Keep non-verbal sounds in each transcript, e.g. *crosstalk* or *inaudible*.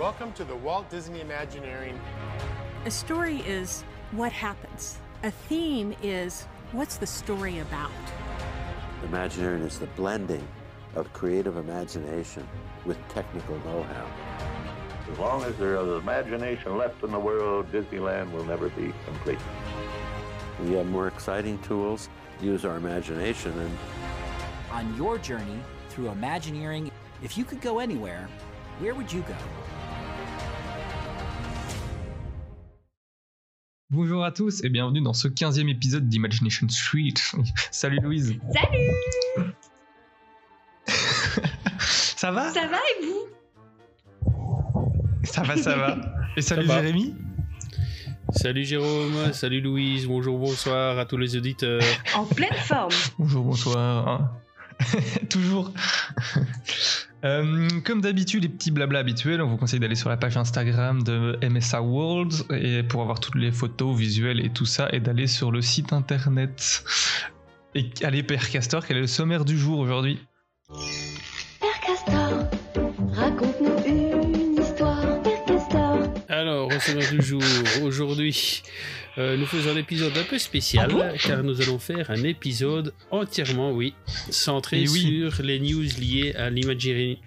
Welcome to the Walt Disney Imagineering. A story is what happens. A theme is what's the story about. Imagineering is the blending of creative imagination with technical know-how. As long as there is imagination left in the world, Disneyland will never be complete. We have more exciting tools, use our imagination, and On your journey through Imagineering, if you could go anywhere, where would you go? Bonjour à tous et bienvenue dans ce 15e épisode d'Imagination Street. *laughs* Salut Louise. Salut Ça va? Ça va et vous? Ça va, ça va. Et salut va. Jérémy? Salut Jérôme, salut Louise, bonjour, bonsoir à tous les auditeurs. En pleine forme Bonjour, bonsoir. hein. *laughs* Toujours. Euh, comme d'habitude, les petits blabla habituels, on vous conseille d'aller sur la page Instagram de MSA World et pour avoir toutes les photos, visuels et tout ça, et d'aller sur le site internet. Et allez, Père Castor, quel est le sommaire du jour aujourd'hui? Père Castor, raconte-nous une histoire, Père Castor. Alors, au sommaire du jour, aujourd'hui, euh, nous faisons un épisode un peu spécial Ah bon car nous allons faire un épisode entièrement, oui, centré oui. sur les news liées à l'imagineering.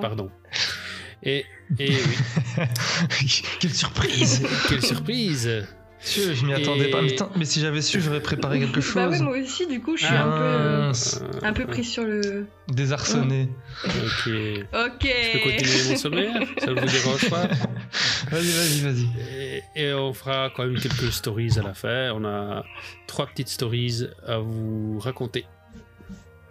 Pardon. Et, et oui, *laughs* Quelle surprise quelle surprise Je, je m'y attendais Et- pas. Mais, mais si j'avais su, j'aurais préparé quelque chose. Bah ouais, moi aussi, du coup, je suis un peu, euh, un peu pris sur le... Désarçonné. Ok. Je Ok peux continuer mon sommaire Ça ne vous dérange pas Vas-y, vas-y, vas-y. Et, et on fera quand même quelques stories à la fin. On a trois petites stories à vous raconter.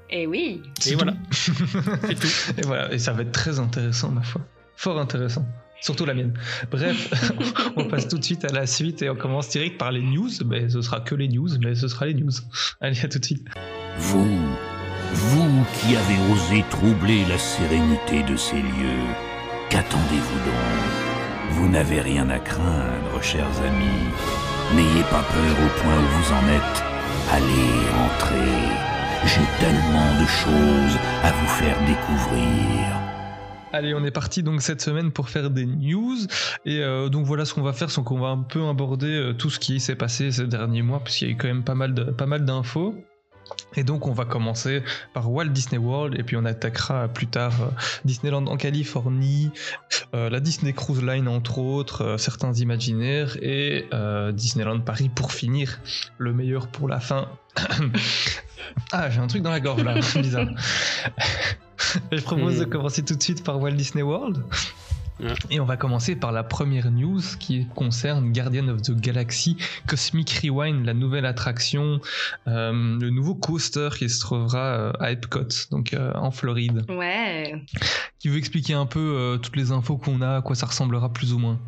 Eh oui Et tout. voilà. C'est tout. *laughs* Et voilà, et ça va être très intéressant, ma foi. Fort intéressant. Surtout la mienne. Bref, *laughs* on passe tout de suite à la suite et on commence direct par les news. Mais ce sera que les news, mais ce sera les news. *laughs* Allez, à tout de suite. Vous, vous qui avez osé troubler la sérénité de ces lieux, qu'attendez-vous donc? Vous n'avez rien à craindre, chers amis. N'ayez pas peur au point où vous en êtes. Allez, entrez. J'ai tellement de choses à vous faire découvrir. Allez, on est parti donc cette semaine pour faire des news. Et euh, donc voilà ce qu'on va faire, c'est qu'on va un peu aborder euh, tout ce qui s'est passé ces derniers mois, parce qu'il y a eu quand même pas mal pas mal d'infos. Et donc on va commencer par Walt Disney World et puis on attaquera plus tard euh, Disneyland en Californie, la Disney Cruise Line entre autres, certains imaginaires et Disneyland Paris pour finir le meilleur pour la fin. *coughs* ah j'ai un truc dans la gorge là, *laughs* bizarre. *laughs* Je propose de Hmm. commencer tout de suite par Walt Disney World. Ouais. Et on va commencer par la première news qui concerne Guardian of the Galaxy Cosmic Rewind, la nouvelle attraction, euh, le nouveau coaster qui se trouvera euh, à Epcot, donc euh, en Floride. Ouais Qui veut expliquer un peu euh, toutes les infos qu'on a, à quoi ça ressemblera plus ou moins.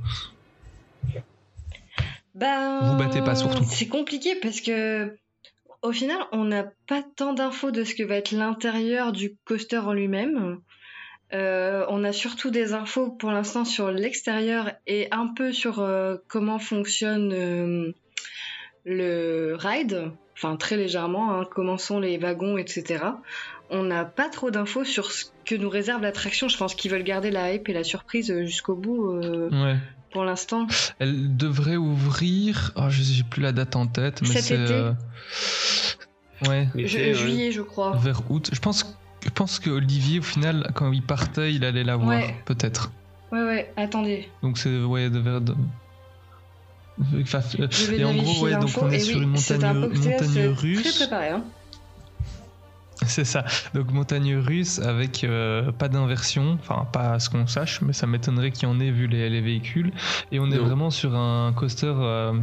Ben... Vous battez pas, surtout. C'est compliqué parce que... Au final, on n'a pas tant d'infos de ce que va être l'intérieur du coaster en lui-même. Euh, on a surtout des infos pour l'instant sur l'extérieur et un peu sur euh, comment fonctionne euh, le ride, enfin très légèrement, hein, comment sont les wagons, etc. On n'a pas trop d'infos sur ce que nous réserve l'attraction. Je pense qu'ils veulent garder la hype et la surprise jusqu'au bout. Pour l'instant. Elle devrait ouvrir. Oh, je j'ai plus la date en tête, mais Cet c'est. été euh, Ouais. Je- juillet, je crois. Vers août. Je pense, je pense que Olivier, au final, quand il partait, il allait la voir, Ouais. peut-être. Ouais, ouais, attendez. Donc c'est ouais de vers de. Enfin, euh, et en gros, ouais, donc on est Et sur oui, une c'est un montagne, montagne c'est russe. Très préparé, hein. *laughs* C'est ça. Donc montagne russe avec euh, pas d'inversion, enfin pas à ce qu'on sache, mais ça m'étonnerait qu'il y en ait vu les, les véhicules. Et on est Non. vraiment sur un coaster euh,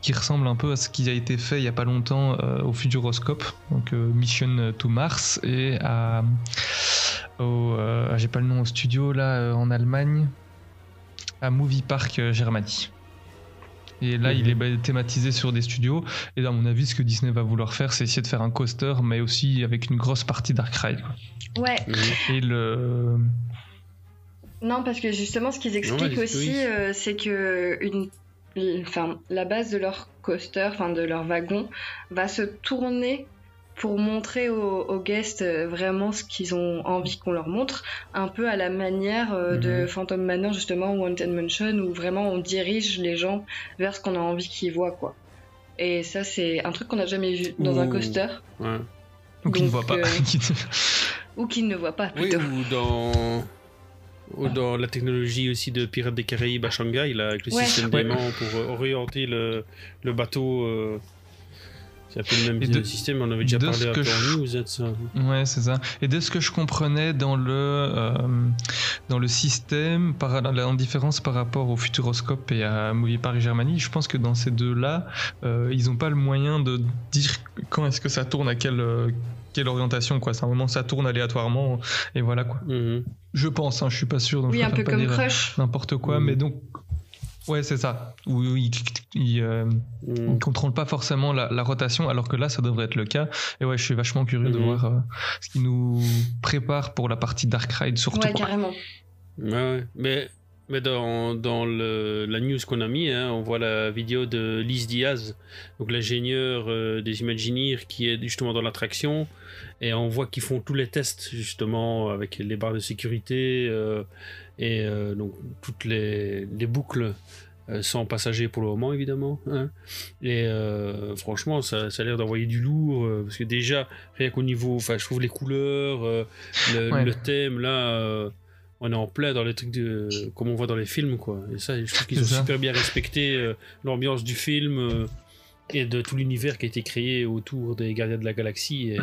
qui ressemble un peu à ce qui a été fait il y a pas longtemps euh, au Futuroscope, donc Mission to Mars et à au j'ai pas le nom au studio là en Allemagne à Movie Park Germany. Et là, Mhm. il est bah, thématisé sur des studios. Et à mon avis, ce que Disney va vouloir faire, c'est essayer de faire un coaster, mais aussi avec une grosse partie Dark Ride. Ouais. Mhm. Et le. Non, parce que justement, ce qu'ils expliquent aussi, euh, c'est que une, enfin, la base de leur coaster, enfin de leur wagon, va se tourner pour montrer aux, aux guests euh, vraiment ce qu'ils ont envie qu'on leur montre, un peu à la manière euh, de Mhm. Phantom Manor justement ou Haunted Mansion où vraiment on dirige les gens vers ce qu'on a envie qu'ils voient quoi. Et ça c'est un truc qu'on n'a jamais vu dans un coaster Ouais. Ou qui ne voit pas. euh, *laughs* qui ne- ou qu'ils ne voient pas Oui, plutôt. ou dans, ou dans la technologie aussi de Pirates des Caraïbes à Shanghai, là, avec le Ouais. système Ouais. d'aimant pour euh, orienter le, le bateau. euh, c'est un peu le même Et de- système, on avait déjà de parlé je- news hein, de ça. Ouais, c'est ça. Et de ce que je comprenais dans le, euh, dans le système, par, la différence par rapport au Futuroscope et à Movie Paris Germany, je pense que dans ces deux-là, euh, ils n'ont pas le moyen de dire quand est-ce que ça tourne, à quelle, euh, quelle orientation. quoi. C'est un moment, ça tourne aléatoirement, et voilà quoi. Mhm. Je pense, hein, je suis pas sûr. Donc Oui, je un peu comme Crush. N'importe quoi, Mhm. mais donc. Ouais, c'est ça. Où ils il, euh, ne contrôlent pas forcément la, la rotation, alors que là, ça devrait être le cas. Et ouais, je suis vachement curieux de Mhm. voir euh, ce qui nous prépare pour la partie Dark Ride, surtout. Ouais, carrément. Ouais, ouais. Mais, mais dans, dans le, la news qu'on a mis, hein, on voit la vidéo de Liz Diaz, donc l'ingénieur euh, des Imagineers qui est justement dans l'attraction. Et on voit qu'ils font tous les tests justement avec les barres de sécurité euh, et euh, donc toutes les, les boucles sans passagers pour le moment évidemment. hein. Et franchement, ça, ça a l'air d'envoyer du lourd parce que déjà rien qu'au niveau, enfin je trouve les couleurs, le, Ouais. le thème là. On est en plein dans les trucs de, comme on voit dans les films, quoi. Et ça, je trouve qu'ils ont ça. super bien respecté euh, l'ambiance du film euh, et de tout l'univers qui a été créé autour des Gardiens de la Galaxie. Et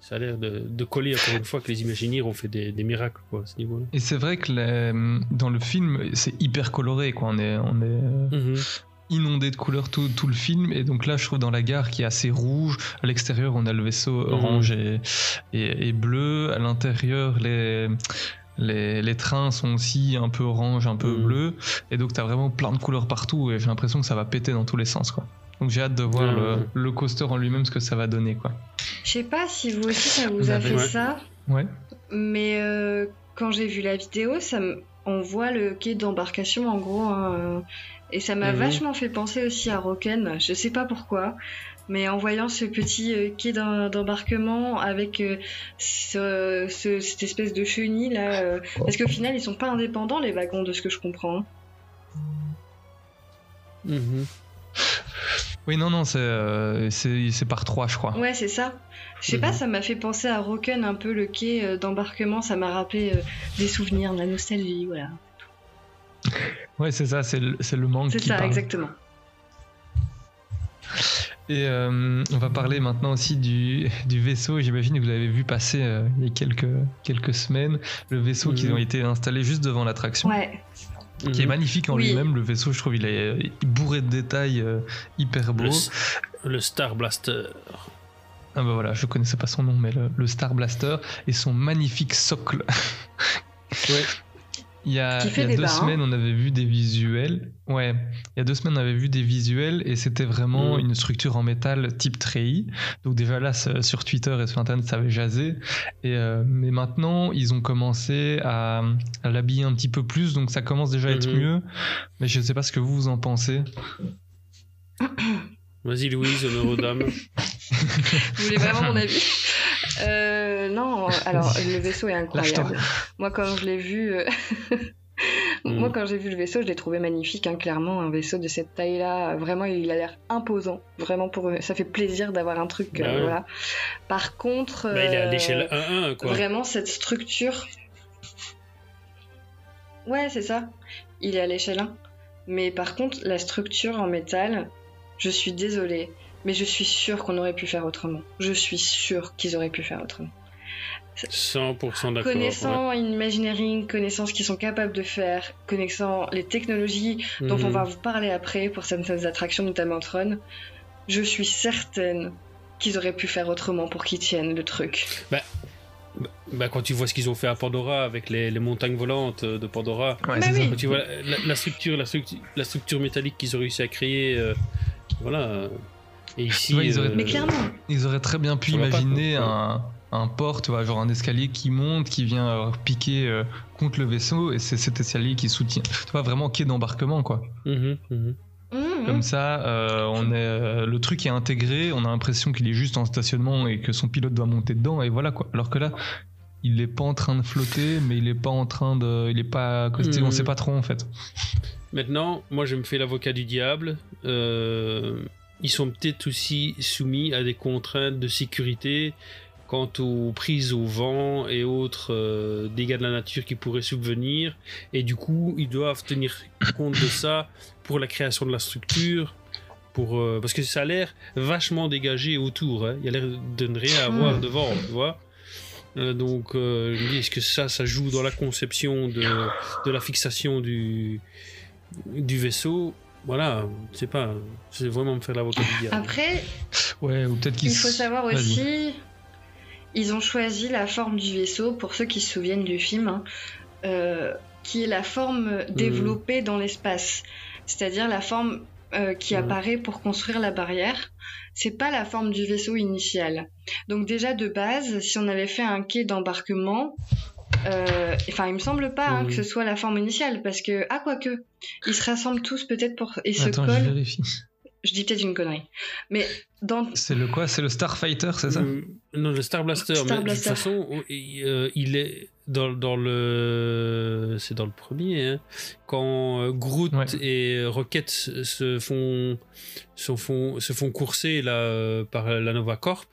ça a l'air de, de coller encore une fois que les Imagineers ont fait des, des miracles, quoi, à ce niveau-là. Et c'est vrai que les- dans le film, c'est hyper coloré, quoi. On est, on est euh, Mhm. inondé de couleurs tout, tout le film. Et donc là, je trouve dans la gare qui est assez rouge. À l'extérieur, on a le vaisseau Mhm. orange et, et, et bleu. À l'intérieur, les, les, les trains sont aussi un peu orange, un peu Mhm. bleu. Et donc, tu as vraiment plein de couleurs partout. Et j'ai l'impression que ça va péter dans tous les sens, quoi. Donc j'ai hâte de voir Mhm. le, le coaster en lui-même, ce que ça va donner, quoi. Je sais pas si vous aussi ça vous Vous a avez- fait Ouais. ça, Ouais. mais euh, quand j'ai vu la vidéo, ça on voit le quai d'embarcation en gros, hein, euh, et ça m'a Mhm. vachement fait penser aussi à Roken. Je sais pas pourquoi, mais en voyant ce petit euh, quai d'em- d'embarquement avec euh, ce- ce- cette espèce de chenille là, euh, parce qu'au final ils sont pas indépendants les wagons de ce que je comprends. hein. Mhm. *laughs* Oui, non, non, c'est euh, c'est par trois, je crois. Ouais, c'est ça. Je sais pas, Mhm. ça m'a fait penser à Roken un peu le quai euh, d'embarquement, ça m'a rappelé euh, des souvenirs, de la nostalgie, voilà. Ouais, c'est ça, c'est le, c'est le manque C'est ça, parle. exactement. Et euh, on va parler maintenant aussi du, du vaisseau. J'imagine que vous avez vu passer euh, il y a quelques, quelques semaines le vaisseau Mhm. qui ont été installés juste devant l'attraction, Ouais. qui est Mhm. magnifique en Oui. lui-même. Le vaisseau, je trouve, il est bourré de détails, euh, hyper beau. Le, Star Blaster. Ah bah voilà, je connaissais pas son nom, mais le, le Star Blaster et son magnifique socle. Ouais. *laughs* Il y a, Qui fait il y a deux hein. semaines, on avait vu des visuels. Ouais, il y a deux semaines, on avait vu des visuels et c'était vraiment Mhm. une structure en métal type treillis. Donc déjà là, sur Twitter et sur Internet, ça avait jasé. Et, euh, mais maintenant, ils ont commencé à, à l'habiller un petit peu plus, donc ça commence déjà à être Mhm. mieux. Mais je sais pas ce que vous, vous en pensez. *clears throat* Vas-y, Louise, honneur aux dames. Vous voulez vraiment mon avis? Euh, Non, alors le vaisseau est incroyable. Moi, quand je l'ai vu, euh, *laughs* moi Mm. quand j'ai vu le vaisseau, je l'ai trouvé magnifique. hein, clairement, un vaisseau de cette taille-là, vraiment, il a l'air imposant. Vraiment, pour ça fait plaisir d'avoir un truc. euh, Bah ouais. voilà. Par contre, Bah, il est à euh, l'échelle 1-1, quoi. Vraiment, cette structure. Ouais, c'est ça. Il est à l'échelle 1. Mais par contre, la structure en métal, je suis désolée, mais je suis sûre qu'on aurait pu faire autrement. Je suis sûre qu'ils auraient pu faire autrement. 100% d'accord. Connaissant Imagineering, connaissant ce qu'ils sont capables de faire, connaissant les technologies ouais. dont on Mhm. va vous parler après pour certaines attractions, notamment Tron, je suis certaine qu'ils auraient pu faire autrement pour qu'ils tiennent le truc. Bah, quand tu vois ce qu'ils ont fait à Pandora avec les, les montagnes volantes euh, de Pandora, Ouais, Bah oui. quand tu vois la, la- la structure, la structure, la structure métallique qu'ils ont réussi à créer, euh, voilà. Et ici, Ouais, ils auraient- euh, Mais clairement, Ils auraient très bien pu pas, imaginer un, un port, tu vois, genre un escalier qui monte, qui vient euh, piquer euh, contre le vaisseau, et c'est cet escalier qui soutient. Tu vois, vraiment quai d'embarquement, quoi. mhm, mhm. Mmh. Mhm. Comme ça, euh, on est, euh, le truc est intégré, on a l'impression qu'il est juste en stationnement et que son pilote doit monter dedans, et voilà quoi. Alors que là, il est pas en train de flotter, mais il est pas en train de. Il est pas accosté, on sait pas trop en fait. Maintenant, moi je me fais l'avocat du diable. Euh, ils sont peut-être aussi soumis à des contraintes de sécurité quant aux prises au vent et autres euh, dégâts de la nature qui pourraient subvenir. Et du coup, ils doivent tenir compte de ça pour la création de la structure. Pour, euh, parce que ça a l'air vachement dégagé autour. hein. Il y a l'air de ne rien avoir Hmm. devant, tu vois. Euh, donc, je me dis, est-ce que ça, ça joue dans la conception de, de la fixation du, du vaisseau Voilà, je sais pas. C'est vraiment me faire l'avocat du diable. Après, Ouais, ou peut-être qu'il. il faut savoir aussi, ils ont choisi la forme du vaisseau, pour ceux qui se souviennent du film, hein, euh, qui est la forme développée dans l'espace. C'est-à-dire la forme euh, qui Mhm. apparaît pour construire la barrière. C'est pas la forme du vaisseau initial. Donc déjà de base, si on avait fait un quai d'embarquement, enfin il me semble pas hein, que ce soit la forme initiale, parce que ah quoique, ils se rassemblent tous peut-être pour et se Attends, je collent. vérifie. Je dis peut-être une connerie, mais dans C'est le quoi? C'est le Starfighter, c'est ça? Euh, Non, le Star Blaster. Star mais Blaster. De toute façon, il, euh, il est dans, dans le. C'est dans le premier. hein, quand euh, Groot Ouais. et Rocket se font, se font, se font courser là, euh, par la Nova Corp.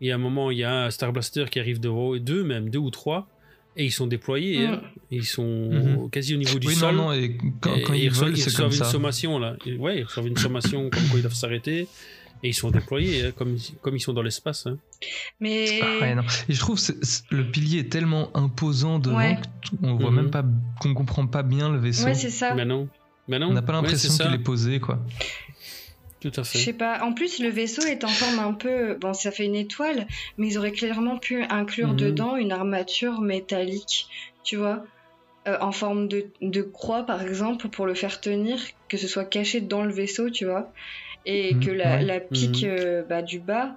Il y a un moment, il y a un Star Blaster qui arrive devant eux, deux même, deux ou trois. Et ils sont déployés. Mm. hein. Ils sont Mhm. quasi au niveau du Oui, sol. non, non, et quand, Et quand ils ils reçoivent, volent, ils c'est comme reçoivent une ça. sommation là. Ouais, ils reçoivent une sommation comme quoi ils doivent s'arrêter. Et ils sont déployés hein, comme, comme ils sont dans l'espace. hein. mais Ah ouais, non. Et je trouve c'est- le pilier est tellement imposant devant Ouais. qu'on voit Mhm. même pas, qu'on comprend pas bien le vaisseau. ouais c'est ça. Mais non. Mais non. On n'a pas Ouais, l'impression ça. qu'il est posé, quoi. Tout à Je sais pas. En plus, le vaisseau est en forme un peu. Bon, ça fait une étoile, mais ils auraient clairement pu inclure Mhm. dedans une armature métallique, tu vois, euh, en forme de, de croix, par exemple, pour le faire tenir, que ce soit caché dans le vaisseau, tu vois, et Mhm, que la, ouais. la pique Mhm. euh, bah, du bas,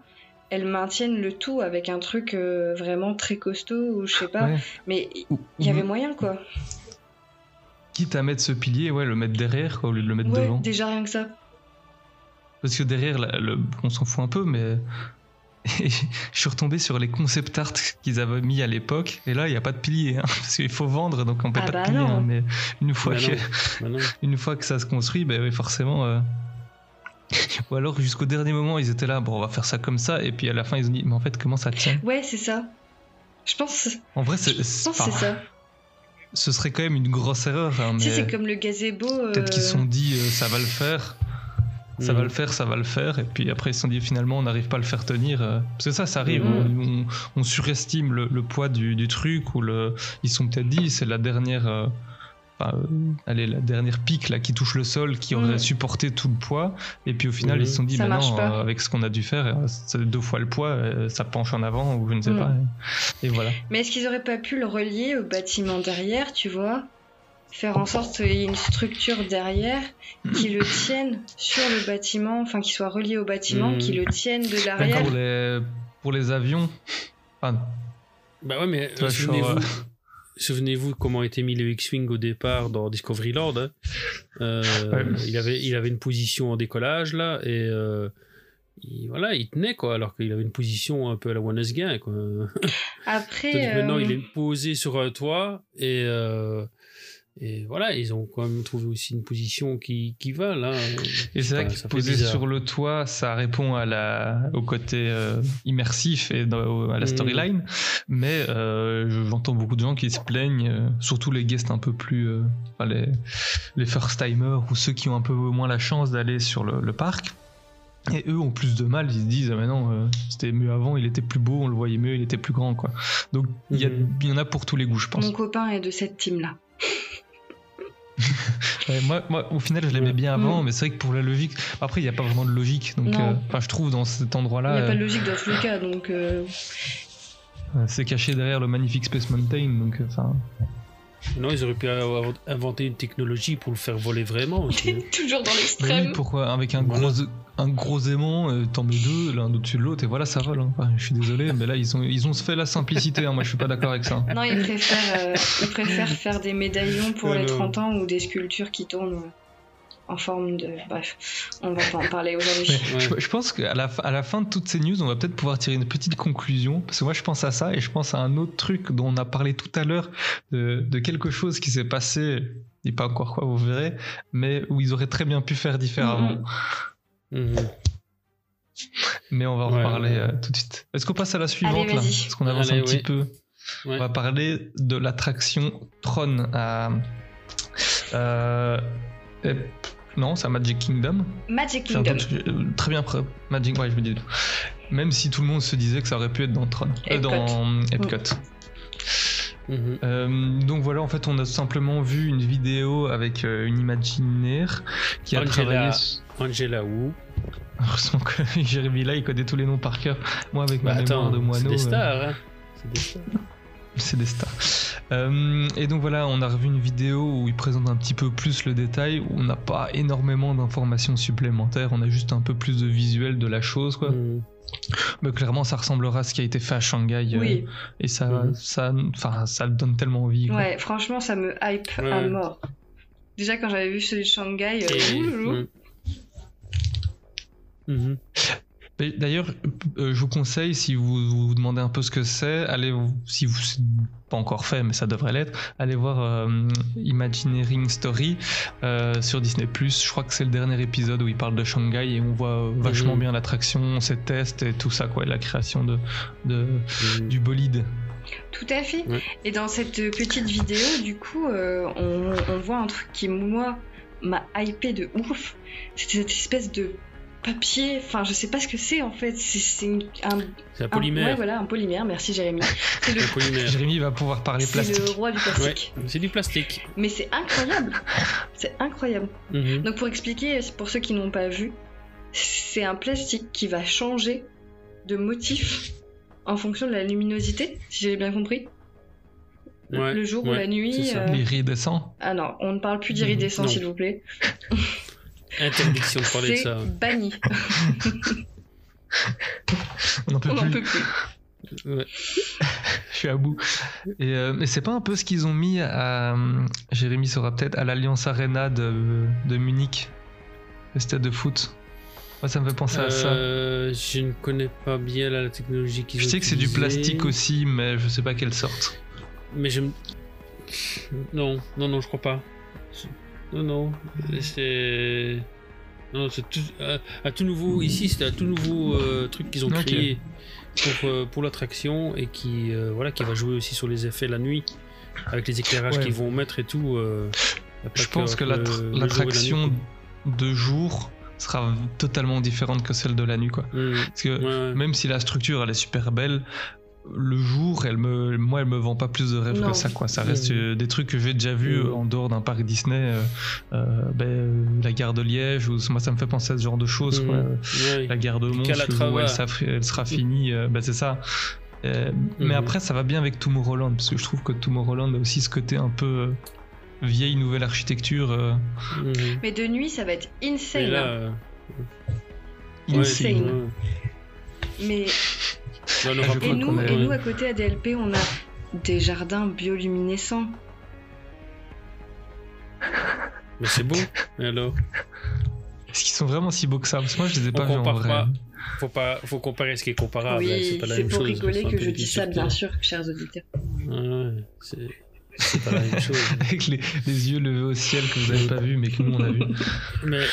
elle maintienne le tout avec un truc euh, vraiment très costaud, ou je sais pas. Ouais. Mais il y avait moyen, quoi. Quitte à mettre ce pilier, ouais, le mettre derrière, quoi, au lieu de le mettre Ouais, devant. déjà rien que ça. Parce que derrière, le- on s'en fout un peu, mais *laughs* je suis retombé sur les concept art qu'ils avaient mis à l'époque, et là, il n'y a pas de pilier, hein, *laughs* parce qu'il faut vendre, donc on peut Ah pas bah de pilier. hein, mais une fois, Mais que, non. Mais *laughs* non. une fois que ça se construit, ben oui, forcément. euh, Ou alors jusqu'au dernier moment, ils étaient là, bon, on va faire ça comme ça, et puis à la fin, ils ont dit, mais en fait, comment ça tient? Ouais, c'est ça. Je pense, En vrai, c'est, enfin, ça. ce serait quand même une grosse erreur, hein, Tu sais, c'est comme le gazebo. euh, peut-être qu'ils se sont dit, euh, ça va le faire. Ça Mhm. va le faire, ça va le faire, et puis après ils se sont dit finalement on n'arrive pas à le faire tenir. euh, Parce que ça, ça arrive, Mhm. on, surestime le, le poids du, du truc, ou le, ils se sont peut-être dit c'est la dernière, euh, enfin, euh, allez, la dernière pique là qui touche le sol qui aurait Mhm. supporté tout le poids, et puis au final Mhm. ils se sont dit mais non, euh, avec ce qu'on a dû faire, c'est deux fois le poids, ça penche en avant, ou je ne sais Mhm. pas. Et, et voilà. Mais est-ce qu'ils auraient pas pu le relier au bâtiment derrière, tu vois? Faire en sorte qu'il y ait une structure derrière qui le tienne sur le bâtiment, enfin qui soit relié au bâtiment, qui le tienne de l'arrière. pour les, pour les avions, enfin, Bah ouais, mais euh, souvenez-vous, euh, souvenez-vous comment était mis le X-Wing au départ dans Discovery Land. hein. Euh, Ouais. il, avait, il avait une position en décollage là, et euh, il, voilà, il tenait quoi, alors qu'il avait une position un peu à la One Us Gain, quoi. Après, *laughs* maintenant, euh, il est posé sur un toit et, euh, et voilà, ils ont quand même trouvé aussi une position qui, qui va là. Et c'est vrai que bizarre. sur le toit, ça répond à la, au côté euh, immersif et dans- à la Mhm. storyline. Mais euh, j'entends beaucoup de gens qui se plaignent, euh, surtout les guests un peu plus. euh, enfin, les, les first-timers ou ceux qui ont un peu moins la chance d'aller sur le, le parc. Et eux ont plus de mal, ils se disent, ah, mais non, euh, c'était mieux avant, il était plus beau, on le voyait mieux, il était plus grand, quoi. Donc il y, a- Mhm. il y en a pour tous les goûts, je pense. mon copain est de cette team-là. *laughs* Ouais, moi, moi, au final, je l'aimais bien avant, Mm. mais c'est vrai que pour la logique, après, il n'y a pas vraiment de logique. Donc, euh, enfin, je trouve dans cet Il endroit-là, n'y a pas euh, de logique dans tous les cas, donc euh, euh, c'est caché derrière le magnifique Space Mountain. Donc, euh, enfin, Non, ils auraient pu avoir inventé une technologie pour le faire voler vraiment aussi. hein. *laughs* toujours dans l'extrême. oui, pourquoi Avec un Voilà. gros, un gros aimant, euh, t'en mets deux, l'un au-dessus de l'autre, et voilà, ça vole. hein. Enfin, je suis désolé, mais là, ils ont, ils ont fait la simplicité. hein. Moi, je suis pas d'accord avec ça. Non, il préfère, euh, il préfère faire des médaillons pour les non. 30 ans ou des sculptures qui tournent euh, en forme de. Bref, on va pas en parler aujourd'hui. *laughs* Je, je pense qu'à la, fin- à la fin de toutes ces news, on va peut-être pouvoir tirer une petite conclusion. Parce que moi, je pense à ça et je pense à un autre truc dont on a parlé tout à l'heure, de, de quelque chose qui s'est passé, je dis pas encore quoi, vous verrez, mais où ils auraient très bien pu faire différemment. Mhm. Mhm. Mais on va en Ouais, parler ouais. euh, tout de suite. Est-ce qu'on passe à la suivante Allez, là. Parce qu'on avance Allez, un petit peu. Ouais. On va parler de l'attraction Tron à. Euh, non, c'est à Magic Kingdom. Magic Kingdom. euh, très bien prêt. Magic, ouais, je me dis. Même si tout le monde se disait que ça aurait pu être dans Tron, euh, Epcot. dans Epcot. Mhm. Euh, donc voilà, en fait, on a simplement vu une vidéo avec euh, une imaginaire qui a Angela. travaillé. Angela Wu. Heureusement que *laughs* Jérémy là, il connaît tous les noms par cœur. Moi, avec ma Bah, mémoire attends, de c'est moineau. des euh, stars, hein. C'est des stars. C'est des stars. Euh, et donc voilà, on a revu une vidéo où il présente un petit peu plus le détail, où on n'a pas énormément d'informations supplémentaires, on a juste un peu plus de visuel de la chose, quoi. Mhm. Mais clairement, ça ressemblera à ce qui a été fait à Shanghai. euh, et ça, Mhm. ça, enfin, ça le donne tellement envie. quoi. ouais, franchement, ça me hype à mort. Déjà, quand j'avais vu celui de Shanghai, euh, Et- D'ailleurs, euh, je vous conseille, si vous vous vous demandez un peu ce que c'est, allez, vous- si vous pas encore fait, mais ça devrait l'être, allez voir euh, Imagineering Story euh, sur Disney+. Je crois que c'est le dernier épisode où il parle de Shanghai et on voit vachement Mhm. bien l'attraction, ses tests et tout ça, quoi, la création de, de- Mhm. du bolide. Tout à fait. Et dans cette petite vidéo, du coup, euh, on, on voit un truc qui, moi, m'a hypé de ouf. C'est cette espèce de papier. Enfin, je sais pas ce que c'est en fait. C'est un, C'est un polymère. ouais, voilà, un polymère. Merci, Jérémy. *laughs* C'est le, Un polymère. Jérémy va pouvoir parler c'est le plastique. roi du Ouais, plastique. c'est du plastique. Mais c'est incroyable. C'est incroyable. Mhm. Donc, pour expliquer, pour ceux qui n'ont pas vu, c'est un plastique qui va changer de motif en fonction de la luminosité, si j'ai bien compris. Ouais, le jour ou la nuit. c'est ça. euh, L'iridescent. Ah non, on ne parle plus d'iridescent, s'il vous plaît. *laughs* Interdiction de parler de ça. banni. *laughs* On n'en peut peut plus. Ouais. *laughs* Je suis à bout. Et, euh, mais c'est pas un peu ce qu'ils ont mis à. euh, Jérémy saura peut-être, à l'Alliance Arena de, de Munich, le stade de foot. Moi, ça me fait penser à ça. Euh, je ne connais pas bien la technologie qu'ils Je ont sais que c'est du plastique aussi, mais je sais pas quelle sorte. Mais je. me- Non, non, non, je crois pas. Non, non. C'est. Non, c'est tout, à, à tout nouveau. Ici, c'est un tout nouveau euh, truc qu'ils ont créé pour, euh, pour l'attraction et qui, euh, voilà, qui va jouer aussi sur les effets la nuit avec les éclairages Ouais. qu'ils vont mettre et tout. Je pense que la l'attraction de jour sera totalement différente que celle de la nuit, quoi. Mm. Parce que Ouais, ouais. même si la structure elle est super belle, le jour, elle me, moi, elle me vend pas plus de rêves Non. que ça, quoi. Ça reste euh, des trucs que j'ai déjà vus euh, en dehors d'un parc Disney, euh, euh, ben, euh, la gare de Liège, ou moi, ça me fait penser à ce genre de choses, quoi. Mm. Ouais. La gare de Mons, où elle, sera- elle sera finie, euh, ben, c'est ça. Euh, Mais Mhm. après, ça va bien avec Tomorrowland, parce que je trouve que Tomorrowland a aussi ce côté un peu vieille nouvelle architecture. Mais de nuit, ça va être insane. Là, hein. euh, insane. Insane. ouais. Mais On et nous, et nous, à côté à DLP, on a des jardins bioluminescents. Mais c'est beau. Et alors? Est-ce qu'ils sont vraiment si beaux que ça? Parce que moi, je les ai On pas vus en vrai. pas. Faut pas, faut comparer ce qui est comparable. hein, oui, c'est pas la même pour chose. rigoler que je dis ça, bien sûr, chers auditeurs. Ouais, c'est, c'est pas la même chose. *laughs* Avec les, les yeux levés au ciel que vous n'avez pas vu, mais que nous on a vu. *laughs* Mais euh,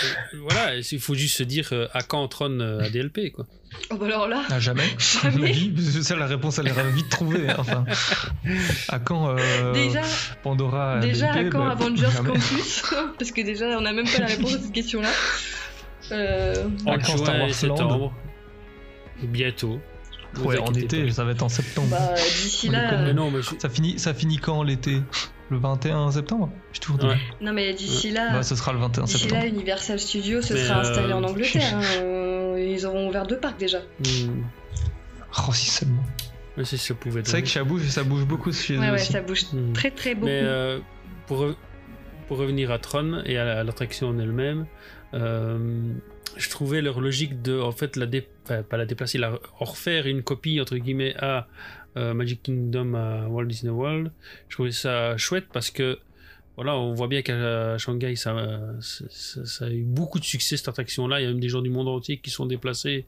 voilà, il faut juste se dire euh, à quand Tron euh, à DLP quoi. Oh bah alors là, À jamais, à *laughs* Jamais. *laughs* Ça, la réponse, elle est vite trouvée. hein. Enfin, à quand euh, déjà, Pandora déjà à quand bah, Avengers jamais. Campus *laughs* Parce que déjà, on n'a même pas la réponse à cette question-là. Euh, À En quand Star Wars Land septembre. Bientôt. Vous Ouais, en été, pas. ça va être en septembre. bah, d'ici là. déconne. Mais euh, non, mais je- Ça, finit, ça finit quand l'été? Le 21 septembre? J'ai toujours. Ouais. Non, mais d'ici là. Bah, ce sera le 21 D'ici septembre. là, Universal Studios se Mais, sera installé euh, en Angleterre. hein. Ils auront ouvert deux parcs déjà. Hmm. Oh, si seulement. Mais si ça pouvait. C'est vrai que ça bouge, ça bouge beaucoup chez Ouais, eux ouais, aussi. ça bouge Hmm. très très beaucoup. Mais euh, pour, re- pour revenir à Tron et à la- à l'attraction en elle-même, euh, je trouvais leur logique de, en fait, la dé- enfin, pas la déplacer, la refaire une copie, entre guillemets, à euh, Magic Kingdom à Walt Disney World. Je trouvais ça chouette parce que voilà, on voit bien qu'à Shanghai, ça, a eu beaucoup de succès cette attraction-là. Il y a même des gens du monde entier qui sont déplacés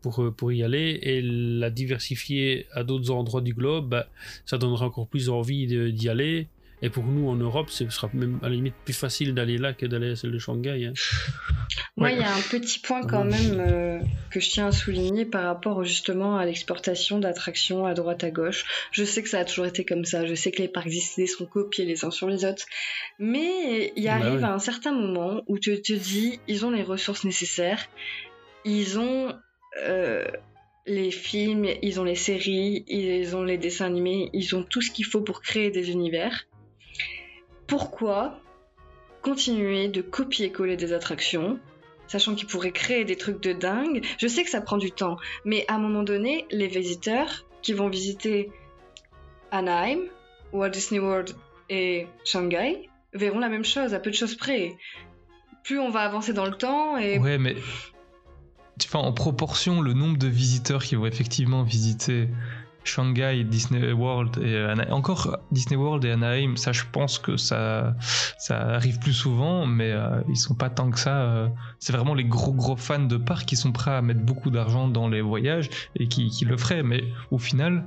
pour, euh, y aller et la diversifier à d'autres endroits du globe, bah, ça donnera encore plus envie d'y aller. Et pour nous en Europe, ce sera même à la limite plus facile d'aller là que d'aller à celle de Shanghai. hein. Moi, Ouais. il y a un petit point quand même euh, que je tiens à souligner par rapport justement à l'exportation d'attractions à droite à gauche. Je sais que ça a toujours été comme ça, je sais que les parcs Disney sont copiés les uns sur les autres, mais il Bah arrive ouais. à un certain moment où tu te dis, ils ont les ressources nécessaires, ils ont euh, les films, ils ont les séries, ils ont les dessins animés, ils ont tout ce qu'il faut pour créer des univers. Pourquoi continuer de copier-coller des attractions sachant qu'ils pourraient créer des trucs de dingue. Je sais que ça prend du temps, mais à un moment donné, les visiteurs qui vont visiter Anaheim, Walt Disney World et Shanghai verront la même chose, à peu de choses près. Plus on va avancer dans le temps et Ouais, mais en proportion, le nombre de visiteurs qui vont effectivement visiter Shanghai, Disney World et Ana- encore Disney World et Anaheim, ça, je pense que ça, ça arrive plus souvent, mais euh, ils sont pas tant que ça. euh, c'est vraiment les gros gros fans de parcs qui sont prêts à mettre beaucoup d'argent dans les voyages et qui, qui le feraient. Mais au final,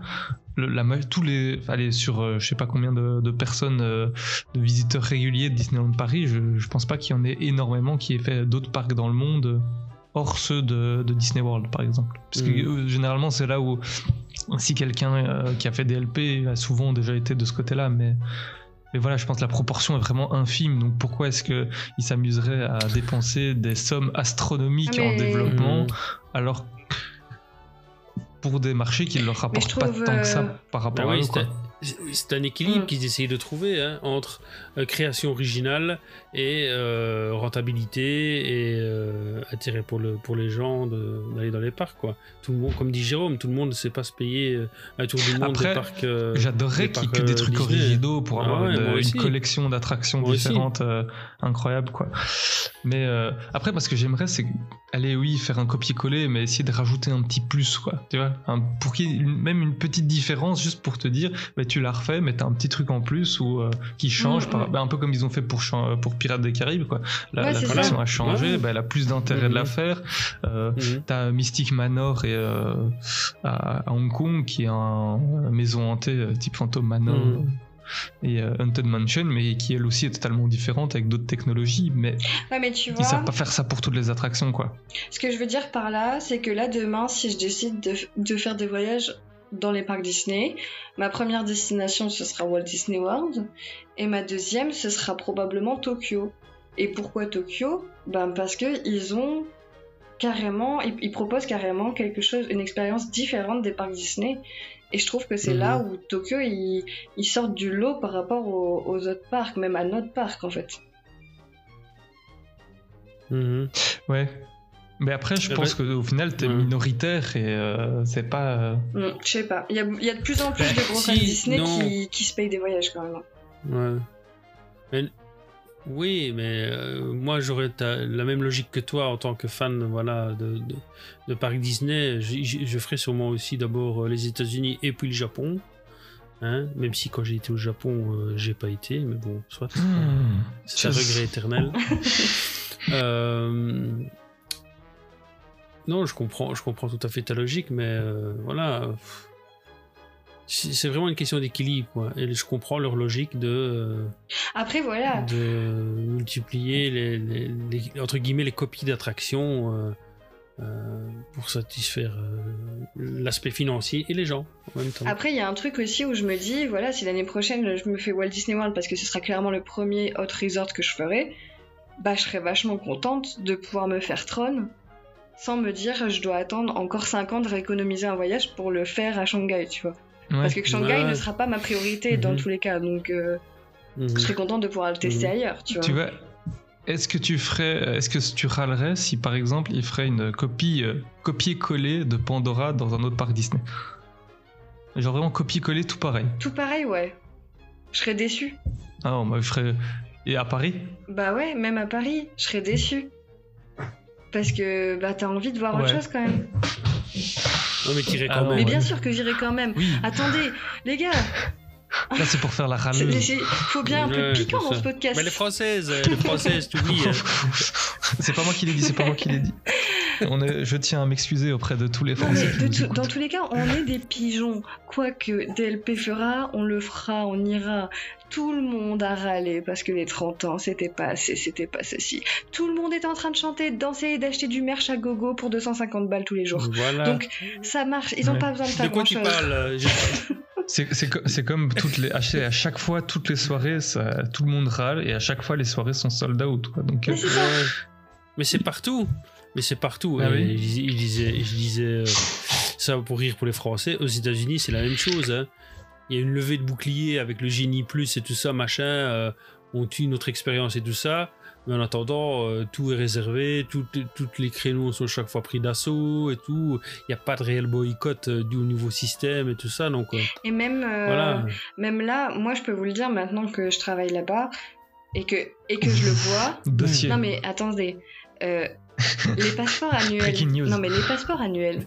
la, tous les, allez, sur euh, je sais pas combien de, personnes, euh, de visiteurs réguliers de Disneyland Paris, je, je pense pas qu'il y en ait énormément qui aient fait d'autres parcs dans le monde hors ceux de, de Disney World par exemple. Parce que Mhm. euh, généralement c'est là où si quelqu'un euh, qui a fait DLP a souvent déjà été de ce côté-là, mais mais voilà, je pense que la proportion est vraiment infime. Donc pourquoi est-ce que il s'amuserait à dépenser des sommes astronomiques Ah, en développement Mhm. alors pour des marchés qui ne leur rapportent pas tant que ça euh, par rapport Ah à oui, eux, c'est quoi. un- c'est un équilibre Mm. qu'ils essayent de trouver hein, entre euh, création originale et euh, rentabilité et euh, intérêt pour, le, pour les gens d'aller dans les parcs. Quoi. Tout le monde, comme dit Jérôme, tout le monde ne sait pas se payer euh, un tour du monde Après, des parcs. euh, J'adorerais qu'il y ait des euh, trucs Disney. originaux pour Ah avoir ouais, une, collection d'attractions différentes euh, incroyables quoi. Mais euh, après, parce que j'aimerais, c'est aller oui faire un copier-coller, mais essayer de rajouter un petit plus quoi. Tu vois, un- pour qu'il y ait une- même une petite différence, juste pour te dire, bah, tu l'as refait, mais t'as un petit truc en plus ou euh, qui change, Mm, par- mm. bah, un peu comme ils ont fait pour chan- pour Pirates des Caraïbes quoi. La, Ouais, la collection a changé, Ouais. bah, elle a plus d'intérêt de la Mhm. faire. Euh, Mhm. T'as Mystic Manor et, euh, à, à Hong Kong qui est un une maison hantée euh, type Phantom Manor Mhm. euh, et euh, Haunted Mansion, mais qui elle aussi est totalement différente avec d'autres technologies. Mais Ouais, mais tu ils savent pas faire ça pour toutes les attractions, quoi. ce que je veux dire par là, c'est que là demain, si je décide de, de faire des voyages dans les parcs Disney, ma première destination ce sera Walt Disney World et ma deuxième ce sera probablement Tokyo. Et pourquoi Tokyo? Ben parce que ils ont carrément, ils, ils proposent carrément quelque chose, une expérience différente des parcs Disney. Et je trouve que c'est Mhm. là où Tokyo ils, ils sortent du lot par rapport aux, aux autres parcs, même à notre parc en fait. Mhm. Ouais. Mais après, je pense qu'au final, t'es minoritaire et euh, c'est pas. euh, Hmm, je sais pas. Il y a, il y a de plus en plus Bah, de gros si, fans Disney qui, qui se payent des voyages quand même. Ouais. Mais- oui, mais euh, moi j'aurais la même logique que toi en tant que fan voilà, de, de, de parc Disney. Je, ferais sûrement aussi d'abord euh, les États-Unis et puis le Japon. Hein, même si quand j'ai été au Japon, euh, j'ai pas été, mais bon, soit. hmm, C'est un regret éternel. *laughs* Euh, Non, je comprends, je comprends tout à fait ta logique, mais euh, voilà. C'est vraiment une question d'équilibre, quoi. Et je comprends leur logique de, euh, Après voilà, de multiplier les, les- les- entre guillemets les copies d'attractions euh, euh, pour satisfaire l'aspect financier et les gens en même temps. après il y a un truc aussi où je me dis voilà si l'année prochaine je me fais Walt Disney World parce que ce sera clairement le premier hot resort que je ferai, bah je serais vachement contente de pouvoir me faire Tron sans me dire je dois attendre encore 5 ans de rééconomiser un voyage pour le faire à Shanghai, tu vois. ouais. Parce que Shanghai Ouais. ne sera pas ma priorité dans Mhm. tous les cas, donc euh, Mhm. je serais contente de pouvoir le tester Mhm. ailleurs, tu vois. Tu vois, est-ce que tu ferais, est-ce que tu râlerais si par exemple il ferait une copie, euh, copier-coller de Pandora dans un autre parc Disney? Genre vraiment copier-coller tout pareil. Tout pareil, ouais. Je serais déçue. Ah non, moi je ferais. Et à Paris? Bah ouais, même à Paris, je serais déçue. Parce que bah t'as envie de voir autre chose quand même. Non, mais t'irais Ah quand même. Mais ouais. bien sûr que j'irai quand même. Oui. Attendez, les gars, Là, c'est pour faire la râleuse. c'est- faut bien un peu de piquant dans ce podcast. Mais les françaises, les françaises, tu oublies. hein. *laughs* c'est pas moi qui l'ai dit, c'est pas moi qui l'ai dit. On est, je tiens à m'excuser auprès de tous les Non, mais Français. tout- dans tous les cas, on est des pigeons. Quoi que DLP fera, on le fera, on ira. Tout le monde a râlé parce que les 30 ans, c'était pas assez, c'était pas ceci. Tout le monde est en train de chanter, de danser et d'acheter du merch à gogo pour 250 balles tous les jours. Voilà. Donc, ça marche. Ils ont Ouais. pas besoin de de faire quoi grand tu chose. parles euh, *laughs* C'est c'est co- c'est comme toutes les, à chaque- à chaque fois, toutes les soirées, ça- tout le monde râle et à chaque fois, les soirées sont sold out. Quoi. Donc, euh, Mais c'est partout. Mais c'est partout. Ah oui je, je disais, je disais euh, ça pour rire pour les Français. Aux États-Unis, c'est la même chose. hein. Il y a une levée de bouclier avec le génie plus et tout ça, machin. euh, on tue notre expérience et tout ça. Mais en attendant, euh, tout est réservé, toutes les créneaux sont chaque fois pris d'assaut et tout. Il n'y a pas de réel boycott euh, dû au nouveau système et tout ça. Donc euh, Et même, euh, voilà. même là, moi, je peux vous le dire maintenant que je travaille là-bas et que, et que je le vois. *laughs* dossier. Non mais attendez, euh, les passeports *laughs* annuels. Non mais les passeports annuels.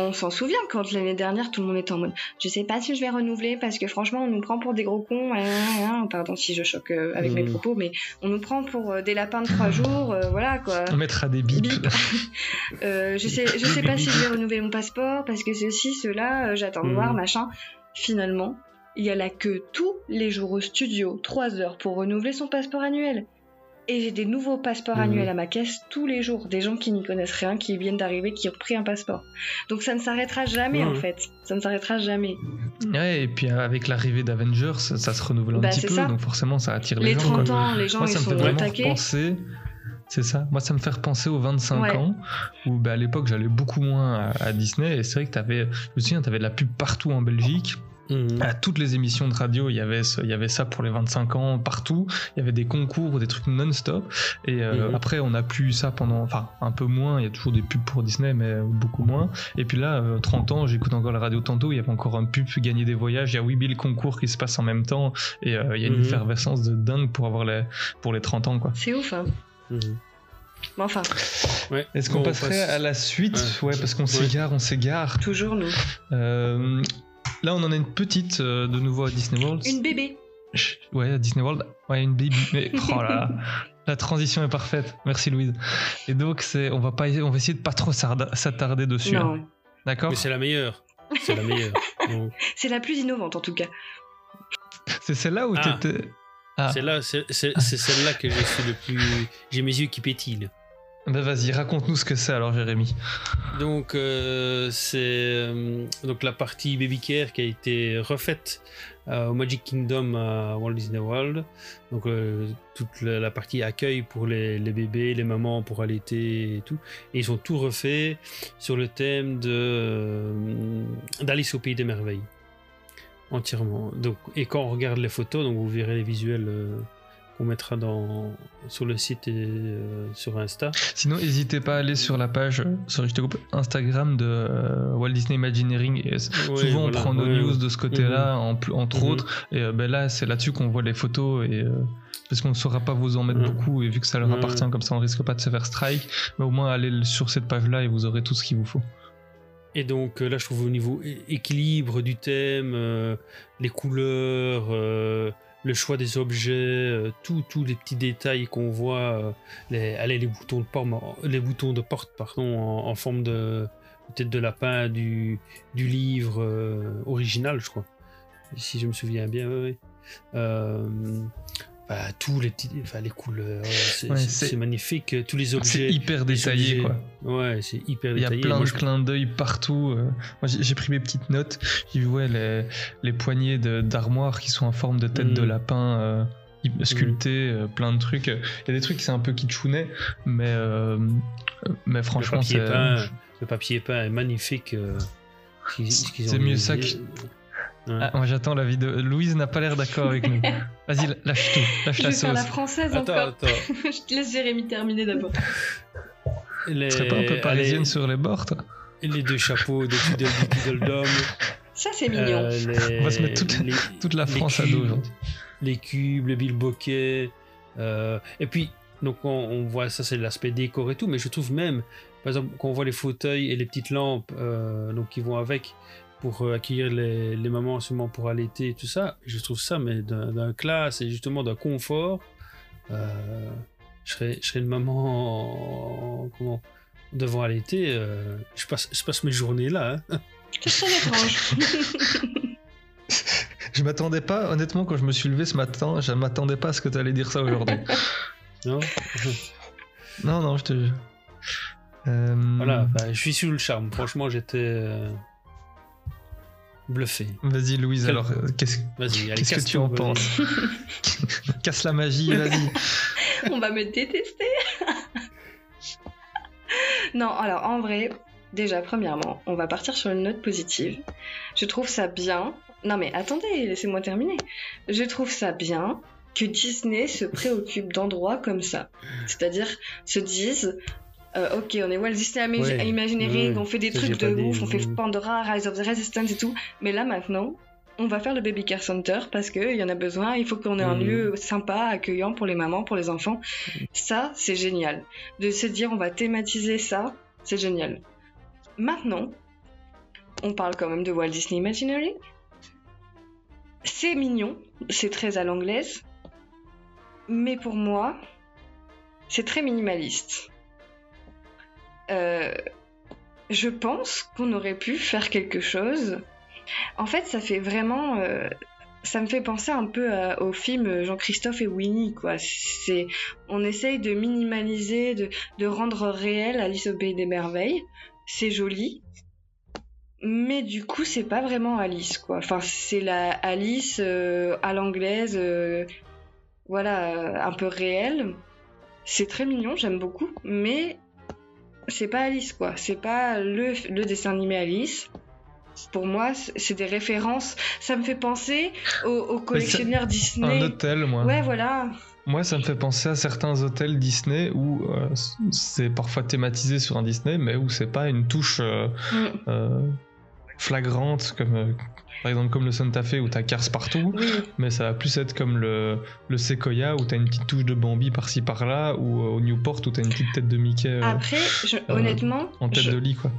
On s'en souvient quand l'année dernière tout le monde était en mode je sais pas si je vais renouveler parce que franchement on nous prend pour des gros cons. hein, hein, hein. Pardon si je choque euh, avec mes Mm. propos mais on nous prend pour euh, des lapins de trois jours. euh, voilà quoi. On mettra des bips. Bip. *laughs* Euh, je sais, je sais pas si je vais renouveler mon passeport parce que ceci, cela, euh, j'attends de voir, machin. Finalement, il y a la queue tous les jours au studio, 3 heures pour renouveler son passeport annuel. Et j'ai des nouveaux passeports Mhm. annuels à ma caisse tous les jours. Des gens qui n'y connaissent rien, qui viennent d'arriver, qui ont pris un passeport. Donc ça ne s'arrêtera jamais en fait. Ça ne s'arrêtera jamais. Ouais, et puis euh, avec l'arrivée d'Avengers, ça, se renouvelle un Bah, petit peu, ça. donc forcément ça attire les, Les gens. 30 quoi. ans, les gens Moi, ils ça me fait vraiment attaqués. penser. C'est ça. Moi, ça me fait repenser aux 25 Ouais. ans, où bah, à l'époque, j'allais beaucoup moins à, à Disney. Et c'est vrai que t'avais, je me souviens, tu avais de la pub partout en Belgique. Mhm. À toutes les émissions de radio, il y avait, ce- il y avait ça pour les 25 ans partout. Il y avait des concours, des trucs non-stop. Et euh, Mhm. après, on n'a plus eu ça pendant, enfin, un peu moins. Il y a toujours des pubs pour Disney, mais beaucoup moins. Et puis là, euh, 30 ans, j'écoute encore la radio tantôt. Il y avait encore un pub gagner des voyages. Il y a 8000 concours qui se passent en même temps. Et euh, il y a une Mhm. effervescence de dingue pour avoir les, pour les 30 ans, quoi. C'est ouf, hein. Mhm. Mais enfin, Ouais. Est-ce qu'on on passerait passe- à la suite? Ouais. Ouais, parce qu'on Ouais. s'égare, on s'égare. toujours nous. Euh, là, on en a une petite euh, de nouveau à Disney World. Une bébé. Ouais, à Disney World. Ouais, une baby. Mais *laughs* oh là là, la transition est parfaite. Merci Louise. Et donc, c'est, on va pas, on va essayer de pas trop s'attarder dessus. hein. Non. D'accord Mais c'est la meilleure. C'est la meilleure. *laughs* C'est la plus innovante en tout cas. C'est celle-là où Ah. t'étais. Ah, C'est là, c'est c'est- c'est celle-là que je suis le plus. J'ai mes yeux qui pétillent. Bah vas-y, raconte-nous ce que c'est alors, Jérémy. Donc euh, c'est euh, donc la partie Baby Care qui a été refaite euh, au Magic Kingdom à Walt Disney World. Donc toute la, la partie accueil pour les, les bébés, les mamans pour allaiter et tout. Et ils ont tout refait sur le thème de d'Alice au pays des merveilles entièrement. Donc et quand on regarde les photos, donc vous verrez les visuels. Qu'on mettra dans, sur le site et euh, sur Insta. Sinon, n'hésitez pas à aller sur la page, sorry, je te coupe, Instagram de euh, Walt Disney Imagineering. Et Ouais, souvent, voilà, on prend nos ouais, news ouais. de ce côté-là, en pl- entre Mhm. autres. Et euh, ben là, c'est là-dessus qu'on voit les photos. Et, parce qu'on ne saura pas vous en mettre Ouais. beaucoup. Et vu que ça leur appartient, comme ça, on risque pas de se faire strike. Mais au moins, allez sur cette page-là et vous aurez tout ce qu'il vous faut. Et donc là, je trouve au niveau équilibre du thème, les couleurs, le choix des objets, euh, tous les petits détails qu'on voit, euh, les, allez, les boutons de porte, pardon, en, forme de tête de lapin du, livre euh, original, je crois, si je me souviens bien. Euh, bah, tous les petits, enfin, les couleurs, c'est Ouais, c'est- magnifique, tous les objets. C'est hyper détaillé, objets- quoi. Ouais, c'est hyper Il y a détaillé. plein Moi, de clins d'œil partout. euh. Moi, j'ai pris mes petites notes. J'ai vu ouais, les, les poignées de- d'armoire qui sont en forme de tête de lapin euh, hy- sculptées, euh, plein de trucs. Il y a des trucs, c'est un peu kitschounet, mais, euh, mais le franchement, papier c'est peint, le papier peint est magnifique. euh, c'est mieux ça que- Ouais. Ah, moi, j'attends la vidéo. Louise n'a pas l'air d'accord avec nous. *laughs* Vas-y, lâche tout, lâche Je la vais faire la française Attends, encore. attends. *laughs* je te laisse Jérémy terminer d'abord. Les, Tu serais pas un peu parisienne allez, sur les bords, toi les deux chapeaux de Tweedledee Tweedledum. Ça c'est mignon. euh, les- *laughs* On va se mettre toute- les- toute la France à dos cubes, aujourd'hui. Les cubes, les bilboquets. euh, et puis, donc on, on voit ça, c'est l'aspect décor et tout, mais je trouve même, par exemple, quand on voit les fauteuils et les petites lampes euh, donc, qui vont avec, pour euh, accueillir les, les mamans seulement pour allaiter et tout ça. Je trouve ça, mais d'un classe et justement d'un confort. Euh, je, serais, je serais une maman en- comment, devant allaiter. euh, je, passe, je passe mes journées là. hein. C'est étrange. *laughs* Je m'attendais pas, honnêtement, quand je me suis levé ce matin, je m'attendais pas à ce que tu allais dire ça aujourd'hui. Non? Non, non, je te jure. Euh, Voilà, bah, je suis sous le charme. Franchement, j'étais euh, bluffé. Vas-y, Louise, Quel- alors, euh, qu'est-ce Vas-y, allez, qu'est-ce que casse tu en penses *laughs* Casse la magie, vas-y. *laughs* On va me détester. *laughs* non, alors en vrai, déjà, premièrement, on va partir sur une note positive. Je trouve ça bien. Non, mais attendez, laissez-moi terminer. Je trouve ça bien que Disney se préoccupe d'endroits comme ça. C'est-à-dire, se disent. Euh, ok, on est Walt Disney Ima- Ouais, Imagineering, on fait des trucs de ouf, on fait mm. Pandora, Rise of the Resistance et tout. Mais là maintenant, on va faire le Baby Care Center parce qu'il y en a besoin, il faut qu'on ait un Mhm. lieu sympa, accueillant pour les mamans, pour les enfants. Ça, c'est génial. De se dire on va thématiser ça, c'est génial. Maintenant, on parle quand même de Walt Disney Imagineering. C'est mignon, c'est très à l'anglaise, mais pour moi, c'est très minimaliste. Euh, je pense qu'on aurait pu faire quelque chose. En fait, ça fait vraiment. euh, ça me fait penser un peu au film Jean-Christophe et Winnie, quoi. C'est, on essaye de minimaliser, de, rendre réel Alice au pays des merveilles. C'est joli, mais du coup, c'est pas vraiment Alice, quoi. Enfin, c'est la Alice euh, à l'anglaise, voilà, un peu réelle. C'est très mignon, j'aime beaucoup, mais c'est pas Alice, quoi. C'est pas le, le dessin animé Alice. Pour moi, c'est des références. Ça me fait penser aux, aux collectionneurs Un Disney. hôtel, moi. Ouais, voilà. Moi, ça me fait penser à certains hôtels Disney où euh, c'est parfois thématisé sur un Disney, mais où c'est pas une touche euh, Mm. euh, flagrante, comme euh, par exemple comme le Santa Fe où t'as Cars partout, Oui. mais ça va plus être comme le, le Sequoia où t'as une petite touche de Bambi par-ci par-là, ou euh, au Newport où t'as une petite tête de Mickey euh, Après, je- honnêtement, en tête je- de lit, quoi.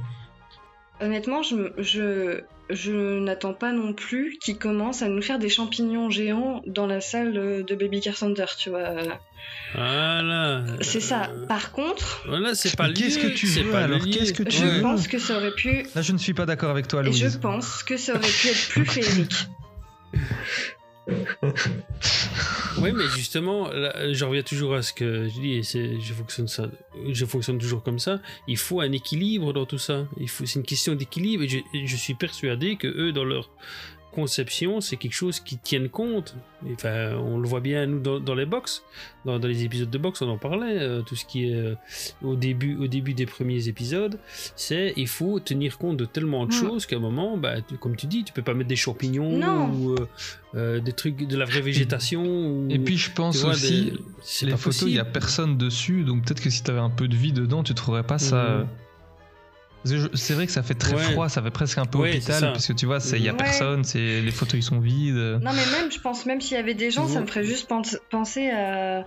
Honnêtement, je, je, je n'attends pas non plus qu'ils commencent à nous faire des champignons géants dans la salle de Baby Care Center, tu vois. Voilà. C'est ça. Par contre, Voilà, c'est pas qu'est-ce que tu veux, alors. Qu'est-ce que tu je veux pense que ça aurait pu. Là, je ne suis pas d'accord avec toi, Et je Louise. pense que ça aurait pu être plus *laughs* féerique. Oui, mais justement, là, je reviens toujours à ce que je dis, et je fonctionne toujours comme ça. Il faut un équilibre dans tout ça. Il faut, c'est une question d'équilibre, et je, je suis persuadé que eux, dans leur conception, c'est quelque chose qui tiennent compte. Enfin, on le voit bien nous dans, dans les box, dans, dans les épisodes de box, on en parlait. euh, tout ce qui est euh, au début, au début des premiers épisodes, c'est il faut tenir compte de tellement de Mm. choses qu'à un moment, bah, tu- comme tu dis, tu peux pas mettre des champignons Non. ou euh, euh, des trucs de la vraie végétation. ou- Et puis je pense tu vois, aussi, des- les pas photos, il y a personne dessus, donc peut-être que si t'avais un peu de vie dedans, tu trouverais pas ça. Mhm. C'est vrai que ça fait très Ouais. froid, ça fait presque un peu Ouais, hôpital, parce que tu vois, c'est- il y a Ouais. personne, c'est les photos ils sont vides. Non, mais même, je pense, même s'il y avait des gens, ça me ferait juste pen- penser à,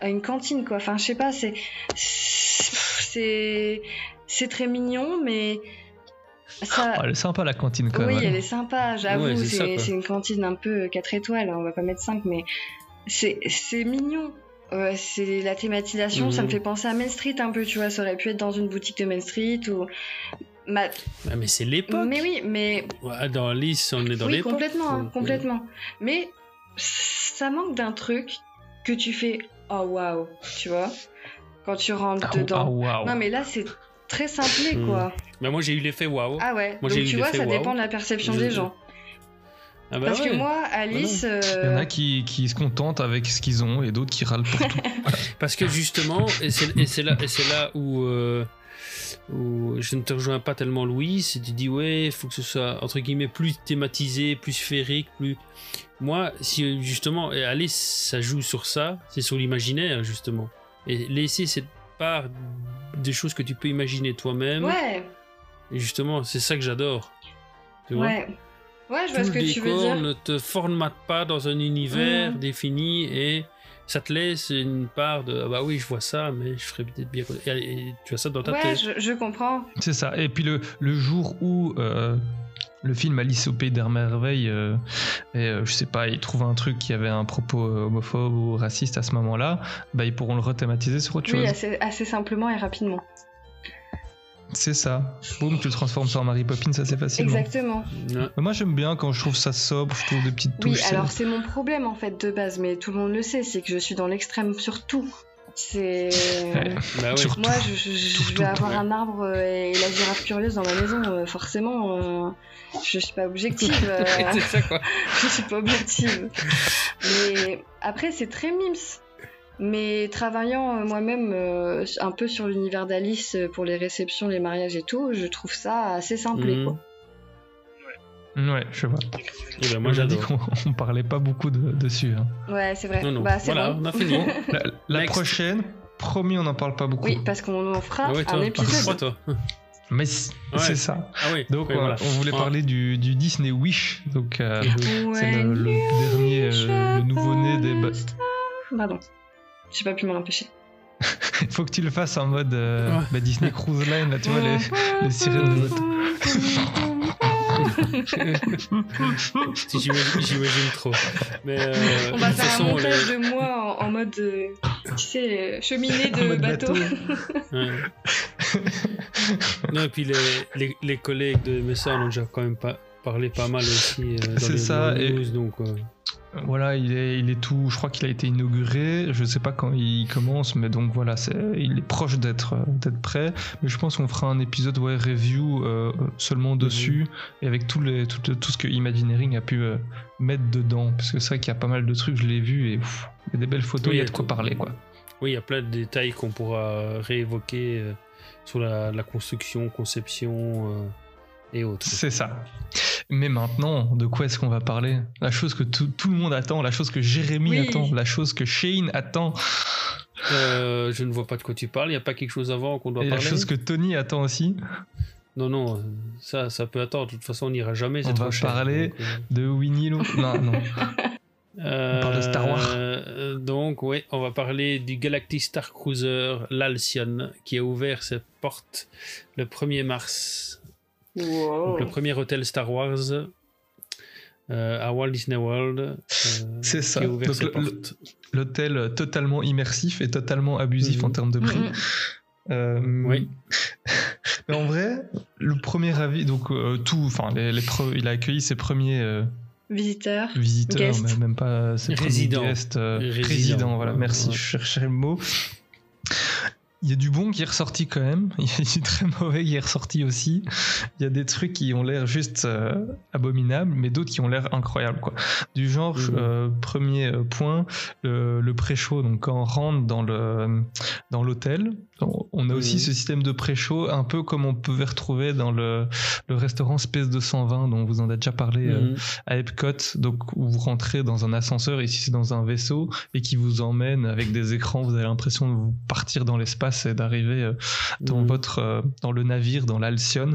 à une cantine, quoi. Enfin, je sais pas, c'est. C'est. C'est très mignon, mais. Ça... Oh, elle est sympa la cantine quand oui, même. hein. elle est sympa, j'avoue. Ouais, c'est une cantine un peu 4 étoiles, hein, on va pas mettre 5, mais c'est c'est mignon. C'est la thématisation, ça me Mhm. fait penser à Main Street un peu, tu vois. Ça aurait pu être dans une boutique de Main Street ou. Ma- Ah, mais c'est l'époque. Mais oui, mais Ouais, Dans Alice, on est dans oui, l'époque. complètement, hein, complètement. Mais ça manque d'un truc que tu fais oh waouh, tu vois, quand tu rentres Ah, dedans. ah. Non mais là c'est très simplé Hmm. quoi. Mais moi, j'ai eu l'effet waouh. Ah ouais. Moi, j'ai Donc eu tu vois, ça dépend de la perception Je- des gens. Ah bah Parce que moi, Alice, Il y en euh, a qui, qui se contentent avec ce qu'ils ont et d'autres qui râlent pour tout. *laughs* Parce que justement, et c'est c'est là, et c'est là où, euh, où je ne te rejoins pas tellement, Louis. Tu dis, ouais, il faut que ce soit, entre guillemets, plus thématisé, plus sphérique, plus. Moi, si justement, et Alice, ça joue sur ça, c'est sur l'imaginaire, justement. Et laisser cette part des choses que tu peux imaginer toi-même. ouais, Et justement, c'est ça que j'adore. Tu vois? Ouais, ouais, je vois Tout ce que le tu veux décor dire. ne te formate pas dans un univers Mhm. défini et ça te laisse une part de ah bah oui je vois ça mais je ferais peut-être bien et, et tu as ça dans ta Ouais, tête je, je comprends. C'est ça. Et puis le, le jour où euh, le film Alice au pays des merveilles, euh, et euh, je sais pas, ils trouvent un truc qui avait un propos euh, homophobe ou raciste à ce moment-là, bah ils pourront le rethématiser sur autre Oui, chose. assez, assez simplement et rapidement. C'est ça. Boum, tu le transformes sur Mary Poppins, ça c'est facile. Exactement. Ouais. Moi j'aime bien quand je trouve ça sobre, je trouve des petites Oui, touches. c'est- alors c'est mon problème en fait de base, mais tout le monde le sait, c'est que je suis dans l'extrême sur tout. C'est. *laughs* Bah ouais. Moi, je, je- je Tout, vais tout, avoir ouais. un arbre euh, et la girafe curieuse dans ma maison, euh, forcément. euh, je suis pas objective. *laughs* euh, c'est ça quoi. *laughs* je suis pas objective. Mais après, c'est très mims. Mais travaillant euh, moi-même euh, un peu sur l'univers d'Alice euh, pour les réceptions, les mariages et tout, je trouve ça assez simplé. Mhm. Quoi. Ouais, je vois. Et ben, moi On a dit j'adore. qu'on on parlait pas beaucoup de- dessus. hein. Ouais, c'est vrai. Non, non. Bah, c'est voilà, bon. on a fini. *laughs* La, la Next. prochaine, promis, on n'en parle pas beaucoup. oui, parce qu'on en fera Ah ouais, toi. un Crois, épisode. toi. Mais Ouais. c'est ça. Ah oui. Donc ouais, on, voilà. on voulait Ah. parler du, du Disney Wish. Donc euh, c'est le, le dernier, euh, le nouveau-né des. Pardon. J'ai pas pu m'en empêcher. Il *laughs* faut que tu le fasses en mode euh, Ouais. bah, Disney Cruise Line, là, tu vois, les, *laughs* les sirènes de bateau. Si *laughs* j'imagine j'imagine trop. Mais euh, On va faire un façon, montage les- de moi en, en mode, euh, tu sais, cheminée de bateau. Ouais. non, et puis les, les, les collègues de MSA en ont déjà quand même pas parlé pas mal aussi euh, dans C'est les, ça, et- news, donc euh, Voilà, il est, il est tout. Je crois qu'il a été inauguré. Je sais pas quand il commence, mais donc voilà, c'est, il est proche d'être, d'être prêt. Mais je pense qu'on fera un épisode ouais, review euh, seulement dessus et avec tout, les, tout, tout ce que Imagineering a pu euh, mettre dedans. Parce que c'est vrai qu'il y a pas mal de trucs, je l'ai vu et il y a des belles photos, Oui, il y a de quoi parler quoi. oui, il y a plein de détails qu'on pourra réévoquer euh, sur la, la construction, conception et autres. C'est ça. Mais maintenant, de quoi est-ce qu'on va parler? La chose que tout, tout le monde attend, la chose que Jérémy Oui. attend, la chose que Shane attend, Euh, je ne vois pas de quoi tu parles. Il n'y a pas quelque chose avant qu'on doit et la parler? chose que Tony attend aussi, Non, non, euh, ça, ça peut attendre. De toute façon, on n'ira jamais. On va cher, parler donc, euh, de Winnie Lou. Non, non. Euh, parle de Star Wars. euh, donc, oui, on va parler du Galactic Star Cruiser, l'Alcyon, qui a ouvert ses portes le 1er mars. Wow. Donc, le premier hôtel Star Wars euh, à Walt Disney World. euh, C'est ça. L'hôtel totalement immersif et totalement abusif Mhm. en termes de prix. Mhm. Euh, Oui. *laughs* Mais en vrai, le premier avis, donc euh, tout, enfin, les, les il a accueilli ses premiers euh, Visiteur. visiteurs, Guest. mais même pas ses Résidents. premiers guests, euh, Résidents. résidents, voilà, Ouais, merci, ouais. je cherchais le mot. Il y a du bon qui est ressorti quand même, *laughs* il y a du très mauvais qui est ressorti aussi. Il y a des trucs qui ont l'air juste euh, abominables, mais d'autres qui ont l'air incroyables. Quoi. Du genre, Mhm. euh, premier euh, point, le, le pré-show. Donc quand on rentre dans le dans l'hôtel, on- a aussi Mhm. ce système de pré-show, un peu comme on pouvait retrouver dans le, le restaurant Space 220 dont vous en avez déjà parlé Mhm. à Epcot, donc où vous rentrez dans un ascenseur, ici c'est dans un vaisseau, et qui vous emmène avec des écrans, vous avez l'impression de vous partir dans l'espace et d'arriver euh, dans Mhm. votre euh, dans le navire, dans l'Alcyon.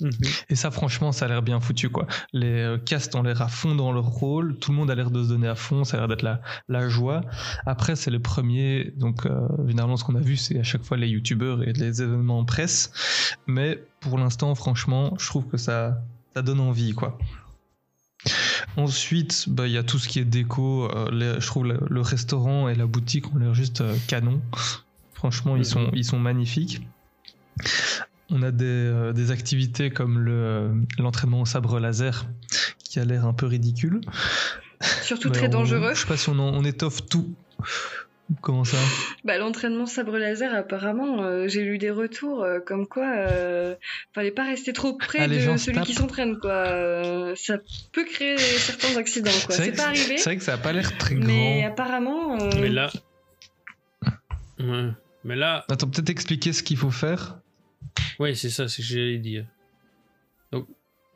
Mhm. Et ça, franchement, ça a l'air bien foutu, quoi. Les euh, castes ont l'air à fond dans leur rôle, tout le monde a l'air de se donner à fond, ça a l'air d'être la, la joie. Après, c'est le premier, donc euh, généralement, ce qu'on a vu, c'est à chaque fois les youtubeurs et les événements en presse. Mais pour l'instant, franchement, je trouve que ça, ça donne envie, quoi. Ensuite, bah, il y a tout ce qui est déco. euh, les- je trouve le, le restaurant et la boutique ont l'air juste euh, canon. Franchement, ils, Mhm. sont, ils sont magnifiques. On a des, euh, des activités comme le, euh, l'entraînement au sabre laser qui a l'air un peu ridicule. Surtout Mais très on- dangereux. Je sais pas si on, en- on étoffe tout. Comment ça? Bah, l'entraînement sabre laser, apparemment, euh, j'ai lu des retours euh, comme quoi euh, fallait pas rester trop près Ah, de celui tapent. qui s'entraîne, quoi. Euh, ça peut créer certains accidents, quoi. C'est vrai C'est que- pas arrivé, C'est vrai que ça a pas l'air très mais grand. apparemment. euh, Mais là. Ouais. Mais là, Attends, peut-être expliquer ce qu'il faut faire. Oui, c'est ça, c'est ce que j'allais dire. Donc,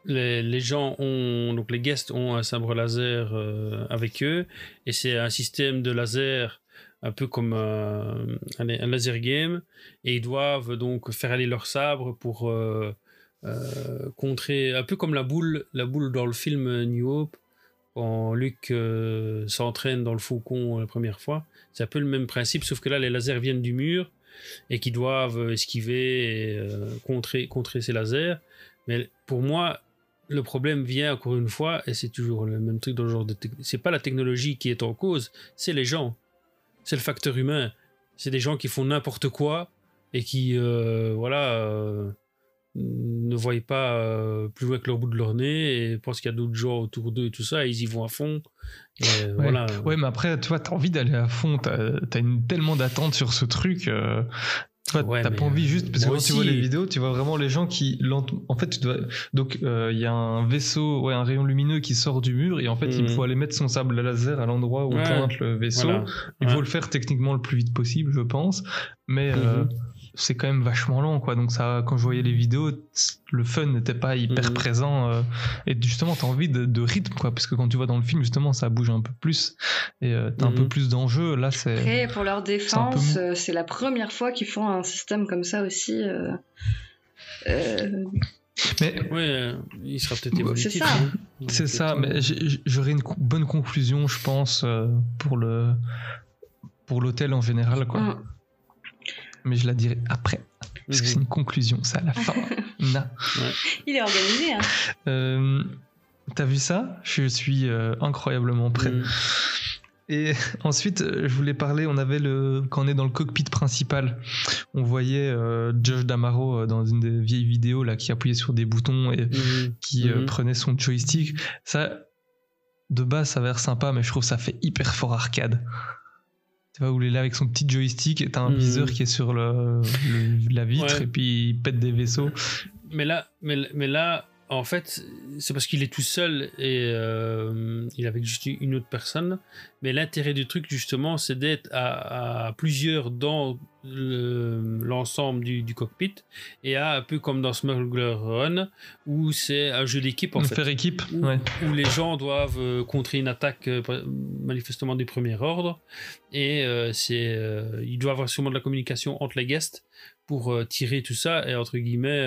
les, les gens ont, donc les guests ont un sabre laser euh, avec eux, et c'est un système de laser un peu comme un, un- laser game, et ils doivent donc faire aller leur sabre pour euh, euh, contrer, un peu comme la boule, la boule dans le film New Hope, quand Luke euh, s'entraîne dans le faucon la première fois. C'est un peu le même principe, sauf que là, les lasers viennent du mur et qui doivent esquiver et euh, contrer, contrer ces lasers. Mais pour moi, le problème vient encore une fois, et c'est toujours le même truc dans le genre de. C'est pas la technologie qui est en cause, c'est les gens. C'est le facteur humain. C'est des gens qui font n'importe quoi et qui, euh, voilà, euh, ne voient pas euh, plus loin que leur bout de leur nez et pensent qu'il y a d'autres gens autour d'eux et tout ça, et ils y vont à fond. Et Ouais. voilà. Ouais, mais après, tu vois, t'as envie d'aller à fond, t'as as une, tellement d'attentes sur ce truc. euh, tu Ouais, t'as pas envie juste parce que quand tu vois les vidéos, tu vois vraiment les gens qui en fait tu dois donc euh, il y a un vaisseau ouais un rayon lumineux qui sort du mur et en fait il Mhm. faut aller mettre son sable laser à l'endroit où Ouais, pointe le vaisseau. voilà. Il faut le faire techniquement le plus vite possible, je pense, mais euh, Mhm. C'est quand même vachement lent quoi. Donc ça quand je voyais les vidéos, le fun n'était pas hyper Mhm. présent euh, et justement t'as envie de, de rythme quoi parce que quand tu vois dans le film justement ça bouge un peu plus et euh, t'as un Mhm. peu plus d'enjeu. Là c'est Après, pour leur peu défense, c'est la première fois qu'ils font un système comme ça aussi. euh, euh, mais Ouais, il sera peut-être C'est évolutif. ça. hein. C'est ça, mais j'aurais une bonne conclusion, je pense, pour le pour l'hôtel en général, quoi. Mais je la dirai après, parce que Mhm. c'est une conclusion, c'est à la fin. *laughs* Na. Il est organisé, hein. Euh, T'as vu ça? Je suis euh, incroyablement prêt. Mhm. Et *laughs* ensuite, euh, je voulais parler, on avait le, quand on est dans le cockpit principal, on voyait euh, Josh Damaro dans une des vieilles vidéos là qui appuyait sur des boutons et Mhm. qui Mhm. prenait son joystick. Ça, de base, ça a l'air sympa, mais je trouve que ça fait hyper fort arcade. Tu vois, où il est là avec son petit joystick et t'as un Mhm. viseur qui est sur le, le- la vitre Ouais. et puis il pète des vaisseaux. Mais là, mais, mais là, en fait, c'est parce qu'il est tout seul et euh, il est avec juste une autre personne. Mais l'intérêt du truc, justement, c'est d'être à, à plusieurs dans le- l'ensemble du, du cockpit et à un peu comme dans Smuggler Run où c'est un jeu d'équipe en fait. Faire équipe, où, ouais. où les gens doivent euh, contrer une attaque euh, manifestement du premier ordre et euh, c'est euh, il doit avoir sûrement de la communication entre les guests pour tirer tout ça et entre guillemets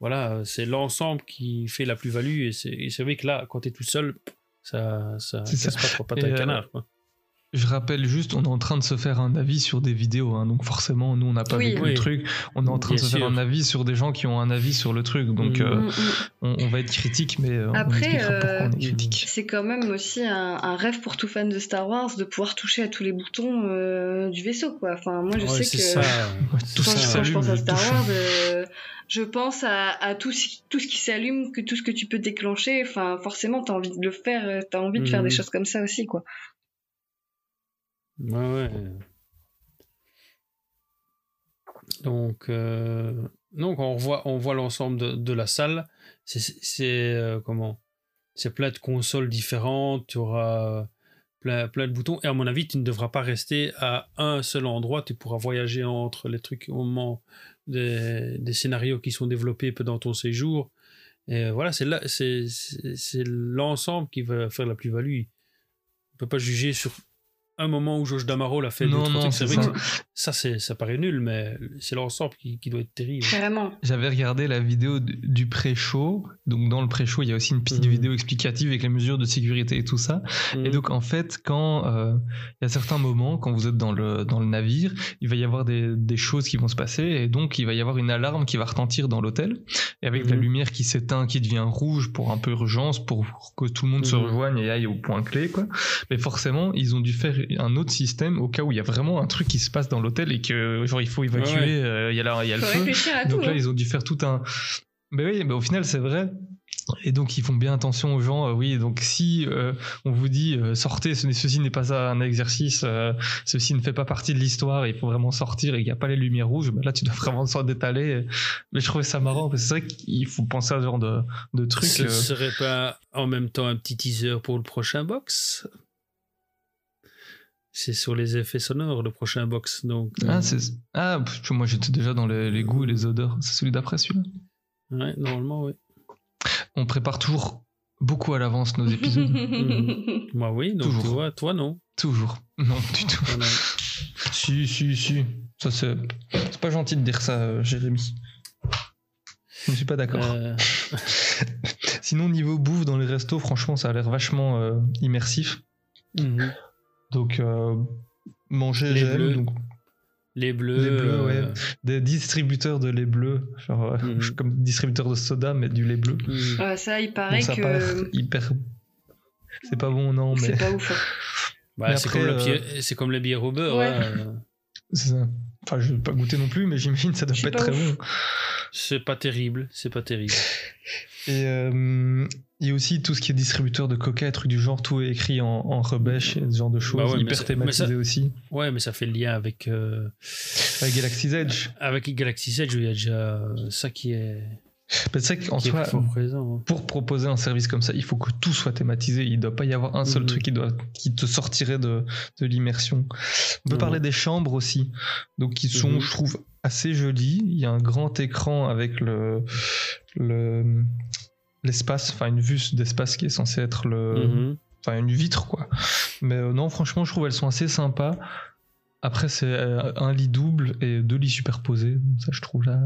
voilà euh, c'est l'ensemble qui fait la plus-value et c'est et c'est vrai que là quand tu es tout seul ça ça ça. pas trop pattes Et, à un euh, canard quoi. Je rappelle juste, on est en train de se faire un avis sur des vidéos, hein, donc forcément, nous, on n'a pas Oui. vécu Oui. le truc. On est en train Bien de se faire un avis sur des gens qui ont un avis sur le truc, donc Mhm. euh, Mm, mm. on, on va être critique, mais euh, on Après, expliquera pourquoi on est euh, critique. C'est quand même aussi un, un rêve pour tout fan de Star Wars de pouvoir toucher à tous les boutons euh, du vaisseau, quoi. Enfin, moi, je Ouais, sais que ça tout quand, ça je- quand je s'allume, pense à je Star. Wars, euh, je pense à, à tout, ce, tout ce qui s'allume, que tout ce que tu peux déclencher. Enfin, forcément, t'as envie de le faire, euh, t'as envie de faire des choses comme ça aussi, quoi. Ouais. Donc, euh, donc on voit, on voit l'ensemble de, de la salle. C'est, euh, comment? C'est plein de consoles différentes. Tu auras plein, plein de boutons. Et à mon avis, tu ne devras pas rester à un seul endroit. Tu pourras voyager entre les trucs au moment des, des scénarios qui sont développés pendant ton séjour. Et euh, voilà, c'est, l'ensemble qui va faire la plus-value. On peut pas juger sur un moment où Josh Damaro l'a fait. Non, non, c'est vrai ça. que ça, c'est, ça paraît nul, mais c'est l'ensemble qui, qui doit être terrible. Carrément. J'avais regardé la vidéo du- pré-show. Donc, dans le pré-show, il y a aussi une petite Mhm. vidéo explicative avec les mesures de sécurité et tout ça. Et Mhm. donc, en fait, quand euh, il y a certains moments, quand vous êtes dans le, dans le navire, il va y avoir des, des choses qui vont se passer. Et donc, il va y avoir une alarme qui va retentir dans l'hôtel. Et avec la Mhm. lumière qui s'éteint, qui devient rouge pour un peu urgence, pour que tout le monde se rejoigne et aille au point clé, quoi. Mais forcément, ils ont dû faire un autre système au cas où il y a vraiment un truc qui se passe dans l'hôtel et que, genre, il faut évacuer, Ouais, ouais. euh, il y a, la- il y a le feu. Donc tout. là, hein. ils ont dû faire tout un. Mais oui, mais au final, c'est vrai. Et donc, ils font bien attention aux gens. euh, oui, donc si euh, on vous dit euh, sortez, ce n'est- ceci n'est pas un exercice, euh, ceci ne fait pas partie de l'histoire, il faut vraiment sortir et qu'il n'y a pas les lumières rouges, bah là, tu dois *laughs* vraiment s'en détaler. Mais je trouvais ça marrant parce que c'est vrai qu'il faut penser à ce genre de, de trucs. Ce euh, serait pas en même temps un petit teaser pour le prochain box? C'est sur les effets sonores, le prochain box. Donc, euh, Ah, c'est- ah, pff, moi j'étais déjà dans les, les goûts et les odeurs. C'est celui d'après celui-là? ouais, normalement, oui. On prépare toujours beaucoup à l'avance nos épisodes. *laughs* Moi, oui, donc Toujours. tu vois, toi, non. toujours. Non, du tout. Voilà. *laughs* Si, si, si. Ça, c'est... c'est pas gentil de dire ça, euh, Jérémy. Je ne suis pas d'accord. Euh, *laughs* Sinon, niveau bouffe dans les restos, franchement, ça a l'air vachement euh, immersif. mhm. Donc, euh, manger, Les bleus. Donc... Les bleus. Les bleus, ouais. euh, Des distributeurs de lait bleu, genre euh, Mhm. *laughs* comme distributeur de soda, mais du lait bleu. hmm. Ouais, ça, il paraît Donc ça a que hyper. C'est pas bon, non, mais. c'est pas ouf. hein. Bah, c'est après, comme, euh, bière- c'est comme la bière au beurre. Ouais. hein, C'est ça. Enfin, je vais pas goûter non plus, mais j'imagine que ça doit pas être pas très ouf. bon. C'est pas terrible. C'est pas terrible. Et euh, il y a aussi tout ce qui est distributeur de coca, trucs du genre, tout est écrit en, en rebêche et ce genre de choses, Bah ouais, hyper thématisé ça- aussi. Ouais, mais ça fait le lien avec. euh, Avec Galaxy's Edge. Avec Galaxy Edge, il y a déjà ça qui est, *laughs* Mais c'est qu'en soi, présent. hein. pour proposer un service comme ça, il faut que tout soit thématisé. Il doit pas y avoir un seul Mhm. truc qui, doit, qui te sortirait de, de l'immersion. On peut Mhm. parler des chambres aussi, donc qui sont, Mhm. je trouve, assez jolies. Il y a un grand écran avec le le- l'espace, enfin une vue d'espace qui est censé être le, Mhm. enfin une vitre quoi. Mais euh, non, franchement, je trouve elles sont assez sympas. Après, c'est euh, un lit double et deux lits superposés. Ça, je trouve là.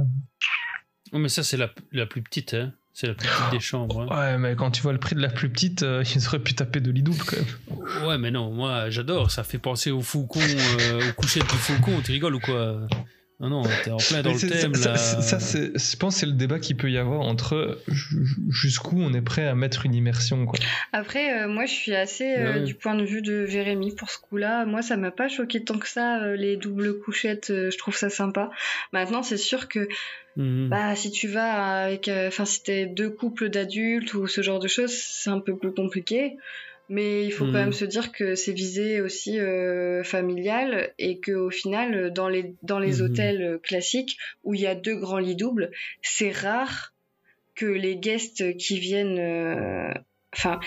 Oh, mais ça, c'est la, la plus petite. Hein. C'est la plus petite des chambres. hein. Ouais, mais quand tu vois le prix de la plus petite, euh, ils auraient pu taper de lit double quand même. Ouais, mais non, moi, j'adore. Ça fait penser au faucon, euh, aux couchettes du faucon. Tu rigoles ou quoi? Non, non, t'es en plein dans le thème. ça, là. ça, ça, c'est- je pense que c'est le débat qu'il peut y avoir entre ju- jusqu'où on est prêt à mettre une immersion. Quoi. Après, euh, moi, je suis assez euh, Ouais. du point de vue de Jérémy pour ce coup-là. Moi, ça m'a pas choqué tant que ça, euh, les doubles couchettes. euh, je trouve ça sympa. Maintenant, c'est sûr que Mhm. bah, si tu vas avec. euh, Enfin, si t'es deux couples d'adultes ou ce genre de choses, c'est un peu plus compliqué. Mais il faut quand même se dire que c'est visé aussi euh, familial et que au final, dans les, dans les Mhm. hôtels classiques où il y a deux grands lits doubles, c'est rare que les guests qui viennent. euh, Enfin,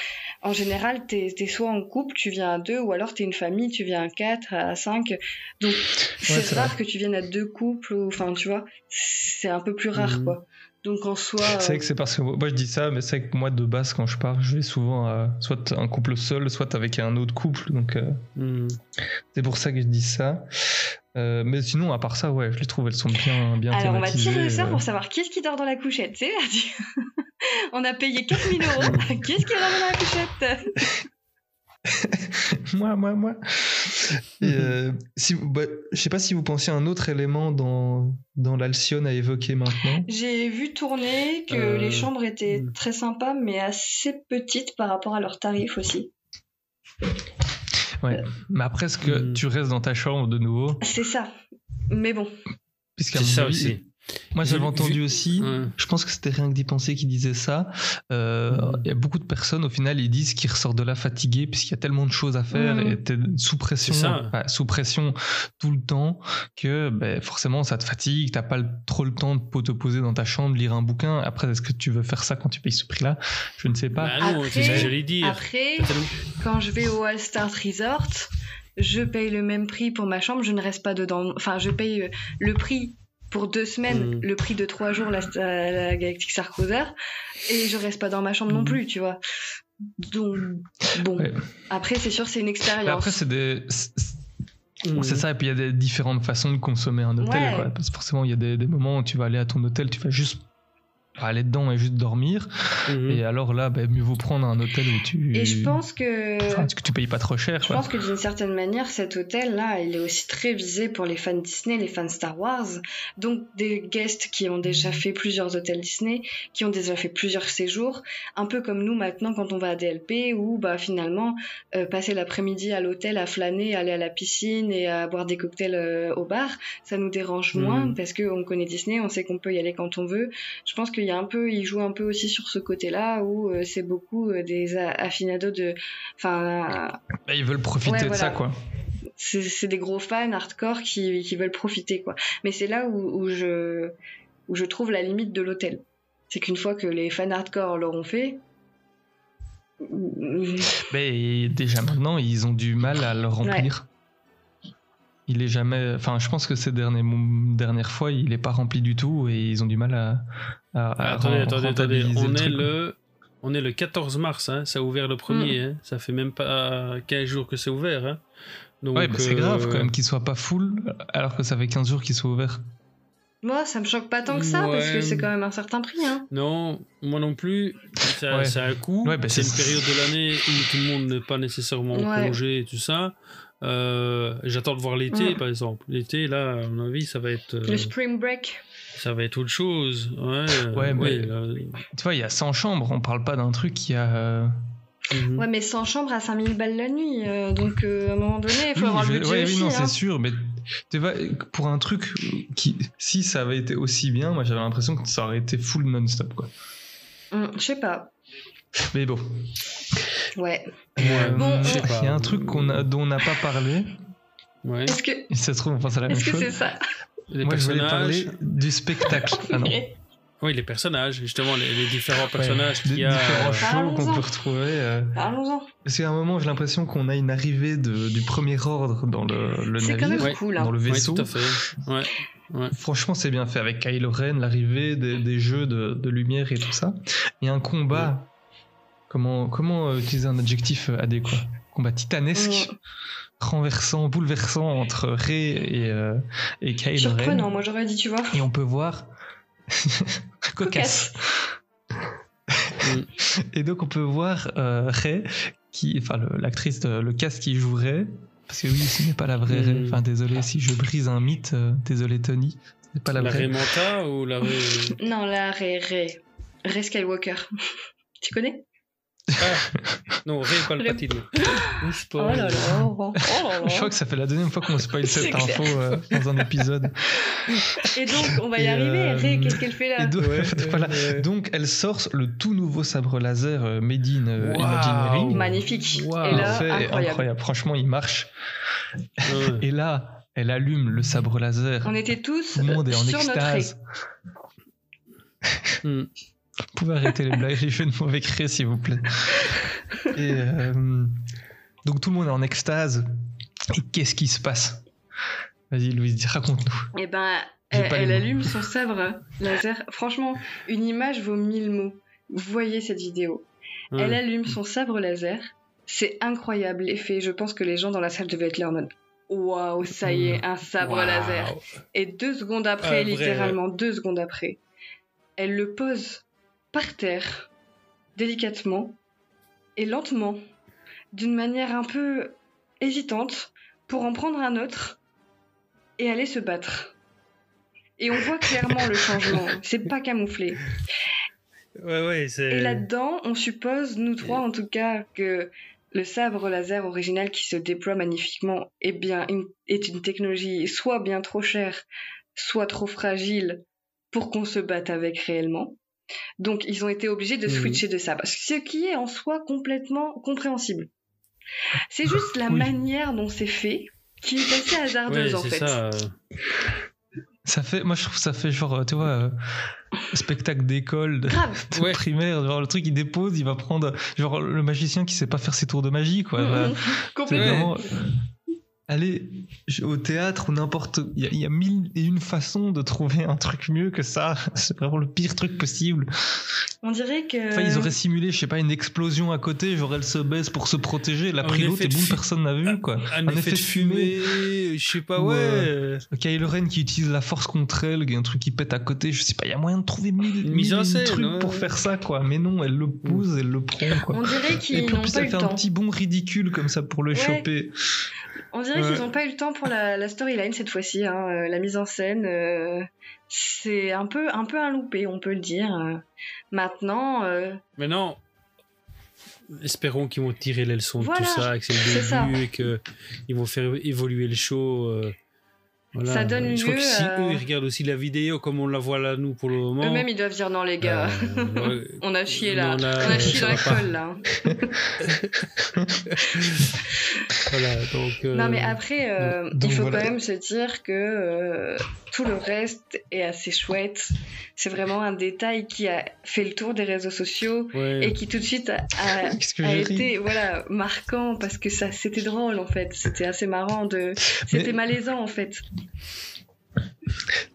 en général, t'es es soit en couple, tu viens à deux, ou alors t'es une famille, tu viens à quatre, à cinq. Donc, c'est rare vrai. que tu viennes à deux couples, ou enfin, tu vois, c'est un peu plus rare, Mhm. quoi. Donc, en soi. C'est vrai euh, que c'est parce que moi je dis ça, mais c'est vrai que moi de base quand je pars, je vais souvent à soit un couple seul, soit avec un autre couple. Donc euh, Mhm. c'est pour ça que je dis ça. Euh, mais sinon, à part ça, ouais, je les trouve, elles sont bien, bien Alors, on va tirer le sort pour savoir qui est-ce qui dort dans la couchette. C'est *laughs* *laughs* on a payé 4000 euros. *laughs* qui est-ce qui dort dans la couchette? *laughs* moi, moi, moi. Et, *laughs* euh, si, bah, je sais pas si vous pensiez à un autre élément dans, dans l'Alcyone à évoquer maintenant. J'ai vu tourner que Euh, les chambres étaient hmm. très sympas, mais assez petites par rapport à leurs tarifs aussi. Ouais. Mais après, est-ce que Mhm. tu restes dans ta chambre de nouveau? C'est ça. Mais bon. Puisqu'à C'est mon ça avis, aussi. Moi, j'avais entendu aussi, Ouais. je pense que c'était rien que d'y penser qui disait ça. Euh, Mhm. Il y a beaucoup de personnes, au final, ils disent qu'ils ressortent de là fatigués puisqu'il y a tellement de choses à faire Mhm. et t'es sous pression, C'est ça. enfin, sous pression tout le temps que ben, forcément ça te fatigue, t'as pas trop le temps de te poser dans ta chambre, lire un bouquin. Après, est-ce que tu veux faire ça quand tu payes ce prix-là? Je ne sais pas. Bah non, c'est ce que Après- dire. Après, quand je vais au All Star Resort, je paye le même prix pour ma chambre, je ne reste pas dedans. Enfin, je paye le prix pour deux semaines, Mm. le prix de trois jours la, la, la Galactic Star Cruiser, et je reste pas dans ma chambre non Mm. plus, tu vois. Donc, bon. Ouais. Après, c'est sûr, c'est une Mais expérience. après, c'est des. c'est- Mhm. C'est ça, et puis il y a des différentes façons de consommer un hôtel. Ouais. quoi. Parce que forcément, il y a des, des moments où tu vas aller à ton hôtel, tu vas juste aller dedans et juste dormir. Mhm. Et alors là, ben, mieux vaut prendre un hôtel où tu. Et je pense que. Enfin, que tu payes pas trop cher. Je quoi. pense que d'une certaine manière, cet hôtel-là, il est aussi très visé pour les fans Disney, les fans Star Wars. Donc des guests qui ont déjà fait plusieurs hôtels Disney, qui ont déjà fait plusieurs séjours, un peu comme nous maintenant quand on va à DLP, où bah finalement euh, passer l'après-midi à l'hôtel, à flâner, aller à la piscine et à boire des cocktails euh, au bar, ça nous dérange Mhm. moins parce qu'on connaît Disney, on sait qu'on peut y aller quand on veut. Je pense qu'il y a un peu, il joue un peu aussi sur ce côté-là où euh, c'est beaucoup euh, des a- aficionados de, enfin Bah, ils veulent profiter Ouais, de ça, quoi. c'est c'est des gros fans hardcore qui, qui veulent profiter quoi. Mais c'est là où, où je où je trouve la limite de l'hôtel. C'est qu'une fois que les fans hardcore l'auront fait, Mais déjà maintenant, ils ont du mal à le remplir. Il est jamais. Enfin, je pense que ces derniers, dernières fois, il est pas rempli du tout et ils ont du mal à. à- à attendez, attendez, attendez. rentabiliser On le est le, on est le 14 mars, hein. ça a ouvert le premier. Mm. Hein. Ça fait même pas 15 jours que c'est ouvert. Hein. Donc, Ouais, bah, c'est euh, grave quand même qu'il soit pas full alors que ça fait 15 jours qu'il soit ouvert. moi ça me choque pas tant que ça parce que c'est quand même un certain prix. Hein. Non, moi non plus. Ouais. a un coût. Ouais, bah, c'est c'est- une période de l'année où tout le monde n'est pas nécessairement en Ouais. congé et tout ça. Euh, J'attends de voir l'été, Mm. par exemple. L'été, là, à mon avis, ça va être, euh, Le spring break. ça va être autre chose. Ouais, Ouais, mais- là, Tu vois, il y a 100 chambres, on parle pas d'un truc qui a. euh. Ouais, mais sans chambre à 5000 balles la nuit. euh, donc, euh, à un moment donné, il faut Oui, avoir je- le budget ouais, aussi. oui, non, hein. c'est sûr, mais tu vois, pour un truc qui, si ça avait été aussi bien, moi j'avais l'impression que ça aurait été full non-stop, quoi. Hum, Je sais pas. Mais bon. Ouais. Euh, Bon. Il y a un truc qu'on a, dont on n'a pas parlé, Ouais. Est-ce que ça se trouve, on pense à la même est-ce que chose. c'est ça Les Moi, je voulais parler du spectacle. Ah non. *laughs* Oui, les personnages, justement, les, les différents personnages Ouais, qu'il y a. différents euh, shows qu'on peut retrouver. euh, Parlons-en. Parce qu'à un moment, j'ai l'impression qu'on a une arrivée de- du premier ordre dans le, le quand navire, même Ouais. cool. hein. dans le ouais, vaisseau. tout à fait. Ouais. Ouais. Franchement, c'est bien fait avec Kylo Ren, l'arrivée des, des jeux de, de lumière et tout ça. Et un combat. Comment, comment euh, utiliser un adjectif euh, adéquat? Combat titanesque, Mm. renversant, bouleversant entre Rey et, euh, et Kylo Surprenant, Ren. moi j'aurais dit, tu vois. Et on peut voir. *laughs* Cocasse. Et donc on peut voir euh, Rey, qui, enfin le- l'actrice, de- le cast qui jouerait, parce que oui, ce n'est pas la vraie Rey. Mm. Enfin désolé si je brise un mythe, euh, désolé Tony, ce n'est pas la, La vraie. Raymanta ou la Ray- Non, là, Ray, Ray. Ray Skywalker. *laughs* tu connais? Ah, non, Ray Palpatine. Ou Oh spoil. là là. Oh là là. *laughs* Je crois que ça fait la deuxième fois qu'on spoil cette clair. info euh, dans un épisode. Et donc, on va y Et, arriver. euh, Ray, qu'est-ce qu'elle fait là Et donc, Ouais, *laughs* voilà. ouais. donc elle sort le tout nouveau sabre laser euh, Made in euh, Waouh. Imagineering. Magnifique. Waouh. Et là, et incroyable. Franchement, il marche. Ouais. Et là, elle allume le sabre laser. On était tous Tout le monde est en sur notre extase. Hmm. Vous pouvez arrêter les blagues, les jeux de mauvais cré, s'il vous plaît. Et euh, donc tout le monde est en extase. Et qu'est-ce qui se passe? Vas-y, Louise, raconte-nous. Eh ben, J'ai elle, allume son sabre laser. Franchement, une image vaut mille mots. Vous voyez cette vidéo. Ouais. Elle allume son sabre laser. C'est incroyable l'effet. Je pense que les gens dans la salle devaient être là en mode Waouh, ça y est, un sabre laser. Et deux secondes après, vrai, littéralement deux secondes après, elle le pose par terre, délicatement et lentement, d'une manière un peu hésitante, pour en prendre un autre et aller se battre. Et on voit clairement le changement. *laughs* C'est pas camouflé. Ouais, ouais, c'est. Et là-dedans, on suppose, nous trois en tout cas, que le sabre laser original qui se déploie magnifiquement est bien une, est une technologie soit bien trop chère, soit trop fragile pour qu'on se batte avec réellement. Donc ils ont été obligés de Mhm. switcher de sabre, ce qui est en soi complètement compréhensible. C'est juste la Oui. manière dont c'est fait qui est assez hasardeuse Ouais, en fait. ça. euh, Ça fait, moi je trouve que ça fait genre, euh, tu vois, euh, spectacle d'école, de, Grave. de *laughs* Ouais. primaire, genre le truc il dépose, il va prendre, genre le magicien qui sait pas faire ses tours de magie, quoi. Mhm. C'est Complètement. Je- au théâtre ou n'importe. Il y, a- il y a mille et une façons de trouver un truc mieux que ça. *laughs* C'est vraiment le pire truc possible. On dirait que. Enfin, ils auraient simulé, je sais pas, une explosion à côté, genre elle se baisse pour se protéger, elle a Un pris l'autre effet et de boum, personne n'a vu, quoi. Un, effet, de fumée, je sais pas, Ou, ouais. euh, Kylo Ren qui utilise la force contre elle, il y a un truc qui pète à côté, je sais pas, il y a moyen de trouver mille, Une mille scène, trucs ouais. pour faire ça, quoi. Mais non, elle le pousse, elle le prend, quoi. On dirait Et qu'ils puis en n'ont plus, pas eu elle le fait un temps. petit bond ridicule comme ça pour le Ouais. choper. On dirait Ouais. qu'ils n'ont pas eu le temps pour la, la storyline cette fois-ci. hein, euh, la mise en scène, euh, c'est un peu, un peu un loupé, on peut le dire. Maintenant, euh, Maintenant, espérons qu'ils vont tirer les leçons Voilà, de tout ça, que c'est le ça. début et qu'ils vont faire évoluer le show. euh, voilà. Ça donne Je crois lieu que si eux ils regardent aussi la vidéo comme on la voit là nous pour le moment. eux-mêmes ils doivent dire non les gars, euh, *laughs* on a chié là, non, là, on a chié dans pas. l'école là. *laughs* voilà, donc. euh, Non mais après, euh, donc il faut voilà. quand même se dire que euh, tout le reste est assez chouette. C'est vraiment un détail qui a fait le tour des réseaux sociaux ouais. et qui tout de suite a, *laughs* été voilà marquant parce que ça c'était drôle en fait c'était assez marrant de c'était malaisant en fait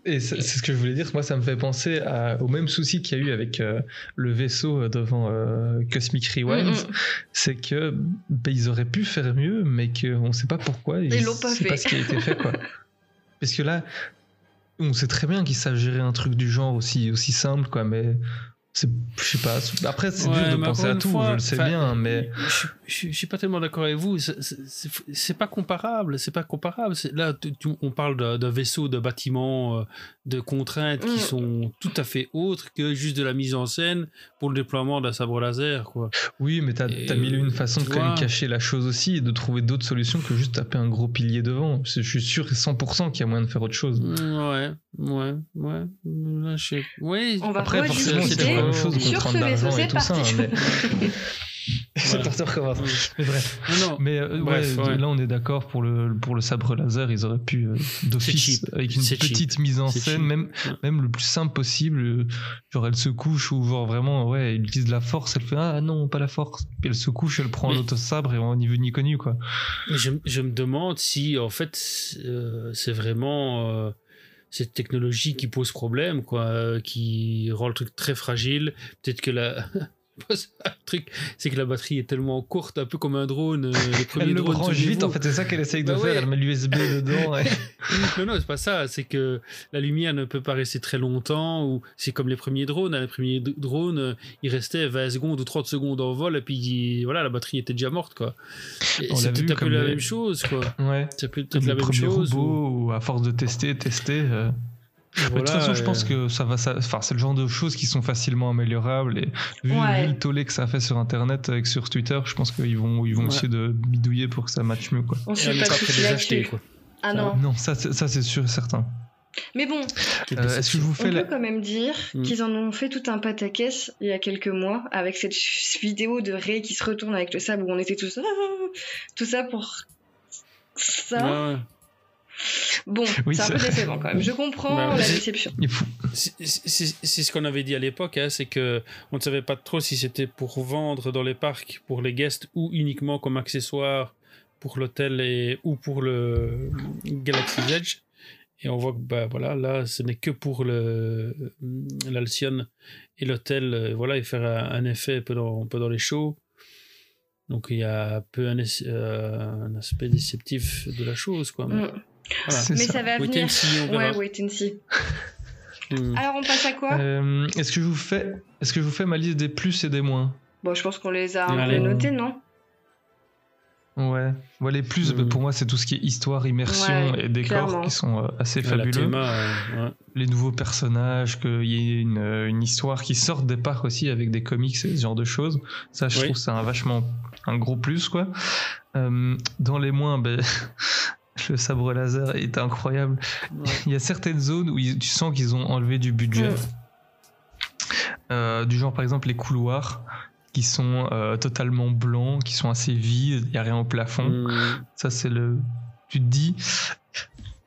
Et c'est ce que je voulais dire. Moi, ça me fait penser à- au même souci qu'il y a eu avec euh, le vaisseau devant euh, Cosmic Rewind. Mm, mm. C'est que bah, ils auraient pu faire mieux, mais qu'on ne sait pas pourquoi. Ils l'ont pas c'est fait. pas ce qui a été fait, quoi. *laughs* Parce que là, on sait très bien qu'ils savent gérer un truc du genre aussi, aussi simple, quoi. Mais je sais pas. Après, c'est Ouais, dur de penser à tout, fois, je le sais bien, mais je, je- je suis pas tellement d'accord avec vous. C'est- pas comparable. C'est pas comparable. Là, tu- tu- on parle d'un d'un vaisseau, de bâtiment, euh, de contraintes qui Mm. sont tout à fait autres que juste de la mise en scène pour le déploiement d'un sabre laser, quoi. oui, mais t'as, t'as mille une façons de quand même cacher la chose aussi et de trouver d'autres solutions que juste taper un gros pilier devant. Je suis sûr 100% qu'il y a moyen de faire autre chose. Ouais, ouais, ouais. Là, je. Ouais. On va Après, forcément, c'est la même chose sur contre ce vaisseau, d'argent et c'est tout ça. *laughs* c'est parti, on recommence. Mm. Mais bref. Non, non. Mais euh, Bref, ouais, ouais. là on est d'accord pour le, pour le sabre laser, ils auraient pu euh, d'office avec une petite cheap. mise en scène, même, Ouais. même le plus simple possible. euh, Genre elle se couche ou genre vraiment ouais, elle utilise la force, elle fait ah non pas la force, puis elle se couche, elle prend Mais- l'autosabre et on n'y veut ni connu quoi. Mais je, je me demande si, en fait, euh, c'est vraiment euh, cette technologie qui pose problème, quoi, euh, qui rend le truc très fragile. Peut-être que la. *laughs* *laughs* truc, c'est que la batterie est tellement courte, un peu comme un drone. euh, Elle le drones branche vite en fait, c'est ça qu'elle essaye de Bah faire, ouais. elle met l'USB *laughs* dedans. *laughs* non, non, c'est pas ça. C'est que la lumière ne peut pas rester très longtemps. Ou c'est comme les premiers drones. hein, Les premiers drones, euh, ils restaient 20 secondes ou 30 secondes en vol, et puis voilà, la batterie était déjà morte, quoi. C'est peut-être un peu la les- même chose, quoi. Ouais. C'est peut-être la même chose. ou- robots ou à force de tester, tester. euh, Mais de toute façon, je pense euh, que ça va. Ça... Enfin, c'est le genre de choses qui sont facilement améliorables. Et vu, Ouais. vu le tollé que ça a fait sur Internet avec sur Twitter, je pense qu'ils vont, ils vont Ouais. essayer de bidouiller pour que ça matche mieux. Quoi. On Et on est pas pas les acheter, quoi. Ah non. Non, ça, c'est- ça c'est sûr et certain. Mais bon, Euh, Est-ce que je vous on fais peut la... quand même dire Mm. qu'ils en ont fait tout un pataquès il y a quelques mois avec cette vidéo de Ray qui se retourne avec le sable où on était tous ah, tout ça pour ça. Ouais, ouais. Bon, *laughs* Oui, c'est un peu décevant quand même. Je comprends Bah, la déception. C'est- ce qu'on avait dit à l'époque, hein, c'est que on ne savait pas trop si c'était pour vendre dans les parcs pour les guests ou uniquement comme accessoire pour l'hôtel et ou pour le Galaxy Edge. Et on voit que bah voilà, là, ce n'est que pour le l'Alcyon et l'hôtel. euh, Voilà, et faire un, un effet un peu dans, un peu dans les shows. Donc il y a un peu un, euh, un aspect déceptif de la chose, quoi. Mais, Mm. Voilà. Mais ça. ça va Wait venir. and see. Ouais, wait and see. Alors on passe à quoi Euh, est-ce que je vous fais, est-ce que je vous fais ma liste des plus et des moins? Bon, je pense qu'on les a notés, non? Ouais. Ouais, les plus, bah, pour moi, c'est tout ce qui est histoire, immersion Ouais, et décor clairement. qui sont euh, assez fabuleux. théma, euh, ouais. les nouveaux personnages, qu'il y ait une, une histoire qui sorte des parcs aussi avec des comics et ce genre de choses. Ça, je Oui. trouve c'est un vachement un gros plus quoi. Euh, dans les moins, ben, le sabre laser est incroyable. Ouais. *laughs* Il y a certaines zones où ils- tu sens qu'ils ont enlevé du budget. Euh, du genre par exemple les couloirs qui sont euh, totalement blancs, qui sont assez vides, il n'y a rien au plafond. Mm. Ça, c'est le. Tu te dis,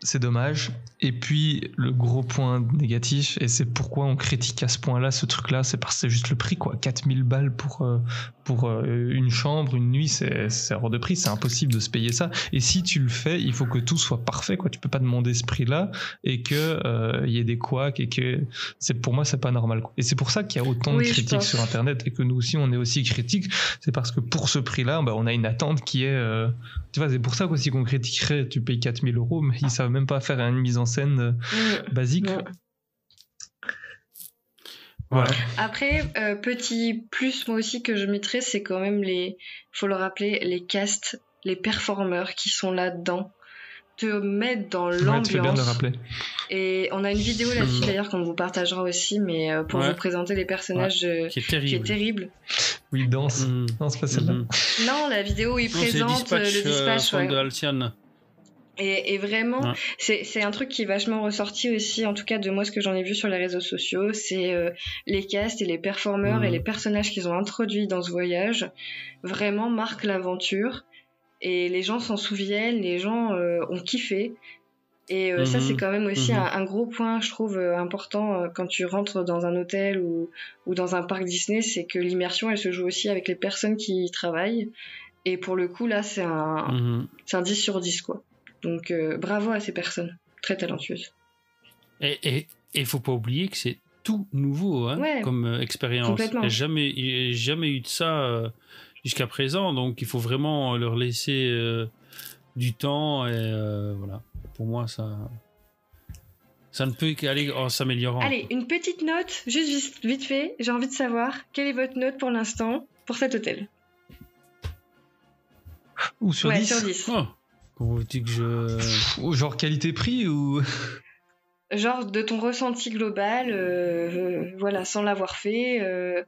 c'est dommage. Et puis, le gros point négatif, et c'est pourquoi on critique à ce point-là ce truc-là, c'est parce que c'est juste le prix, quoi. 4000 balles pour, euh, pour euh, une chambre, une nuit, c'est hors de prix, c'est impossible de se payer ça. Et si tu le fais, il faut que tout soit parfait, quoi. Tu peux pas demander ce prix-là et que euh, y ait des couacs et que c'est pour moi c'est pas normal. quoi. Et c'est pour ça qu'il y a autant Oui, de critiques sur Internet et que nous aussi on est aussi critiques. C'est parce que pour ce prix-là, bah, on a une attente qui est tu vois, c'est pour ça qu'on critiquerait, tu payes 4000 euros, mais ils savent même pas faire une mise en scène euh, Mm. basique. Ouais. Voilà. Après, euh, petit plus, moi aussi, que je mettrais, c'est quand même les, faut le rappeler, les castes, les performeurs qui sont là-dedans, te mettent dans Ouais, l'ambiance. rappeler. Et on a une vidéo là-dessus d'ailleurs qu'on vous partagera aussi, mais euh, pour Ouais. vous présenter les personnages euh, Qui est qui est terrible. terrible. Oui, danse. Mm. Non, c'est pas celle-là. Mhm. Non, la vidéo où il Non, présente dispatch, euh, le euh, dispatch. ouais. de Alcyon. Et, et vraiment, Ouais. c'est un truc qui est vachement ressorti aussi, en tout cas de moi ce que j'en ai vu sur les réseaux sociaux, c'est euh, les castes et les performeurs Mhm. et les personnages qu'ils ont introduits dans ce voyage vraiment marquent l'aventure et les gens s'en souviennent, les gens euh, ont kiffé. Et euh, ça Mhm. c'est quand même aussi Mhm. un, un gros point, je trouve, important quand tu rentres dans un hôtel ou, ou dans un parc Disney, c'est que l'immersion elle se joue aussi avec les personnes qui y travaillent. Et pour le coup là c'est un, Mhm. c'est un 10 sur 10 quoi. Donc euh, bravo à ces personnes, très talentueuses. Et il faut pas oublier que c'est tout nouveau hein, Ouais. comme euh, expérience. Il n'y a jamais, jamais eu de ça euh, jusqu'à présent, donc il faut vraiment leur laisser du temps et voilà. Pour moi, ça, Ça ne peut qu'aller en s'améliorant. Allez, une petite note, juste vite, vite fait. J'ai envie de savoir quelle est votre note pour l'instant pour cet hôtel? Ou sur ouais, 10 sur 10. Oh. Comment veux-tu que je. Genre qualité-prix ou. *laughs* Genre de ton ressenti global, euh, euh, voilà, sans l'avoir fait. euh,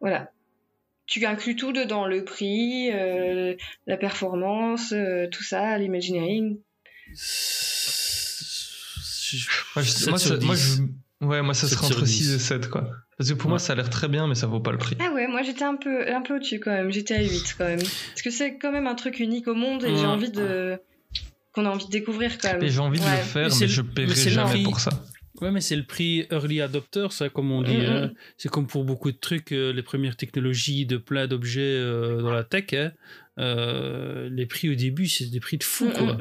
voilà. Tu inclus tout dedans, le prix, euh, la performance, euh, tout ça, l'imagineering. Moi, je- 7 moi, sur ça, moi, 10. je- ouais, moi, ça 7 serait entre 10. 6 et 7, quoi. Parce que pour moi, ça a l'air très bien, mais ça vaut pas le prix. Ah ouais, moi j'étais un peu, un peu au-dessus quand même. J'étais à 8 quand même. Parce que c'est quand même un truc unique au monde et j'ai envie de. qu'on a envie de découvrir quand même. Et j'ai envie de Ouais. le faire, Mais mais, c'est je le- paierai mais jamais prix. pour ça. Ouais, mais c'est le prix early adopter, ça, comme on dit. Hein. C'est comme pour beaucoup de trucs, euh, les premières technologies de plein d'objets euh, dans la tech. hein. Euh, les prix au début, c'est des prix de fou, quoi.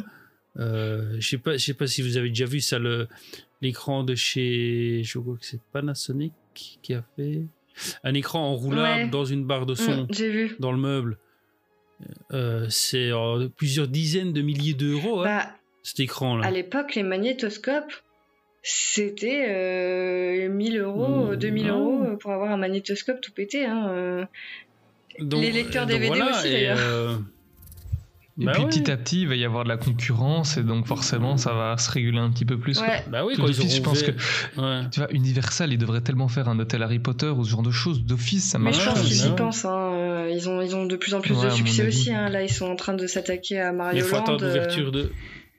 je sais pas, je sais pas si vous avez déjà vu ça, le l'écran de chez, je crois que c'est Panasonic qui a fait un écran enroulable Ouais. dans une barre de son Mm, vu. dans le meuble. Euh, c'est euh, plusieurs dizaines de milliers d'euros, hein, Bah, cet écran-là. à l'époque, les magnétoscopes, c'était euh, 1000 euros, Mm, 2000 non. euros pour avoir un magnétoscope tout pété. Hein. euh. Donc- les lecteurs DVD aussi, et, d'ailleurs. Et bah puis ouais. petit à petit, il va y avoir de la concurrence, et donc forcément, ça va se réguler un petit peu plus. quoi. Ouais. Bah oui, d'office, je pense fait- que Ouais. tu vois, Universal, ils devraient tellement faire un hôtel Harry Potter ou ce genre de choses d'office, ça Mais marche je Ouais, pense pas. qu'ils y pensent. Hein. euh, Ils, ont, ils ont de plus en plus Ouais, de succès aussi. Hein. Là, ils sont en train de s'attaquer à Mais Mario il faut Land. attendre euh, l'ouverture de.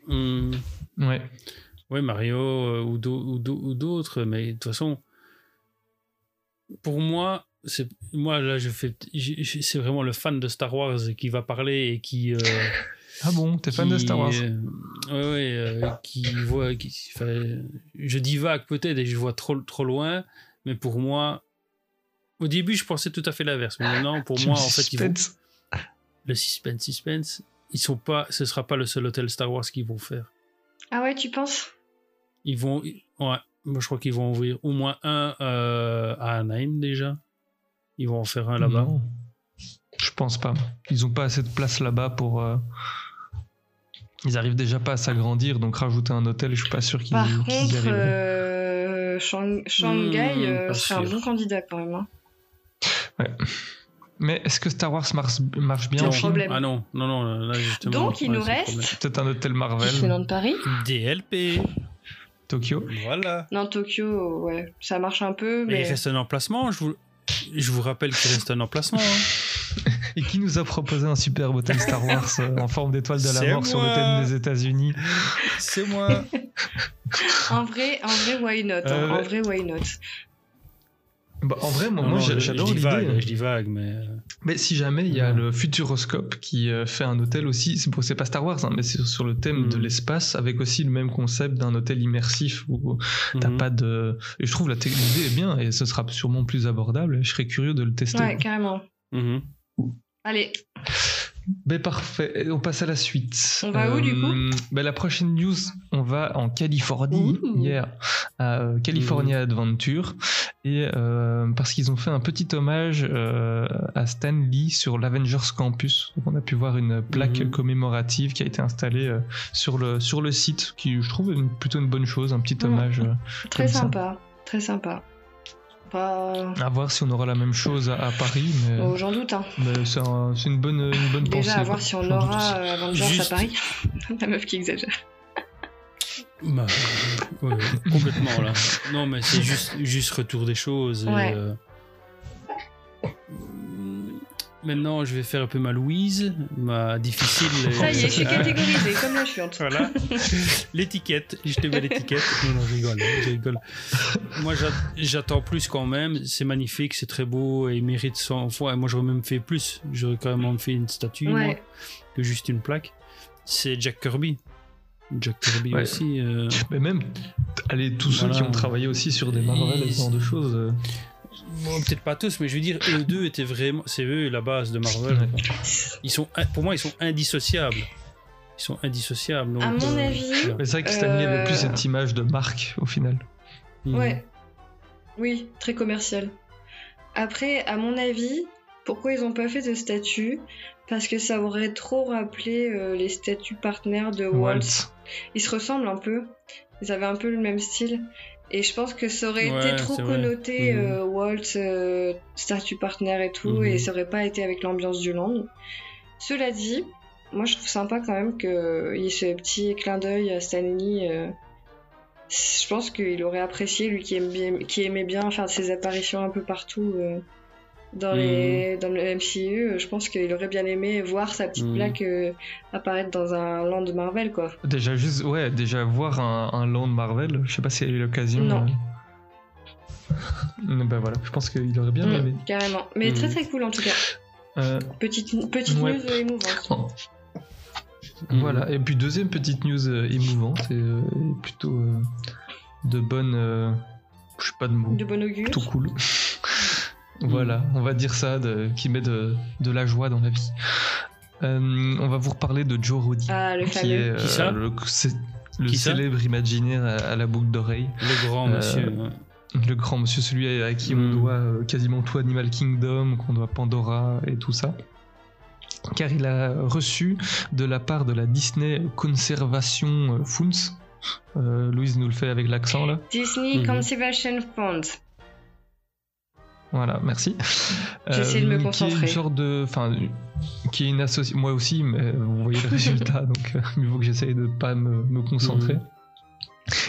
Hum, Ouais. Ouais, Mario euh, ou d'au- ou d'au- ou d'autres, mais de toute façon, pour moi, moi là, je fais, c'est vraiment le fan de Star Wars qui va parler et qui. euh, *laughs* Ah bon, t'es fan de Star Wars euh, Ouais, ouais, euh, qui voit. Qui, je divague peut-être et je vois trop, trop loin, mais pour moi, au début, je pensais tout à fait l'inverse. Mais maintenant, pour *laughs* moi, me en fait, ils vont, le suspense, suspense, ils sont pas, ce sera pas le seul hôtel Star Wars qu'ils vont faire. Ah ouais, tu penses? Ils vont, ouais, moi je crois qu'ils vont ouvrir au moins un euh, à Anaheim déjà. Ils vont en faire un là-bas. Je pense pas. Ils ont pas assez de place là-bas pour. euh, Ils arrivent déjà pas à s'agrandir, donc rajouter un hôtel, je suis pas sûr qu'ils Par qu'ils y contre, euh, Shang- Shanghai Hmm, euh, serait un bon candidat quand même. hein. Mais est-ce que Star Wars marche, marche bien en Chine Problème. Ah non, non, non, là justement. Donc, il ouais, nous c'est reste. Peut-être un hôtel Marvel, Disneyland Paris. DLP. Tokyo. Voilà. Non, Tokyo, ouais, ça marche un peu, Mais il mais. reste un emplacement. Je vous, je vous rappelle qu'il reste un emplacement. hein. Et qui nous a proposé un superbe hôtel Star Wars euh, en forme d'étoile de la mort sur le thème des États-Unis C'est moi. En vrai, en vrai, why not hein. Euh, En vrai, why not Bah, En vrai, moi, moi, j'adore l'idée. divague, Je divague, mais. Mais si jamais il y a le Futuroscope qui euh, fait un hôtel aussi, c'est bon, c'est pas Star Wars, hein, mais c'est sur le thème de l'espace, avec aussi le même concept d'un hôtel immersif où t'as mhm. pas de. Et je trouve la te- l'idée est bien et ce sera sûrement plus abordable. Je serais curieux de le tester. Ouais, carrément. Mhm. Allez, Ben parfait, on passe à la suite. On va où, du coup ben, La prochaine news, on va en Californie, hier, à euh, California Adventure, et euh, parce qu'ils ont fait un petit hommage euh, à Stan Lee sur l'Avengers Campus. Donc on a pu voir une plaque Mhm. commémorative qui a été installée euh, sur, le, sur le site, qui je trouve est une- plutôt une bonne chose, un petit hommage. euh, très ça. sympa, très sympa. Pas... À voir si on aura la même chose à, à Paris, mais, Oh, J'en doute, hein. mais c'est un- c'est une bonne, une bonne pensée. Déjà, à voir si on aura euh, Avengers Juste- à Paris. *laughs* La meuf qui exagère. Bah, ouais, complètement là. Non, mais c'est *laughs* juste, juste retour des choses. et, euh, Maintenant, je vais faire un peu ma Louise, ma difficile. *laughs* Ça y est, je suis catégorisée comme la chiante. Voilà. *laughs* l'étiquette. Je te mets l'étiquette. Non, non, je rigole. Je rigole. Moi, j'a- j'attends plus quand même. C'est magnifique, c'est très beau et il mérite 100 fois. Et moi, j'aurais même fait plus. J'aurais quand même fait une statue, moi, Ouais. que juste une plaque. C'est Jack Kirby. Jack Kirby Ouais. aussi. euh, Mais même, allez, tous ceux qui ont travaillé aussi sur des Marvel et ce genre de choses. euh, Bon, peut-être pas tous, mais je veux dire, eux deux étaient vraiment. C'est eux la base de Marvel. Ils sont, pour moi, ils sont indissociables. Ils sont indissociables. donc, À mon euh, avis, c'est vrai que Stanley avait plus Euh, cette image de marque au final. Mhm. Ouais. Oui, très commercial. Après, à mon avis, pourquoi ils ont pas fait de statut Parce que ça aurait trop rappelé euh, les statuts partenaires de Walt. Walt. Ils se ressemblent un peu. Ils avaient un peu le même style. Et je pense que ça aurait Ouais, été trop connoté Mhm. euh, Walt, euh, statut partner et tout, Mhm. et ça aurait pas été avec l'ambiance du land. Cela dit, moi je trouve sympa quand même qu'il y ait ce petit clin d'œil à Stanley. euh, je pense qu'il aurait apprécié, lui qui, aime bien, qui aimait bien faire ses apparitions un peu partout euh, dans, les, dans le MCU. Je pense qu'il aurait bien aimé voir sa petite Mhm. plaque euh, apparaître dans un land Marvel, quoi. Déjà, juste, ouais, déjà voir un, un land Marvel, je sais pas s'il a eu l'occasion. Non. euh. *laughs* Mais Ben voilà, je pense qu'il aurait bien Mm, aimé. carrément. Mais très très cool en tout cas. Euh, Petite, petite Ouais. news euh, émouvante. oh. Voilà, et puis deuxième petite news euh, émouvante et, euh, et plutôt euh, de bonne. euh, je sais pas de mots. De bon augure. Plutôt cool. *laughs* voilà, on va dire ça, de- qui met de, de la joie dans la vie. Euh, on va vous reparler de Joe Roddy, Ah, le qui fameux. est euh, Qui ça le, c'est le Qui ça célèbre imaginaire à, à la boucle d'oreille. Le grand Euh, monsieur. ouais. Le grand monsieur, celui à qui on Mm. doit euh, quasiment tout Animal Kingdom, qu'on doit Pandora et tout ça. Car il a reçu de la part de la Disney Conservation Funds. Euh, Louise nous le fait avec l'accent là. Disney Mhm. Conservation Fund. Voilà, merci. *laughs* J'essaie de me Qui est concentrer. une sorte de, enfin, qui est une association. Moi aussi, mais vous voyez le *laughs* résultat, donc euh, mieux vaut que j'essaye de pas me, me concentrer. Mhm.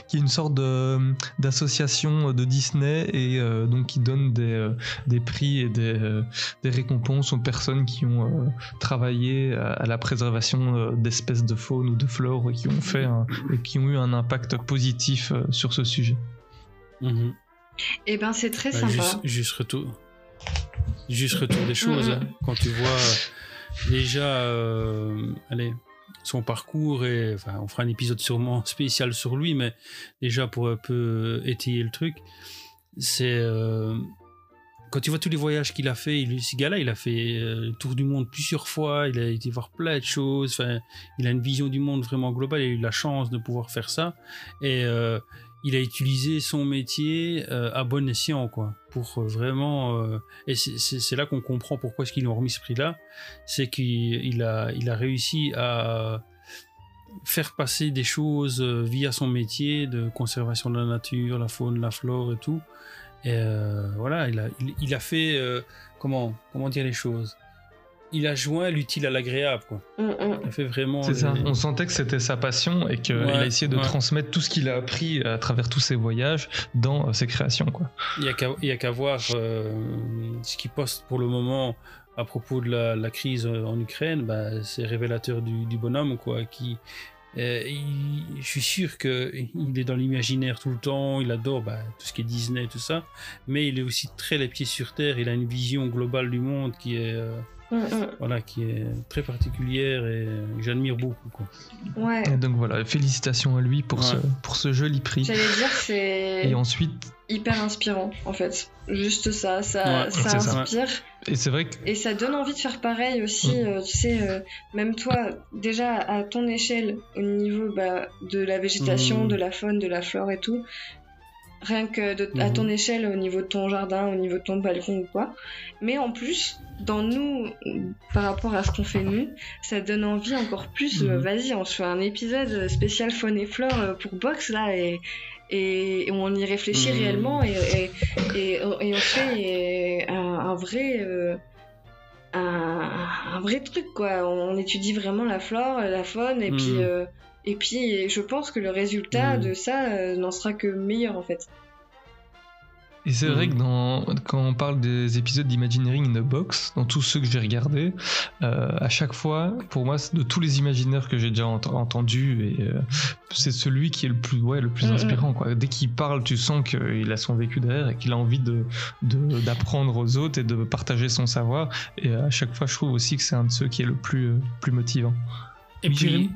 Qui est une sorte de- d'association de Disney et euh, donc qui donne des, euh, des prix et des, euh, des récompenses aux personnes qui ont euh, travaillé à, à la préservation euh, d'espèces de faune ou de flore et qui ont fait un- et qui ont eu un impact positif euh, sur ce sujet. Mhm. Eh ben, c'est très Bah, sympa. juste, juste retour. Juste retour des choses. Hein. Quand tu vois euh, déjà, euh, allez, son parcours et enfin, on fera un épisode sûrement spécial sur lui, mais déjà pour un peu étayer le truc, c'est euh, quand tu vois tous les voyages qu'il a fait, il, ce gars-là, il a fait le tour du monde plusieurs fois, il a été voir plein de choses, il a une vision du monde vraiment globale, il a eu la chance de pouvoir faire ça. Et il a utilisé son métier euh, à bon escient, quoi, pour euh, vraiment. euh, et c'est- là qu'on comprend pourquoi est-ce qu'ils ont remis ce prix-là. C'est qu'il il a, il a réussi à faire passer des choses via son métier de conservation de la nature, la faune, la flore et tout. Et voilà, il a, il, a fait comment, comment dire les choses? Il a joint l'utile à l'agréable, quoi. Mm, mm. Fait vraiment. C'est ça, on sentait que c'était sa passion et qu'il Ouais, a essayé de ouais. transmettre tout ce qu'il a appris à travers tous ses voyages dans euh, ses créations. Quoi. Il n'y a qu'à il y a qu'à voir euh, ce qu'il poste pour le moment à propos de la, la crise euh, en Ukraine. Bah, c'est révélateur du, du bonhomme, quoi. Qui, euh, il- je suis sûr qu'il est dans l'imaginaire tout le temps. Il adore bah, tout ce qui est Disney, tout ça. Mais il est aussi très les pieds sur terre. Il a une vision globale du monde qui est, euh. Voilà, qui est très particulière et que j'admire beaucoup. Quoi. Ouais. Et donc voilà, félicitations à lui pour, Ouais. ce, pour ce joli prix. J'allais dire, c'est Et ensuite, hyper inspirant, en fait. Juste ça, ça, Ouais, ça inspire. et c'est vrai que Et ça donne envie de faire pareil aussi, Mm. euh, tu sais, euh, même toi, déjà à ton échelle, au niveau bah, de la végétation, Mm. de la faune, de la flore et tout, rien que de- à Mhm. ton échelle, au niveau de ton jardin, au niveau de ton balcon ou quoi. Mais en plus, dans nous, par rapport à ce qu'on fait nous, ça donne envie encore plus, euh, Mhm. vas-y, on se fait un épisode spécial faune et flore euh, pour Box là, et, et on y réfléchit Mhm. réellement, et, et, et, on- fait euh, un, un vrai... euh, un, un vrai truc quoi. On étudie vraiment la flore, la faune et puis euh, et puis je pense que le résultat Mm. de ça euh, n'en sera que meilleur en fait. Et c'est vrai Mhm. que dans, quand on parle des épisodes d'Imagineering in a Box, dans tous ceux que j'ai regardés, euh, à chaque fois, pour moi, de tous les imaginaires que j'ai déjà ent- entendus, et euh, c'est celui qui est le plus, ouais, le plus Mhm. inspirant. Quoi. Dès qu'il parle, tu sens qu'il a son vécu derrière et qu'il a envie de de- d'apprendre aux autres et de partager son savoir. Et à chaque fois, je trouve aussi que c'est un de ceux qui est le plus, euh, plus motivant. Et Oui, puis,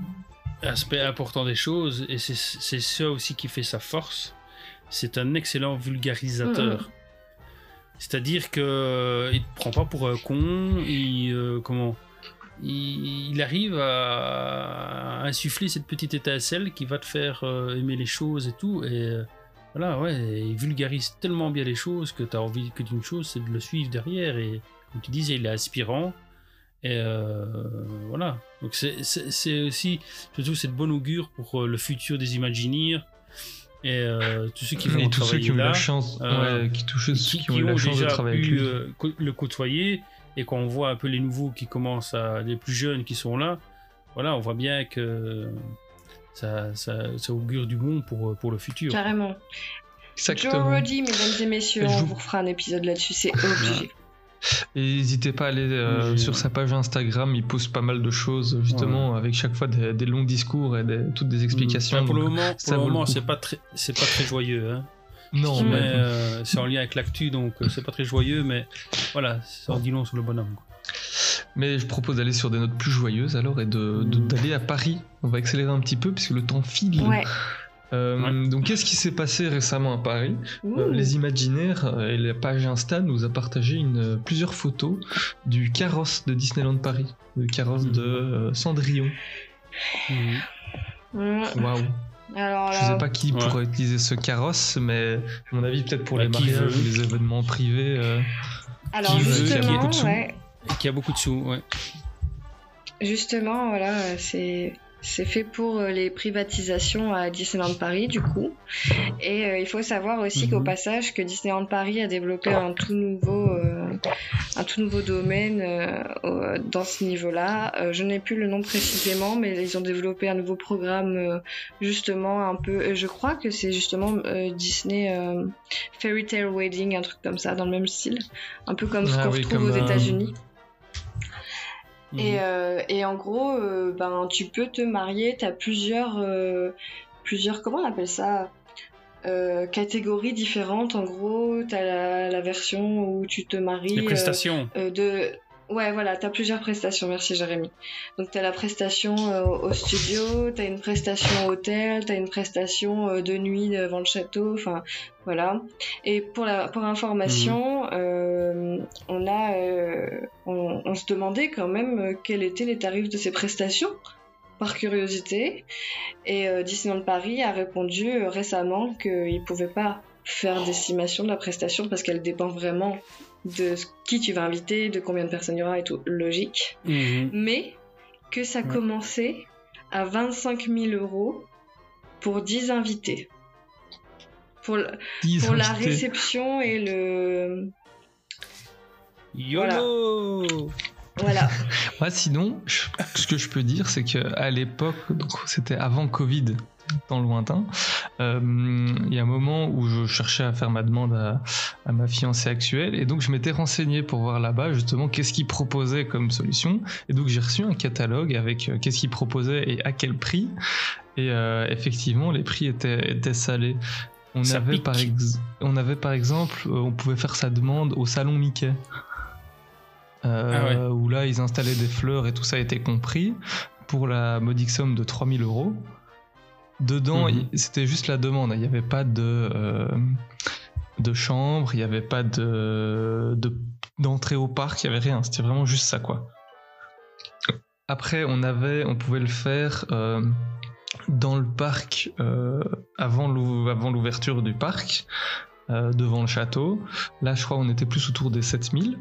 aspect important des choses, et c'est ça aussi qui fait sa force, c'est un excellent vulgarisateur. C'est-à-dire que il te prend pas pour un con, il euh, comment il, il arrive à, insuffler cette petite étincelle qui va te faire euh, aimer les choses et tout. Et euh, voilà, ouais, il vulgarise tellement bien les choses que tu as envie que d'une chose, c'est de le suivre derrière. Et comme tu disais, il est inspirant. Et euh, voilà. Donc c'est- aussi, je trouve, c'est de bon augure pour euh, le futur des Imagineers. Et euh, tous ceux qui vont Et tous ceux qui ont eu travailler la là, chance, euh, ouais, qui, touchent, qui, qui ont eu la chance de déjà travailler avec lui. euh, le côtoyer et quand on voit un peu les nouveaux qui commencent à les plus jeunes qui sont là voilà on voit bien que ça, ça, ça augure du bon pour, pour le futur Carrément. Joe Exactement. Roddy, mesdames et messieurs, je on vous- vous refera un épisode là-dessus, c'est obligé. Et n'hésitez pas à aller euh, sur sa page Instagram, il poste pas mal de choses, justement, avec chaque fois des, des longs discours et des- toutes des explications. Enfin, pour le donc moment, ça pour le moment c'est pas très c'est pas très joyeux hein. Non, mais mais euh, c'est en lien avec l'actu donc euh, c'est pas très joyeux mais voilà ça en dit long sur le bonhomme quoi. Mais je propose d'aller sur des notes plus joyeuses alors et de- de- d'aller à Paris. On va accélérer un petit peu puisque le temps file. Ouais. Euh, Donc qu'est-ce qui s'est passé récemment à Paris Euh. Les Imaginaires euh, et la page Insta nous a partagé une, plusieurs photos du carrosse de Disneyland Paris, le carrosse de euh, Cendrillon. Mm. Waouh Alors Je là, sais pas qui Ouais. pourrait utiliser ce carrosse, mais à mon avis peut-être pour Bah, les mariages ou les événements privés. euh, alors qui veut, qui a justement, beaucoup de sous. ouais, Et qui a beaucoup de sous ouais. justement, voilà, c'est c'est fait pour euh, les privatisations à Disneyland Paris, du coup. Et euh, il faut savoir aussi qu'au Mhm. passage que Disneyland Paris a développé un tout nouveau, euh, un tout nouveau domaine euh, dans ce niveau-là. Je n'ai plus le nom précisément, mais ils ont développé un nouveau programme justement un peu. Je crois que c'est justement Disney Fairy Tale Wedding, un truc comme ça, dans le même style, un peu comme ce Ah qu'on oui, retrouve aux États-Unis. Mhm. Et, euh, et en gros, euh, ben, tu peux te marier, tu as plusieurs, euh, plusieurs, comment on appelle ça Euh, catégories différentes. En gros, tu as la, la version où tu te maries. les prestations euh, de... Ouais, voilà, tu as plusieurs prestations, merci Jérémy. Donc tu as la prestation euh, au studio, tu as une prestation hôtel, tu as une prestation euh, de nuit devant le château, enfin voilà. Et pour, la, pour information, euh, on, a, on, on se demandait quand même quels étaient les tarifs de ces prestations, par curiosité. Et Disneyland Paris a répondu récemment qu'il ne pouvait pas faire d'estimation de la prestation parce qu'elle dépend vraiment de qui tu vas inviter, de combien de personnes il y aura et tout, logique. Mhm. Mais que ça Ouais. commençait à 25 000 euros pour 10 invités. Pour, la réception et le... YOLO Voilà. *laughs* Moi, sinon, je- ce que je peux dire, c'est que à l'époque, donc c'était avant Covid, dans le lointain, euh, il y a un moment où je cherchais à faire ma demande à, à ma fiancée actuelle, et donc je m'étais renseigné pour voir là-bas justement qu'est-ce qu'ils proposaient comme solution, et donc j'ai reçu un catalogue avec euh, qu'est-ce qu'ils proposaient et à quel prix, et euh, effectivement, les prix étaient, étaient salés. On Ça avait, pique. par ex- on avait par exemple, on pouvait faire sa demande au salon Mickey. Ah ouais. où là ils installaient des fleurs et tout ça était compris pour la modique somme de 3000 euros. Dedans, Mhm. c'était juste la demande, il n'y avait pas de, euh, de chambre, il n'y avait pas de, de- d'entrée au parc, il n'y avait rien, c'était vraiment juste ça quoi. Après, on avait, on pouvait le faire euh, dans le parc euh, avant l'ou- avant l'ouverture du parc, euh, devant le château. Là, je crois on était plus autour des 7000.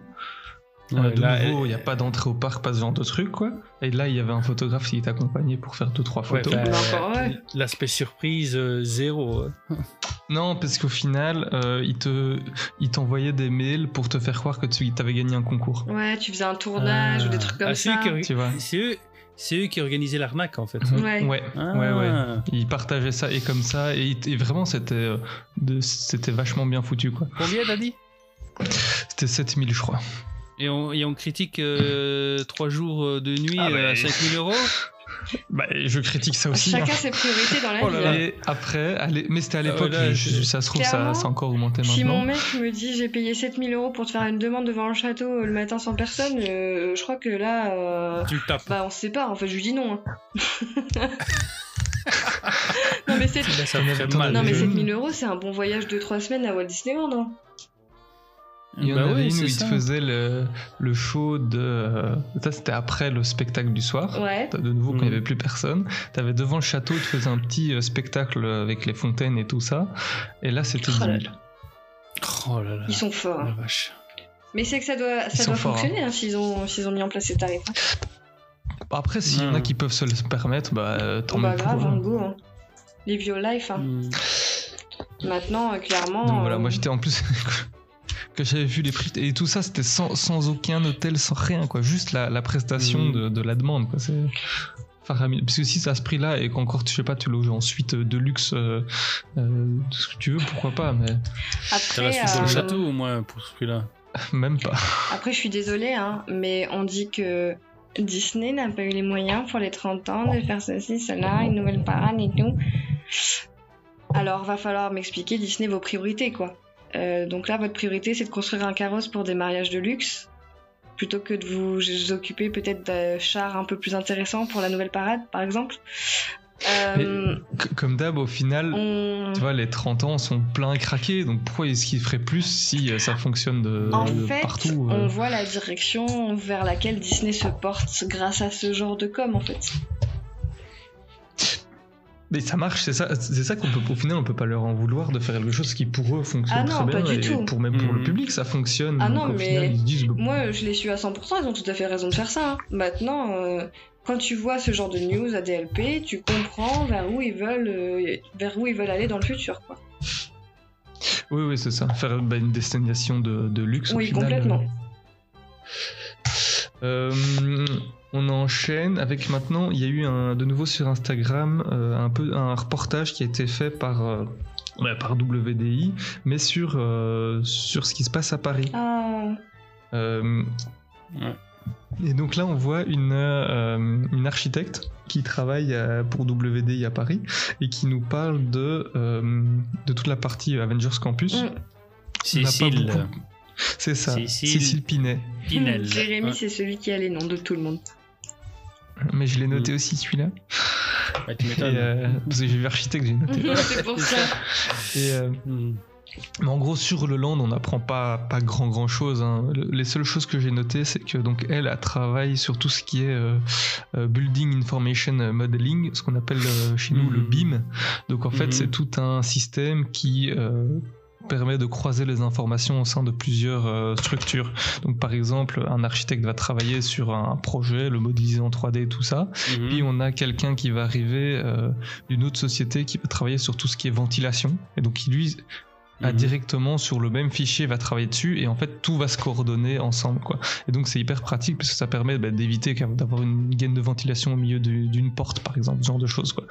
Euh, Ouais, de là, nouveau, il n'y a pas d'entrée au parc, pas ce genre de truc, quoi. Et là, il y avait un photographe qui t'accompagnait pour faire deux trois Ouais, photos. bah. L'aspect surprise, euh, zéro. hein. *laughs* Non, parce qu'au final, euh, il te, il t'envoyait des mails pour te faire croire que tu avais gagné un concours. Ouais, tu faisais un tournage ou des trucs comme Ah, ça. qui orga- Tu vois. C'est eux, c'est eux qui organisaient l'arnaque en fait. Ouais. Ouais, Ah. ouais, ouais. Il partageait ça et comme ça, et, vraiment, c'était, euh, c'était vachement bien foutu, quoi. Combien t'as dit? C'était 7000, je crois. Et on, et on critique 3 jours euh, de nuit Ah, euh, à bah, 5000 euros *laughs* Bah, je critique ça aussi. Chacun hein. ses priorités dans la Oh là vie. là. hein. Et après, allez, mais c'était à Ah l'époque, ça se trouve, ça, ça a encore augmenté Si maintenant. mon mec me dit j'ai payé 7000 euros pour te faire une demande devant le château euh, le matin sans personne, euh, je crois que là, euh, Tu tapes. bah on se sépare. En fait, je lui dis non. hein. *laughs* non mais c'est non mais Euh, 7000 euros, c'est un bon voyage de 3 semaines à Walt Disneyland. hein. Il y en Bah avait oui, une où c'est il faisait le, le show de. euh, Ça, c'était après le spectacle du soir. Ouais. De nouveau, quand il n'y Mhm. avait plus personne. T'avais devant le château, il te faisait un petit euh, spectacle avec les fontaines et tout ça. Et là, c'était Oh 10 là 000. Oh là là. Ils sont forts. La hein. vache. Mais c'est que ça doit, ça doit forts, fonctionner hein, s'ils ont, s'ils ont mis en place ces tarifs. hein. Après, s'il y en a Mhm. qui peuvent se le permettre, bah, euh, tant Oh, bah grave, hein, go. hein. Live Your Life. hein. Hmm. Maintenant, euh, clairement. Donc voilà, euh, moi j'étais en plus. *laughs* que j'avais vu les prix et tout ça c'était sans, sans aucun hôtel sans rien quoi juste la, la prestation Mhm. de, de la demande quoi c'est faramineux parce que si c'est à ce prix là et qu'encore tu sais pas tu loges en suite de luxe euh, euh, tout ce que tu veux pourquoi pas mais la Après, suite dans le euh, château au moins pour ce prix-là. *laughs* même pas Après, je suis désolée, hein, mais on dit que Disney n'a pas eu les moyens pour les 30 ans de faire ceci, cela, une nouvelle parade et tout. Alors, va falloir m'expliquer, Disney, vos priorités, quoi. Euh, donc là, votre priorité, c'est de construire un carrosse pour des mariages de luxe, plutôt que de vous occuper peut-être de chars un peu plus intéressants pour la nouvelle parade, par exemple. Euh, comme d'hab au final on... tu vois les 30 ans sont pleins craqués donc pourquoi est-ce qu'ils feraient plus si euh, ça fonctionne de, En de fait, partout on voit la direction vers laquelle Disney se porte grâce à ce genre de com, en fait. Mais ça marche c'est ça c'est ça qu'on peut au final on peut pas leur en vouloir de faire quelque chose qui pour eux fonctionne Ah non, très bien pas du et tout. pour même pour le Mhm. public ça fonctionne Ah non, mais final ils se disent bah, Moi, je les suis à 100%, ils ont tout à fait raison de faire ça. hein. Maintenant, euh, quand tu vois ce genre de news à DLP, tu comprends vers où ils veulent, euh, vers où ils veulent aller dans le futur, quoi. Oui, oui, c'est ça. Faire bah, une destination de, de luxe. au Oui, final, complètement. Euh, on enchaîne avec maintenant, il y a eu un, de nouveau sur Instagram euh, un peu un reportage qui a été fait par euh, bah, par WDI, mais sur euh, sur ce qui se passe à Paris. Ah, Euh, Ouais. Et donc là, on voit une, euh, une architecte qui travaille pour WDI à Paris et qui nous parle de, euh, de toute la partie Avengers Campus. Mm. Cécile C'est ça, Cécile. Cécile, Pinet. Pinel. Jérémy, Ouais. c'est celui qui a les noms de tout le monde. Mais je l'ai noté aussi celui-là. Ouais, tu m'étonnes. euh, parce que j'ai vu architecte, j'ai noté. *laughs* c'est pour ça. Et, euh, Hmm. mais en gros, sur le land, on n'apprend pas, pas grand grand chose. hein. Le- Les seules choses que j'ai notées, c'est que donc elle, elle travaille sur tout ce qui est euh, euh, Building Information Modeling, ce qu'on appelle euh, chez nous le. BIM. Donc en fait, Mhm. c'est tout un système qui euh, permet de croiser les informations au sein de plusieurs euh, structures. Donc par exemple, un architecte va travailler sur un projet, le modéliser en 3D, tout ça. Mhm. Puis on a quelqu'un qui va arriver euh, d'une autre société qui va travailler sur tout ce qui est ventilation. Et donc qui lui a Mhm. directement sur le même fichier va travailler dessus et en fait tout va se coordonner ensemble quoi. Et donc c'est hyper pratique parce que ça permet bah, d'éviter d'avoir une gaine de ventilation au milieu du- d'une porte par exemple, ce genre de choses quoi.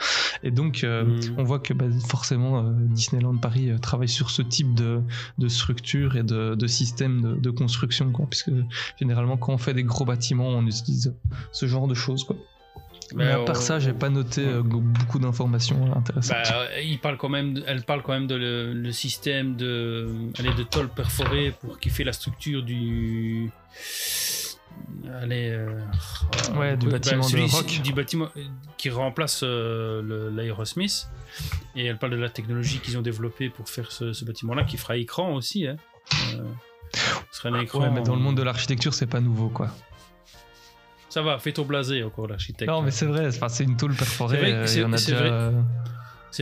Et donc euh, Mhm. on voit que bah, forcément euh, Disneyland Paris euh, travaille sur ce type de, de structure et de, de système de, de construction quoi, puisque généralement quand on fait des gros bâtiments on utilise ce genre de choses quoi. Mais à part on- ça, j'ai pas noté euh, beaucoup d'informations intéressantes. Bah, il parle quand même, de- elle parle quand même de le, le système de, allez, de tôle perforée pour qui fait la structure du, allez, euh, Ouais, du bah, bâtiment de rock. du bâtiment qui remplace euh, l'Aerosmith. Et elle parle de la technologie qu'ils ont développée pour faire ce, ce bâtiment-là, qui fera écran aussi. Hein. Euh, ce sera un écran. ouais, mais dans le monde de l'architecture, c'est pas nouveau quoi. Ça va, fais ton blasé encore l'architecte. Non, mais c'est vrai, c'est une tôle perforée. C'est vrai que euh, déjà. vrai. euh,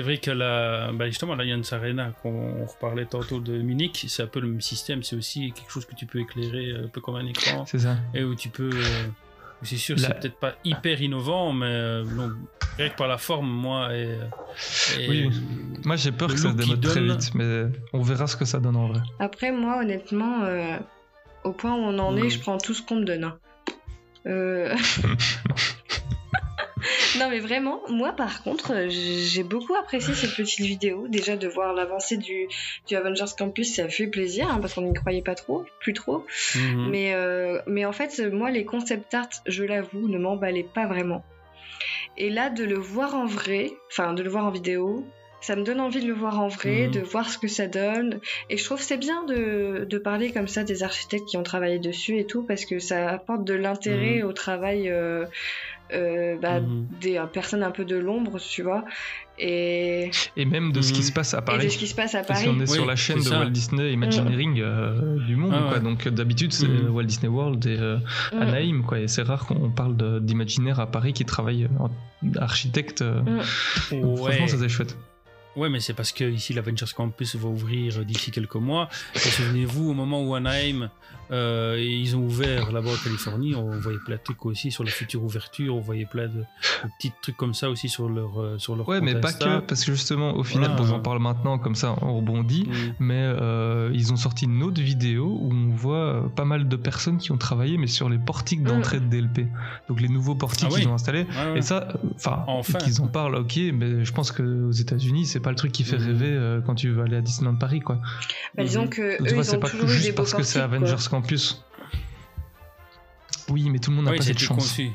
vrai que la, bah justement, Arena, qu'on on reparlait tantôt de Munich, c'est un peu le même système. C'est aussi quelque chose que tu peux éclairer un peu comme un écran. C'est ça. Et où tu peux. euh, c'est sûr, La- c'est peut-être pas hyper innovant, mais euh, non, rien que par la forme, moi. Et, et Oui. Moi, j'ai peur que ça se très vite, mais on verra ce que ça donne en vrai. Après, moi, honnêtement, euh, au point où on en est, Mm. je prends tout ce qu'on me donne. Euh... *laughs* non, mais vraiment, moi, par contre, j'ai beaucoup apprécié cette petite vidéo. Déjà, de voir l'avancée du, du Avengers Campus, ça fait plaisir, hein, parce qu'on n'y croyait pas trop, plus trop. Mhm. Mais, euh, mais en fait, moi, les concept art, je l'avoue, ne m'emballaient pas vraiment. Et là, de le voir en vrai, enfin, de le voir en vidéo, ça me donne envie de le voir en vrai, Mhm. de voir ce que ça donne. Et je trouve que c'est bien de, de parler comme ça des architectes qui ont travaillé dessus et tout, parce que ça apporte de l'intérêt au travail euh, euh, bah, Mhm. des euh, personnes un peu de l'ombre, tu vois. Et, Et même de ce qui Mhm. se passe à et de Paris. ce qui se passe à Parce Paris. qu'on est sur la chaîne de. Walt Disney Imagineering euh, du monde, Ah quoi. ouais. Donc d'habitude, c'est Mhm. Walt Disney World et euh, Mm. Anaheim, quoi. Et c'est rare qu'on parle d'imaginaire à Paris qui travaille en architecte. Mm. Donc, Ouais. Franchement, ça c'est chouette. Ouais, mais c'est parce que ici l'Avengers Campus va ouvrir d'ici quelques mois. Souvenez-vous, au moment où Anaheim, euh, ils ont ouvert là-bas en Californie, on voyait plein de trucs aussi sur la future ouverture, on voyait plein de, de petits trucs comme ça aussi sur leur euh, sur leur Ouais, mais pas Insta. que, parce que justement, au final, Voilà. bon, j'en parle maintenant, comme ça on rebondit, Mm. mais euh, ils ont sorti une autre vidéo où on voit pas mal de personnes qui ont travaillé, mais sur les portiques d'entrée de DLP. Donc les nouveaux portiques Ah oui. qu'ils ont installés. Et ça, enfin, Enfin. qu'ils en parlent, ok, mais je pense qu'aux États-Unis, c'est pas le truc qui fait Mhm. rêver euh, quand tu veux aller à Disneyland Paris, quoi. Bah, disons que eux, vois, ils c'est ont pas toujours des juste beaux parce que c'est portiques, Campus. Oui, mais tout le monde n'a Oui, pas cette chance. conçu.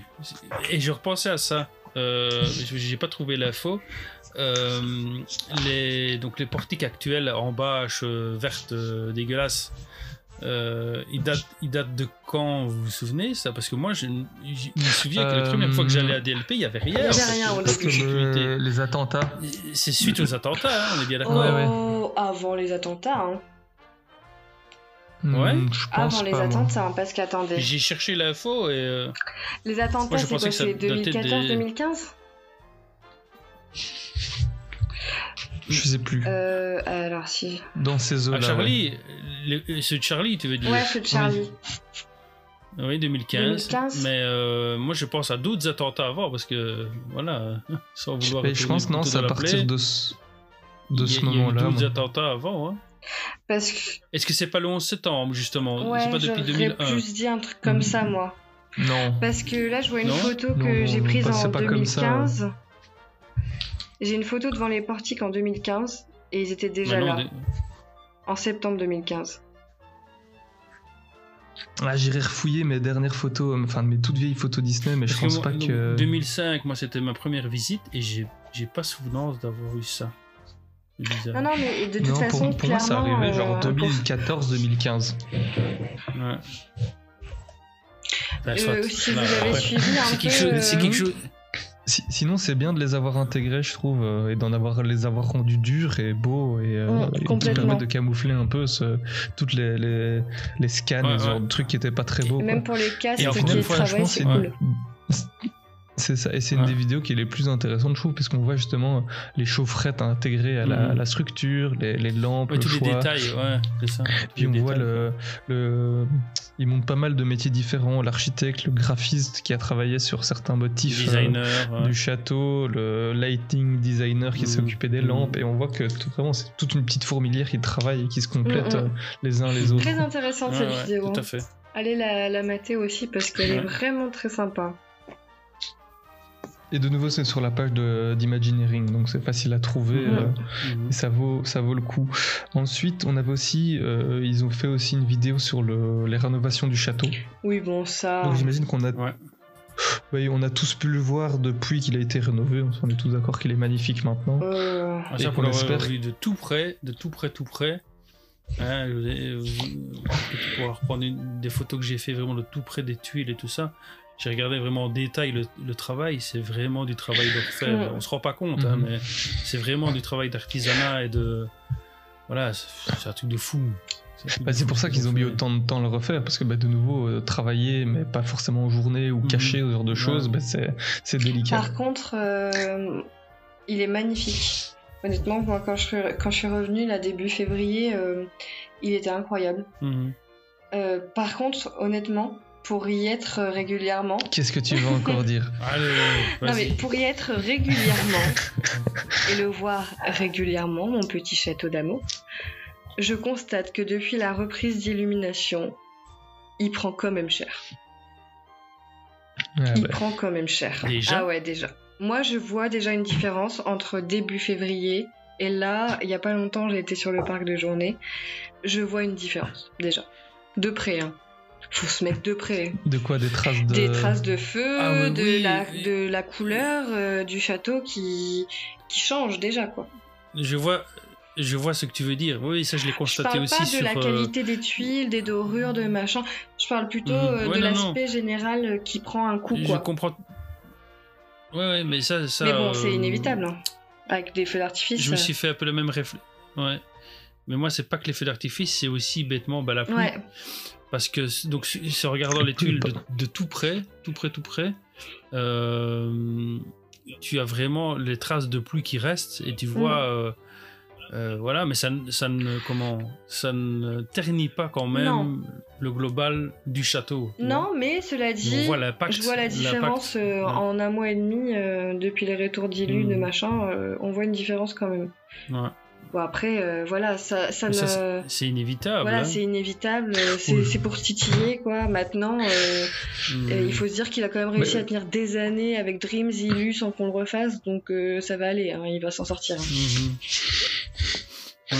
Et je repensais à ça. Euh, je- J'ai pas trouvé l'info. Euh, les, donc les portiques actuels en bâche euh, verte euh, dégueulasse, euh, ils, datent, ils datent de quand vous vous souvenez ça? Parce que moi je, je me souviens que la Euh, première fois que j'allais à DLP, il y avait rien. Il y avait rien le- les attentats. C'est suite aux attentats, hein, on est bien d'accord. Ouais, ouais. Oh, avant les attentats, hein. Ouais. Hmm, je pense Avant les pas, moi. attentats, hein, parce qu'attendez. J'ai cherché l'info et euh, Les je c'est quoi C'est datait des- 2014-2015 Je sais plus. euh, Alors, si. Dans ces eaux-là. ah, Charlie, le- ce Charlie, tu veux dire? Ouais, c'est Charlie. Oui, 2015. 2015. Mais euh, moi, je pense à d'autres attentats avant parce que, voilà, *laughs* sans vouloir. Mais je retourner pense non, c'est à partir plaie, de ce, de il y a- ce il y a eu moment-là. d'autres attentats avant. Hein. Parce que. Est-ce que c'est pas le 11 septembre, justement? C'est Ouais, pas depuis j'aurais 2001 plus dit un truc comme ça, moi. Non. Parce que là, je vois une Non? photo que j'ai prise en c'est pas comme ça, 2015. J'ai une photo devant les portiques en 2015 et ils étaient déjà là, en septembre 2015. Ah, J'irai refouiller mes dernières photos, euh, enfin mes toutes vieilles photos Disney, mais je parce que pense moi, pas que. 2005, moi, c'était ma première visite et j'ai pas souvenance d'avoir eu ça. Non, non, mais de toute non, façon, pour, pour moi, ça arrivait genre euh, pour- 2014-2015. Ouais. Bah, Euh, soit. si vous Bah, avez ouais. suivi un C'est quelque, chose- c'est euh, quelque chose. Si- sinon, c'est bien de les avoir intégrés, je trouve, euh, et d'en avoir les avoir rendus durs et beaux et, euh, et qui permettent de camoufler un peu ce, toutes les, les, les scans Ouais, genre ouais. de trucs qui étaient pas très beaux. Et même quoi. pour les en qui travaillent, c'est cool. C'est ça, et c'est une des vidéos qui est les plus intéressantes, je trouve, parce qu'on voit justement les chaufferettes intégrées à la, Mhm. à la structure, les, les lampes, Ouais, le tous les détails, ouais, c'est ça. Puis on voit le, le. Il montre pas mal de métiers différents. L'architecte, le graphiste qui a travaillé sur certains motifs euh, ouais. du château, le lighting designer qui Mhm. s'est occupé des Mhm. lampes. Et on voit que tout, vraiment, c'est toute une petite fourmilière qui travaille et qui se complète euh, les uns les autres. Très intéressante Ouais, cette ouais, vidéo. Tout hein. à fait. Allez la, la mater aussi parce qu'elle est vraiment très sympa. Et de nouveau, c'est sur la page d'Imagineering, donc c'est facile à trouver. Mhm. euh, Mhm. Et ça vaut, ça vaut le coup. Ensuite, on avait aussi, euh, ils ont fait aussi une vidéo sur le, les rénovations du château. Oui, bon, ça. Donc j'imagine qu'on a, Ouais. Oui, on a tous pu le voir depuis qu'il a été rénové. On est tous d'accord qu'il est magnifique maintenant. Euh, Ah, Et qu'on espère- vu de tout près, de tout près, tout près. Hein, je vous ai- vous- pour pouvoir reprendre une- des photos que j'ai fait vraiment de tout près des tuiles et tout ça. J'ai regardé vraiment en détail le, le travail. C'est vraiment du travail d'orfèvre. Ouais. On se rend pas compte, hein, Mhm. mais c'est vraiment du travail d'artisanat et de. Voilà, c'est un truc de fou. Bah, c'est fou pour ça qu'ils ont mis autant de temps à le refaire, parce que bah, de nouveau, euh, travailler, mais pas forcément en journée ou Mhm. caché, ce genre de choses, bah, c'est délicat. Par contre, euh, il est magnifique. Honnêtement, moi, quand je, suis- quand je suis revenue, là, début février, euh, il était incroyable. Mhm. Euh, par contre, honnêtement, pour y être régulièrement, Qu'est-ce que tu veux encore *laughs* dire Allez, non mais pour y être régulièrement *laughs* et le voir régulièrement, mon petit château d'amour, je constate que depuis la reprise d'illumination, il prend quand même cher. Ah, Il bah, prend quand même cher. Déjà Ah ouais, déjà. Moi, je vois déjà une différence entre début février et là, il y a pas longtemps, j'ai été sur le parc de journée. Je vois une différence, déjà. De près, hein. Faut se mettre de près. De quoi Des traces de. Des traces de feu, Ah de, oui, la, oui. de la couleur euh, du château qui, qui change déjà, quoi. Je vois, je vois ce que tu veux dire. Oui, ça je l'ai Je constaté parle aussi pas de sur. la euh, qualité des tuiles, des dorures, de machin. Je parle plutôt Mhm. euh, Ouais, de l'aspect général qui prend un coup, Je quoi. comprends. Ouais, ouais, mais ça, ça. Mais bon, c'est inévitable. hein. Avec des feux d'artifice. Je me suis fait un peu le même réflexe. Ouais. Mais moi, c'est pas que les feux d'artifice, c'est aussi bêtement bah, la pluie. Ouais. Parce que, donc, c'est en regardant les tuiles de, de tout près, tout près, tout près, euh, tu as vraiment les traces de pluie qui restent et tu vois. Mm. euh, euh, voilà, mais ça, ne- ça ne comment ça ne ternit pas quand même Non. le global du château. Non, mais cela dit, On voit je vois la différence euh, Ouais. en un mois et demi euh, depuis les retours d'Ilu, Mm. de machin. euh, on voit une différence quand même. Ouais. Bon, après, euh, voilà, ça, ça ne. c'est- c'est inévitable. voilà, hein. c'est inévitable. euh, C'est pour titiller, quoi. Maintenant, euh, Mm. euh, il faut se dire qu'il a quand même réussi Mais- à tenir des années avec Dreams, Ilu, sans qu'on le refasse. Donc, euh, ça va aller. hein, il va s'en sortir. hein.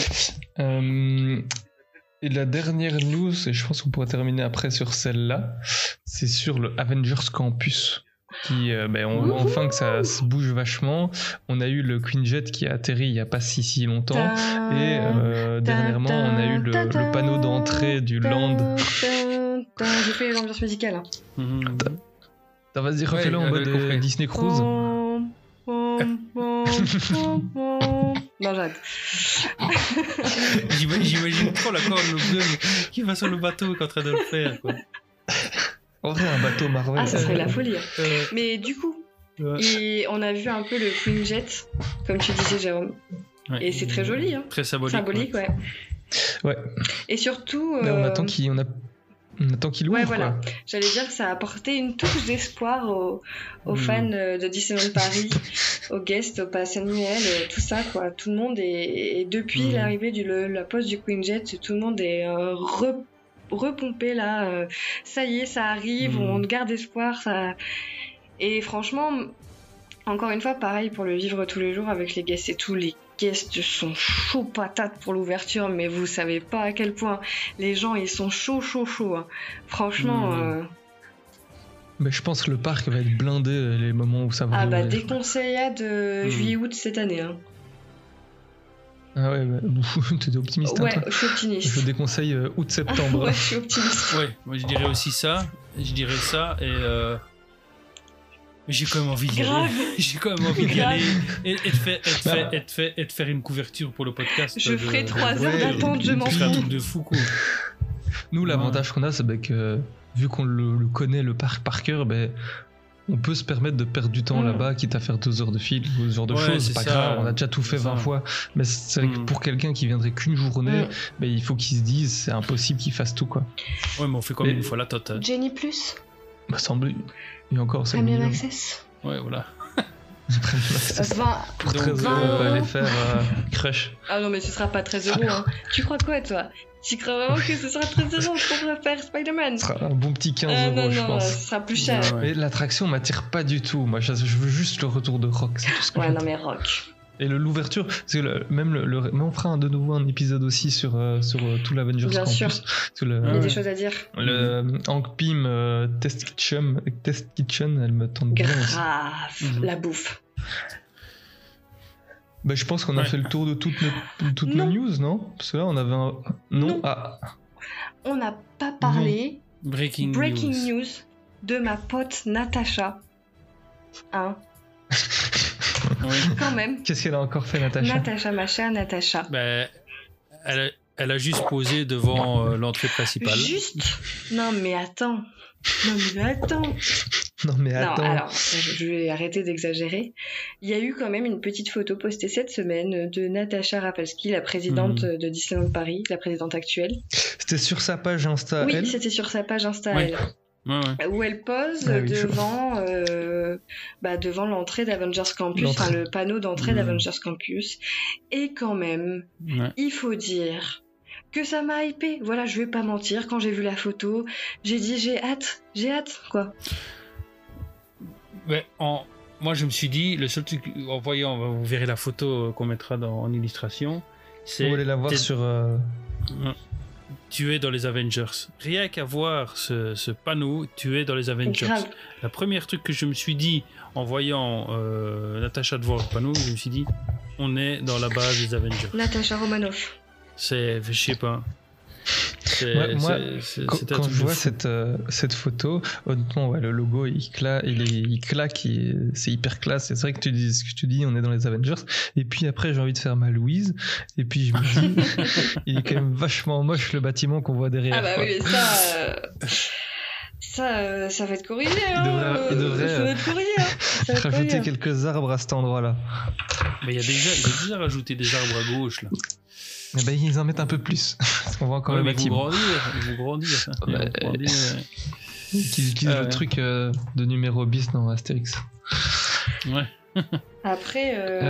Euh, et la dernière news, et je pense qu'on pourrait terminer après sur celle-là, c'est sur le Avengers Campus. Qui, euh, ben, on voit enfin que ça se bouge vachement. On a eu le Quinjet qui a atterri il n'y a pas si si longtemps. Et euh, dernièrement, on a eu le, le panneau d'entrée du land. J'ai fait l'ambiance musicale. hein. Mhm. T'as vas-y, refais-le Ouais, en mode compris. euh, Disney Cruise. Non, j'arrête. J'imagine trop la bleu qui va sur le bateau qui est en train de le faire. Quoi. En vrai, un bateau Marvel. Ah, ça serait la folie. hein. Euh, Mais du coup, ouais. et on a vu un peu le Queen Jet, comme tu disais, Jérôme. Ouais. Et c'est très joli, hein. Très symbolique. Symbolique, ouais. Ouais. Et surtout. Mais on euh, attend qu'il on a... on attend qu'il ouvre. Ouais, voilà. quoi. J'allais dire que ça a apporté une touche d'espoir aux, aux Mm. fans euh, de Disneyland Paris, aux guests, au pass annuel, euh, tout ça, quoi. Tout le monde est. Et depuis Mm. l'arrivée du le- la pause du Queen Jet, tout le monde est euh, re- repompé là. euh, ça y est, ça arrive, Mm. on garde espoir. Ça... Et franchement, encore une fois, pareil pour le vivre tous les jours avec les guests et tout. Les guests sont chauds patates pour l'ouverture, mais vous savez pas à quel point les gens ils sont chauds, chauds, chauds. hein. Franchement. Mm. euh, Mais je pense que le parc va être blindé euh, les moments où ça va Ah bah déconseillade de Hmm. juillet-août cette année. Hein. Ah ouais, bah, *laughs* t'étais optimiste. hein, Ouais, je suis Je optimiste. déconseille euh, août-septembre. *laughs* ouais, je suis optimiste. Ouais, moi je dirais aussi ça. Je dirais ça et. euh, J'ai quand même envie d'y Grave. aller. *laughs* J'ai quand même envie d'y aller et, et de faire, et, de faire, et, de faire, et de faire une couverture pour le podcast. Je de- ferai de- trois ouais, heures d'attente, je m'en serait un fous. truc de fou quoi. Nous, l'avantage qu'on a, c'est bah, que vu qu'on le, le connaît, le parc par cœur, ben, on peut se permettre de perdre du temps Mm. là-bas, quitte à faire deux heures de fil ou ce genre de Ouais, choses. c'est pas ça. grave, on a déjà tout fait C'est 20 ça. fois. Mais c'est vrai que Mm. pour quelqu'un qui viendrait qu'une journée, Mm. ben, il faut qu'il se dise c'est impossible qu'il fasse tout. quoi. Ouais, mais on fait quand même Mais- une fois la totale. Jenny Plus, Bah, semble. Et encore, c'est Premium. Access. Ouais, voilà. 20. Pour Donc, 13 euros, on peut vingt. aller faire euh, Crush. Ah non, mais ce sera pas 13 euros. Hein. Tu crois quoi, toi? Tu crois vraiment que ce sera 13 euros pour *laughs* faire Spider-Man Ce sera un bon petit 15 Ah euros, non, je non, pense. ce sera plus cher. Ouais, ouais. Mais l'attraction m'attire pas du tout. Moi, je, veux juste le retour de Rock. C'est tout ce que Ouais, non, mais rock. Et l'ouverture, parce que le- même le, le- mais on fera un- de nouveau un épisode aussi sur, euh, sur euh, tout l'Avengers Bien Campus. sûr. Le, Il y a des choses à dire. le euh, Hank Pym euh, Test Kitchen, Test Kitchen, elle me tente bien aussi. Grave. Mhm. La bouffe. Bah, je pense qu'on a Ouais. fait le tour de toutes nos, toutes news, non? Parce que là, on avait un. Non, Non. Ah, On n'a pas parlé Breaking, breaking news. news. de ma pote Natacha. Hein, *laughs* quand même. qu'est-ce qu'elle a encore fait, Natacha? Natacha, ma chère Natacha. Ben, elle, a, elle a juste posé devant euh, l'entrée principale. Juste? Non mais attends. Non mais attends. *laughs* Non, mais Non, attends. alors, je vais arrêter d'exagérer. Il y a eu quand même une petite photo postée cette semaine de Natacha Rapalski, la présidente Mhm. de Disneyland Paris, la présidente actuelle. C'était sur sa page Insta, oui, c'était sur sa page Insta, Ouais. elle, Ouais, ouais. où elle pose Ah oui, je devant, euh, bah, devant l'entrée d'Avengers Campus, enfin le panneau d'entrée Mhm. d'Avengers Campus. Et quand même, Ouais. il faut dire que ça m'a hypé. Voilà, je vais pas mentir, quand j'ai vu la photo, j'ai dit j'ai hâte, j'ai hâte, quoi. Ouais, en, moi, je me suis dit, le seul truc, en voyant, vous verrez la photo euh, qu'on mettra dans, en illustration, On c'est voulait la voir sur. euh, tu es dans les Avengers. Rien qu'à voir ce, ce panneau, tu es dans les Avengers. La première truc que je me suis dit en voyant euh, Natacha devant le panneau, je me suis dit, on est dans la base des Avengers. Natacha Romanoff. C'est, je sais pas. Ouais, moi, Quand, je vois fou. cette, euh, cette photo, honnêtement, ouais, le logo, il, cla il, est, il claque, il- c'est hyper classe. C'est vrai que tu dis ce que tu dis, on est dans les Avengers. Et puis après, j'ai envie de faire ma Louise. Et puis je me dis, *laughs* il est quand même vachement moche le bâtiment qu'on voit derrière. Ah bah quoi. oui, mais ça, euh, *laughs* Ça, euh, ça va être corrigé. Il Hein, devrait- il devrait, ça va être corrigé. hein. Ça va être Rajouter quelques arbres à cet endroit-là. Mais il y a déjà, j'ai déjà rajouté des arbres à gauche là. Mais ben, ils en mettent un peu plus. *laughs* Parce qu'on voit encore Ouais, le ils vont bâtiment. grandir, ils vont grandir. Ils vont Bah, grandir, euh. Qu'ils utilisent Ah le truc euh, de numéro bis dans Astérix. Ouais. *laughs* Après, euh,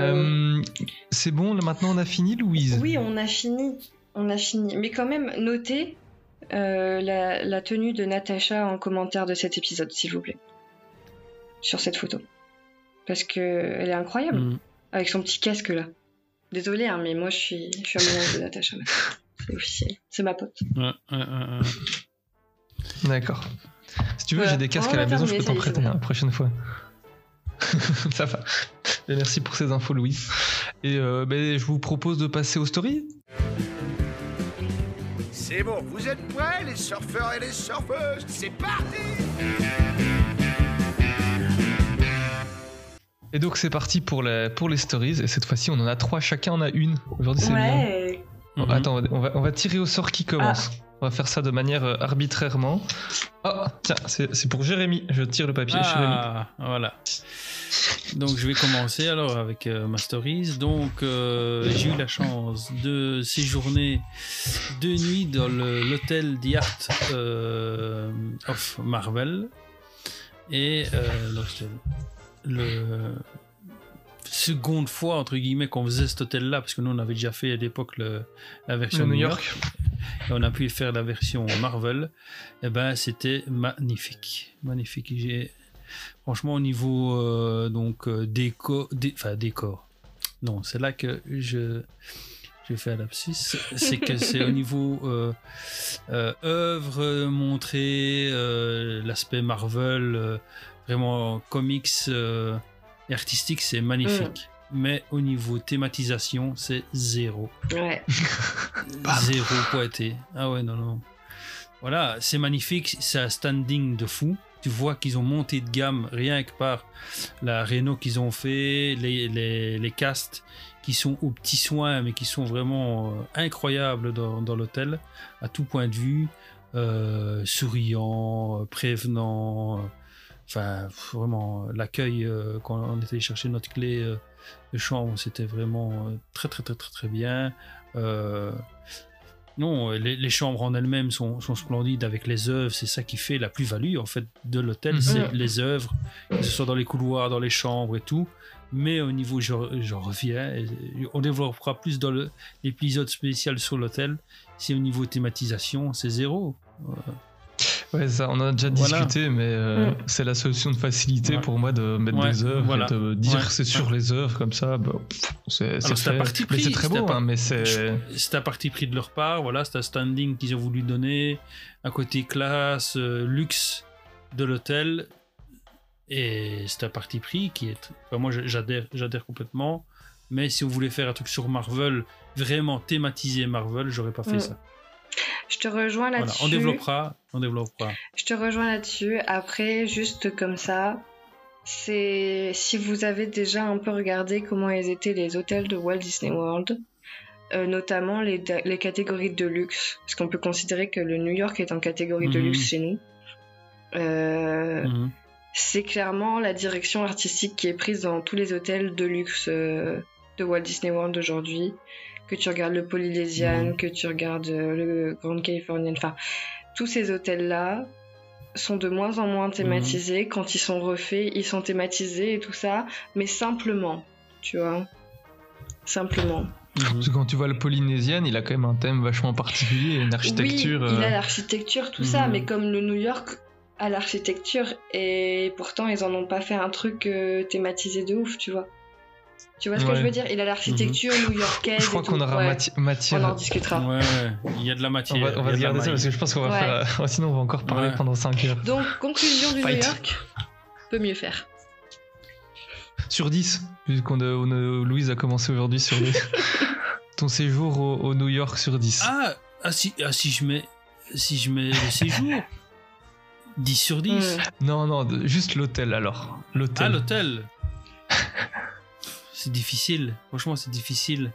Euh, c'est bon, là, maintenant on a fini, Louise? Oui, on a fini. On a fini. Mais quand même, notez euh, la, la tenue de Natacha en commentaire de cet épisode, s'il vous plaît. Sur cette photo. Parce que elle est incroyable. Mm. Avec son petit casque là. Désolée, hein, mais moi je suis, je suis amoureuse de Natacha. C'est officiel. C'est ma pote. Ouais, ouais, ouais, ouais. D'accord. Si tu veux, Voilà. j'ai des casques à la maison, je peux t'en prêter c'est hein, la prochaine fois. *laughs* Ça va. Et merci pour ces infos, Louise. Et euh, ben, je vous propose de passer aux stories. C'est bon, vous êtes prêts, les surfeurs et les surfeuses? C'est parti Et donc c'est parti pour, la, pour les stories. Et cette fois-ci, on en a trois, chacun en a une. Aujourd'hui, c'est bien. Ouais. Bon, Mhm. Attends, on va- on tirer au sort qui commence. On va faire ça de manière euh, arbitrairement. Oh, tiens, c'est c'est pour Jérémy. Je tire le papier. Jérémy. Ah, voilà. Donc je vais commencer alors avec euh, ma stories. Donc euh, j'ai eu la chance de séjourner deux nuits dans le- l'hôtel The Art euh, of Marvel. Et euh, donc, c'était le seconde fois entre guillemets qu'on faisait cet hôtel là parce que nous on avait déjà fait à l'époque la version New York. York. Et on a pu faire la version Marvel. Et ben c'était magnifique. Magnifique. J'ai franchement au niveau euh, donc euh, déco dé- enfin décor. Non c'est là que je j'ai fait un lapsus. C'est que c'est au niveau euh, euh, œuvre montrée euh, l'aspect Marvel vraiment comics euh, et artistique c'est magnifique mais au niveau thématisation c'est zéro Ouais. *laughs* Zéro pointé. Ah ouais, non, non. Voilà, c'est magnifique, c'est un standing de fou. Tu vois qu'ils ont monté de gamme rien que par la réno qu'ils ont fait, les, les, les castes qui sont aux petits soins, mais qui sont vraiment euh, incroyables dans, dans l'hôtel, à tout point de vue. Euh, souriant, euh, prévenant. Euh, Enfin, vraiment, l'accueil euh, quand on était allé chercher notre clé euh, de chambre, c'était vraiment euh, très, très, très, très, très bien. Euh, non, les, les chambres en elles-mêmes sont, sont splendides avec les œuvres. C'est ça qui fait la plus-value en fait de l'hôtel, Mhm. c'est les œuvres, que ce soit dans les couloirs, dans les chambres et tout. Mais au niveau, je, je reviens, on développera plus dans l'épisode spécial sur l'hôtel. Si au niveau thématisation, c'est zéro. Ouais, ça, on en a déjà Voilà. discuté, mais euh, Mm. c'est la solution de facilité Ouais. pour moi de mettre Ouais, des œuvres voilà. et de dire Ouais. c'est sur les œuvres comme ça. bah, c'est parti pris, c'est très beau, par- hein, mais c'est. c'est un parti pris de leur part, voilà, c'est un standing qu'ils ont voulu donner, un côté classe, euh, luxe de l'hôtel, et c'est un parti pris qui est, enfin, moi j'adhère, j'adhère complètement, mais si on voulait faire un truc sur Marvel, vraiment thématisé Marvel, j'aurais pas fait Mm. ça. Je te rejoins Voilà, là-dessus. on développera, on développera. Je te rejoins là-dessus. Après, juste comme ça, c'est si vous avez déjà un peu regardé comment ils étaient les hôtels de Walt Disney World, euh, notamment les, les catégories de luxe, parce qu'on peut considérer que le New York est en catégorie de Mhm. luxe chez nous. Euh, Mhm. c'est clairement la direction artistique qui est prise dans tous les hôtels de luxe euh, de Walt Disney World aujourd'hui. Que tu regardes le Polynesian, Mhm. que tu regardes euh, le Grand Californian, enfin, tous ces hôtels-là sont de moins en moins thématisés. Quand ils sont refaits, ils sont thématisés et tout ça, mais simplement, tu vois. Simplement. Parce que quand tu vois le polynésien, il a quand même un thème vachement particulier, une architecture. Oui, il euh, a l'architecture, tout ça, Mhm. mais comme le New York a l'architecture, et pourtant ils en ont pas fait un truc euh, thématisé de ouf, tu vois. Tu vois ce que je veux dire? Il a l'architecture new-yorkaise. Je crois qu'on aura Ouais. mati- matière. On en discutera. Ouais, ouais, il y a de la matière. On va, on va se garder ça parce que je pense qu'on va Ouais. faire. euh, Sinon, on va encore parler Ouais. pendant 5 heures. Donc, conclusion du New. York, peut mieux faire. Sur 10, puisqu'on a, on a- Louise a commencé aujourd'hui sur les... *laughs* ton séjour au, au New York sur 10. Ah, ah, si, ah, si je mets, si je mets le séjour, 10 sur 10. Hmm. Non, non, juste l'hôtel alors. L'hôtel. Ah, l'hôtel. *laughs* c'est difficile. Franchement, c'est difficile.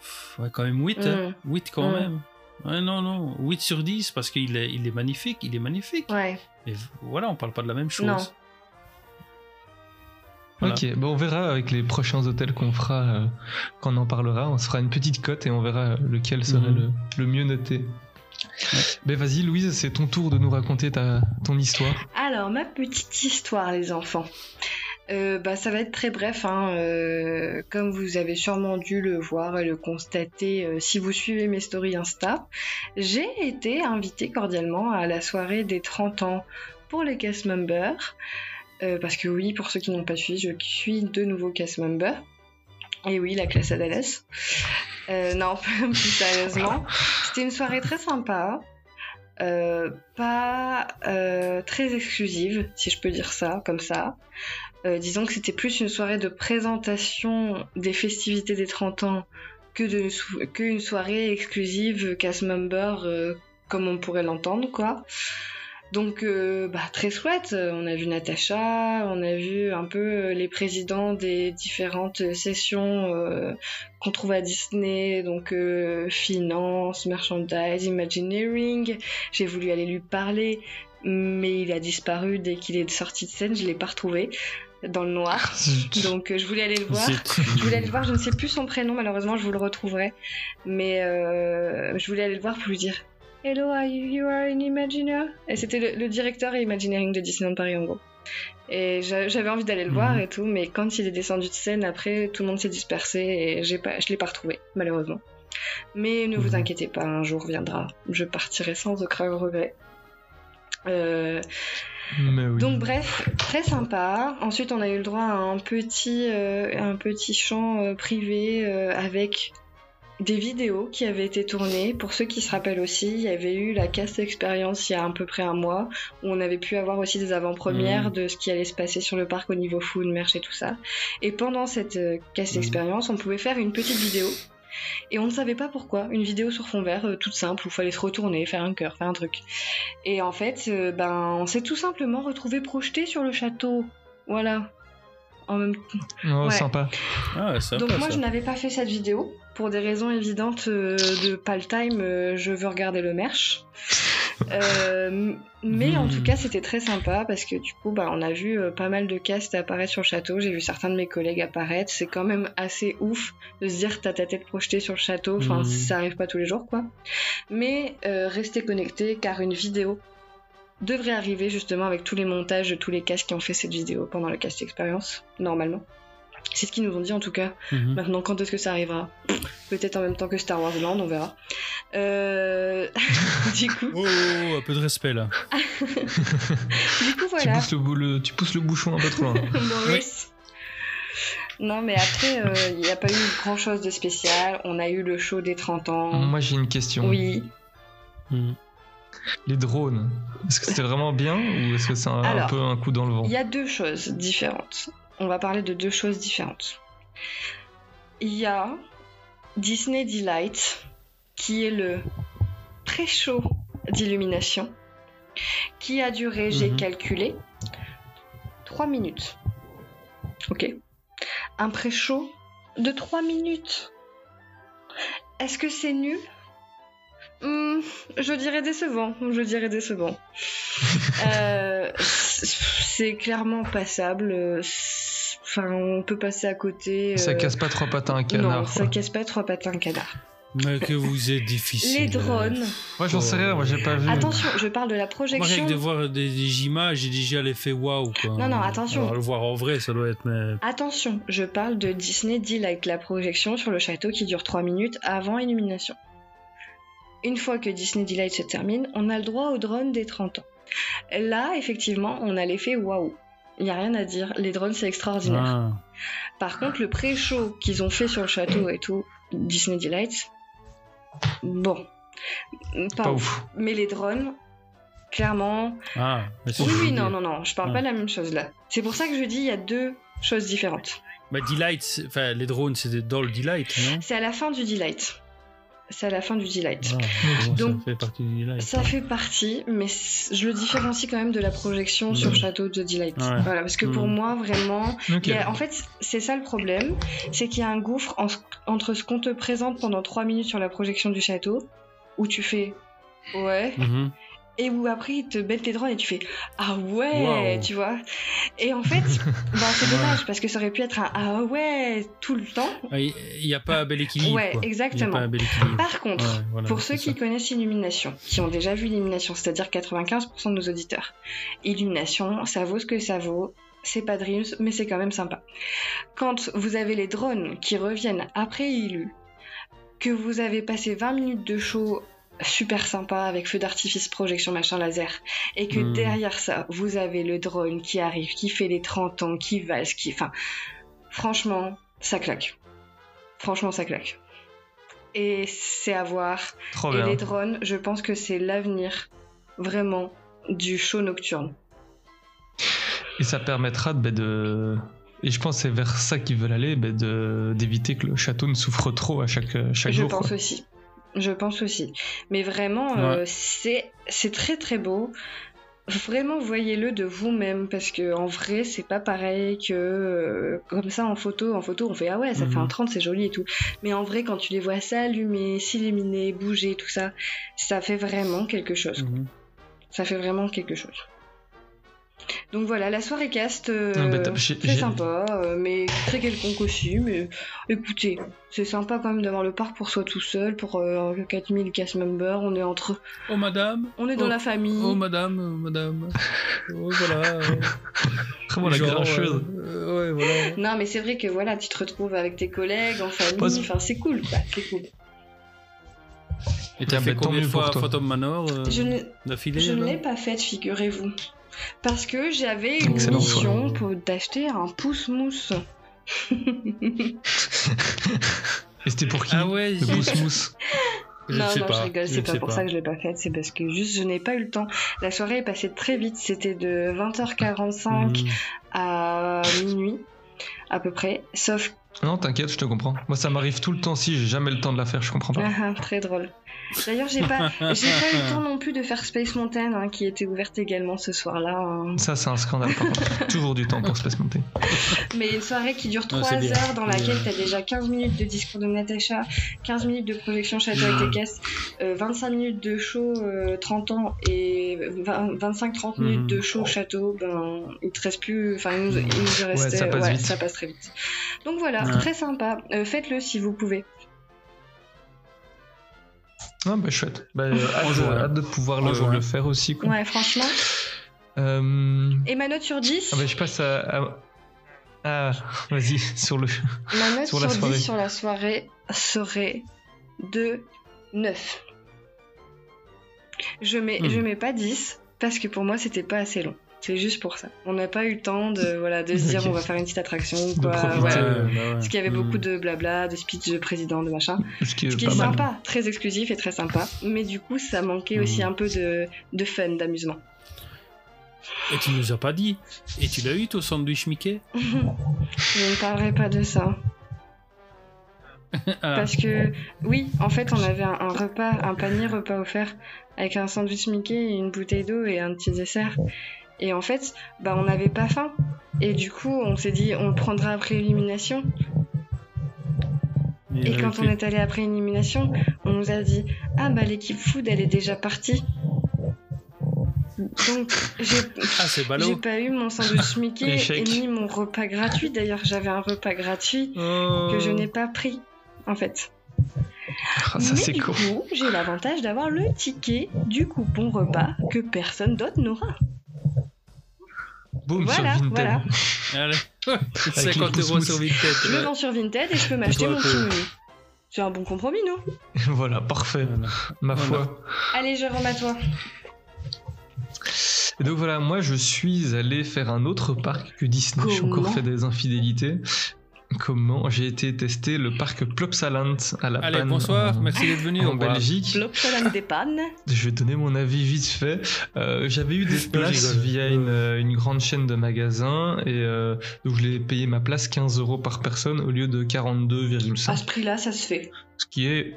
Pff, Ouais, quand même 8. Mm. 8 quand Mm. même. Ouais, non, non. 8 sur 10 parce qu'il est, il est magnifique, il est magnifique. Ouais. Mais voilà, on parle pas de la même chose. Non. Voilà. Ok, bon, on verra avec les prochains hôtels qu'on fera euh, quand on en parlera. On se fera une petite cote et on verra euh, lequel serait Mhm. le, le mieux noté. Ben vas-y Louise, c'est ton tour de nous raconter ta, ton histoire. Alors, ma petite histoire, les enfants. Euh, bah, ça va être très bref, hein, euh, comme vous avez sûrement dû le voir et le constater euh, si vous suivez mes stories Insta. J'ai été invitée cordialement à la soirée des 30 ans pour les cast members. Parce que oui, pour ceux qui n'ont pas suivi, je suis de nouveau cast member. Et oui, la classe. Euh, non, *laughs* plus sérieusement. C'était une soirée très sympa. Pas très exclusive, si je peux dire ça, comme ça. Euh, disons que c'était plus une soirée de présentation des festivités des 30 ans que de sou- que une soirée exclusive cast member euh, comme on pourrait l'entendre, quoi. Donc, euh, bah, très chouette. On a vu Natacha, on a vu un peu les présidents des différentes sessions qu'on trouve à Disney, donc finance, merchandise, imagineering. J'ai voulu aller lui parler, mais il a disparu dès qu'il est sorti de scène. Je l'ai pas retrouvé dans le noir. Donc, euh, je voulais aller le voir. Je voulais aller le voir. Je ne sais plus son prénom, malheureusement, je vous le retrouverai. Mais euh, je voulais aller le voir pour lui dire Hello, are you, you are an Imagineer? Et c'était le, le directeur et Imagineering de Disneyland Paris, en gros. Et j'a- j'avais envie d'aller le voir et tout, mais quand il est descendu de scène, après, tout le monde s'est dispersé et j'ai pas, je l'ai pas retrouvé, malheureusement. Mais ne vous inquiétez pas, un jour viendra. Je partirai sans aucun regret. Euh, Mais oui. donc bref, très sympa. Ensuite, on a eu le droit à un petit, euh, un petit champ euh, privé euh, avec des vidéos qui avaient été tournées. Pour ceux qui se rappellent aussi, il y avait eu la cast expérience il y a à peu près un mois où on avait pu avoir aussi des avant-premières Mhm. de ce qui allait se passer sur le parc au niveau food, merch et tout ça. Et pendant cette cast Mhm. expérience, on pouvait faire une petite vidéo. Et on ne savait pas pourquoi. Une vidéo sur fond vert, euh, toute simple, où il fallait se retourner, faire un cœur, faire un truc. Et en fait, euh, ben, on s'est tout simplement retrouvé projeté sur le château. Voilà. En même temps. Oh, Ouais. sympa. Ah, sympa, Donc moi, ça. je n'avais pas fait cette vidéo. Pour des raisons évidentes euh, de pas le time, euh, je veux regarder le merch. Euh, mais en Hmm. tout cas, c'était très sympa parce que du coup, bah, on a vu euh, pas mal de castes apparaître sur le château. J'ai vu certains de mes collègues apparaître. C'est quand même assez ouf de se dire t'as ta tête projetée sur le château. Enfin, Mhm. ça arrive pas tous les jours, quoi. Mais euh, restez connectés car une vidéo devrait arriver justement avec tous les montages de tous les castes qui ont fait cette vidéo pendant la cast expérience, normalement. C'est ce qu'ils nous ont dit en tout cas. Mhm. Maintenant, quand est-ce que ça arrivera *clears throat* Peut-être en même temps que Star Wars Land, on verra. Euh... *laughs* du coup, Oh, un peu de respect là. *laughs* du coup Tu, voilà. pousses le, bou- le- tu pousses le bouchon un peu trop loin. *laughs* Maurice. Non, mais après, euh, il n'y a pas eu grand chose de spécial. On a eu le show des 30 ans. Moi j'ai une question. Oui. Les drones, est-ce que c'était vraiment bien ou est-ce que c'est un, peu un coup dans le vent Il y a deux choses différentes. On va parler de deux choses différentes. Il y a Disney Delight, qui est le pré-show d'illumination, qui a duré, j'ai Mhm. calculé, 3 minutes. Ok Un pré-show de 3 minutes. Est-ce que c'est nul? Hmm, Je dirais décevant. Je dirais décevant. *laughs* Euh, c'est clairement passable. Enfin, on peut passer à côté. Ça euh, casse pas trois pattes à un canard. Non, ça casse pas trois pattes à un canard. Mais que vous êtes difficile. Les drones. Moi j'en sais rien, moi j'ai pas vu. Attention, je parle de la Moi, rien projection. que de voir des, des images, j'ai déjà l'effet waouh quoi. Non, non, attention. Alors, le voir en vrai, ça doit être. Mais... Attention, je parle de Disney Delight, la projection sur le château qui dure 3 minutes avant illumination. Une fois que Disney Delight se termine, on a le droit au drone des 30 ans. Là, effectivement, on a l'effet waouh. Il n'y a rien à dire, les drones c'est extraordinaire. Ah. Par contre, le pré-show qu'ils ont fait sur le château et tout, Disney Delight, bon, pas, Pas ouf. Mais les drones, clairement. Ah, mais c'est Oui, oui, non, non, non, je parle Ah. pas de la même chose là. C'est pour ça que je dis il y a deux choses différentes. Bah, Delight, c'est- enfin, les drones, c'était dans le Delight, non? C'est à la fin du Delight. C'est à la fin du Delight. Ah, bon, Donc, ça fait partie du Delight. Ça fait partie, mais je le différencie quand même de la projection sur. Château de Delight. Ouais. Voilà, parce que pour Mhm. moi, vraiment, a- en fait, c'est ça le problème, c'est qu'il y a un gouffre en- entre ce qu'on te présente pendant 3 minutes sur la projection du château où tu fais ouais, Mhm. Et où après ils te mettent les drones et tu fais ah ouais, Wow. tu vois? Et en fait, *laughs* bah, c'est dommage parce que ça aurait pu être un ah ouais tout le temps. Ah, Il n'y a pas un bel équilibre. Ouais, quoi. Exactement. pas un bel équilibre. Par contre, Ouais, voilà, pour ceux qui connaissent Illumination, qui ont déjà vu Illumination, c'est-à-dire 95% de nos auditeurs, Illumination, ça vaut ce que ça vaut. C'est pas Dreams, mais c'est quand même sympa. Quand vous avez les drones qui reviennent après Illu, que vous avez passé 20 minutes de show super sympa avec feu d'artifice, projection, machin laser, et que Hmm. derrière ça, vous avez le drone qui arrive, qui fait les 30 ans, qui valse, qui... Enfin, franchement, ça claque. Franchement, ça claque. Et c'est à voir. Trop et bien. les drones, je pense que c'est l'avenir, vraiment, du show nocturne. Et ça permettra de, de- Et je pense que c'est vers ça qu'ils veulent aller, bah, de- d'éviter que le château ne souffre trop à chaque, chaque je jour. pense quoi. aussi. Je pense aussi. Mais vraiment, euh, c'est c'est très très beau. Vraiment, voyez-le de vous-même parce que en vrai, c'est pas pareil que euh, comme ça en photo. En photo, on fait ah ouais, ça fait Mhm. un 30, c'est joli et tout. Mais en vrai, quand tu les vois s'allumer, s'illuminer, bouger, tout ça, ça fait vraiment quelque chose. Mhm. Ça fait vraiment quelque chose. Donc voilà, la soirée cast, euh, Ah, bah, très sympa, euh, mais très quelconque aussi. Mais écoutez, c'est sympa quand même d'avoir le parc pour soi tout seul, pour euh, 4000 cast members. On est entre, Oh madame on est dans Oh, la famille. Oh madame, oh, madame. Oh voilà. euh, *laughs* Vraiment la genre, grincheuse. euh, ouais, voilà. Non, mais c'est vrai que voilà, tu te retrouves avec tes collègues, en famille. Enfin, c'est cool, quoi. C'est cool. Et t'as fait combien de fois. Phantom Manor euh, Je ne- d'affilée Je ne là l'ai pas faite, figurez-vous. Parce que j'avais une Excellent mission pour d'acheter un pouce-mousse. *laughs* Et c'était pour qui Ah ouais, Le zut. Boost Mousse. Je non, sais non, pas. je rigole, c'est pas pour ça que je l'ai pas faite, c'est parce que juste je n'ai pas eu le temps. La soirée est passée très vite, c'était de 20h45 Mhm. à minuit, à peu près, sauf Non, t'inquiète, je te comprends. Moi, ça m'arrive tout le temps si j'ai jamais le temps de la faire, je comprends pas. Ah, très drôle. D'ailleurs, j'ai pas, *laughs* j'ai pas eu le temps non plus de faire Space Mountain, hein, qui était ouverte également ce soir-là. hein. Ça, c'est un scandale, par contre. *laughs* Toujours du temps pour Space Mountain. Mais une soirée qui dure Ouais, 3 c'est bien. heures, dans laquelle euh, t'as déjà 15 minutes de discours de Natacha, 15 minutes de projection château avec des caisses, euh, 25 minutes de show euh, 30 ans et 25-30 minutes Mhm. de show château, ben il te reste plus, enfin il nous, il nous restait, ça passe vite. ça passe très vite. Donc voilà, Ouais. très sympa. Euh, Faites-le si vous pouvez. Ah, bah, chouette. Bah, euh, hâte, hâte de pouvoir On le, faire aussi, quoi. Ouais, franchement. Euh, Et ma note sur 10 Ah, bah, je passe à. à- Ah, vas-y, *laughs* sur le. Ma note sur sur, la 10 soirée. sur la soirée serait de 9. Je mets, Hmm. je mets pas 10 parce que pour moi c'était pas assez long. C'est juste pour ça. On n'a pas eu le temps de, voilà, de se *laughs* dire Ok. on va faire une petite attraction ou quoi. profiter. ouais. Ouais, bah ouais. Parce qu'il y avait beaucoup de blabla, de speech de président, de machin. Ce qui est, Ce qui pas est mal. sympa, très exclusif et très sympa. Mais du coup, ça manquait aussi Mhm. un peu de, de fun, d'amusement. Et tu nous as pas dit. Et tu l'as eu ton sandwich Mickey *laughs* je ne parlerai pas de ça. *laughs* Ah. Parce que, oui, en fait, on avait un, un repas, un panier repas offert avec un sandwich Mickey, une bouteille d'eau et un petit dessert. Et en fait, bah, on n'avait pas faim. Et du coup, on s'est dit, on le prendra après élimination. Et quand on est allé après élimination, on nous a dit, ah bah l'équipe food, elle est déjà partie. Donc, j'ai *laughs* Ah, pas eu mon sandwich *laughs* Mickey et ni mon repas gratuit. D'ailleurs, j'avais un repas gratuit Oh. que je n'ai pas pris, en fait. Ah, ça, Mais c'est du cool. coup, j'ai l'avantage d'avoir le ticket du coupon repas que personne d'autre n'aura. Boum, Voilà, sur Vinted. voilà. *laughs* Allez. Avec 50 les euros sur. Vinted. Je le ouais. vends sur Vinted et je peux m'acheter mon petit menu. C'est un bon compromis, non? *laughs* Voilà, parfait. Voilà. Ma Voilà. foi. Allez, Jérôme, à toi. Et donc voilà, moi je suis allé faire un autre parc que Disney. J'ai encore fait des infidélités. Comment J'ai été tester le parc Plopsaland à la Allez, Panne bonsoir. en, Merci d'être venu. en. Belgique. L'Opsolane des pannes. Je vais donner mon avis vite fait. Euh, J'avais eu des places via une, euh, une grande chaîne de magasins et euh, donc je l'ai payé ma place 15 euros par personne au lieu de 42,5. À ce prix-là, ça se fait. Ce qui est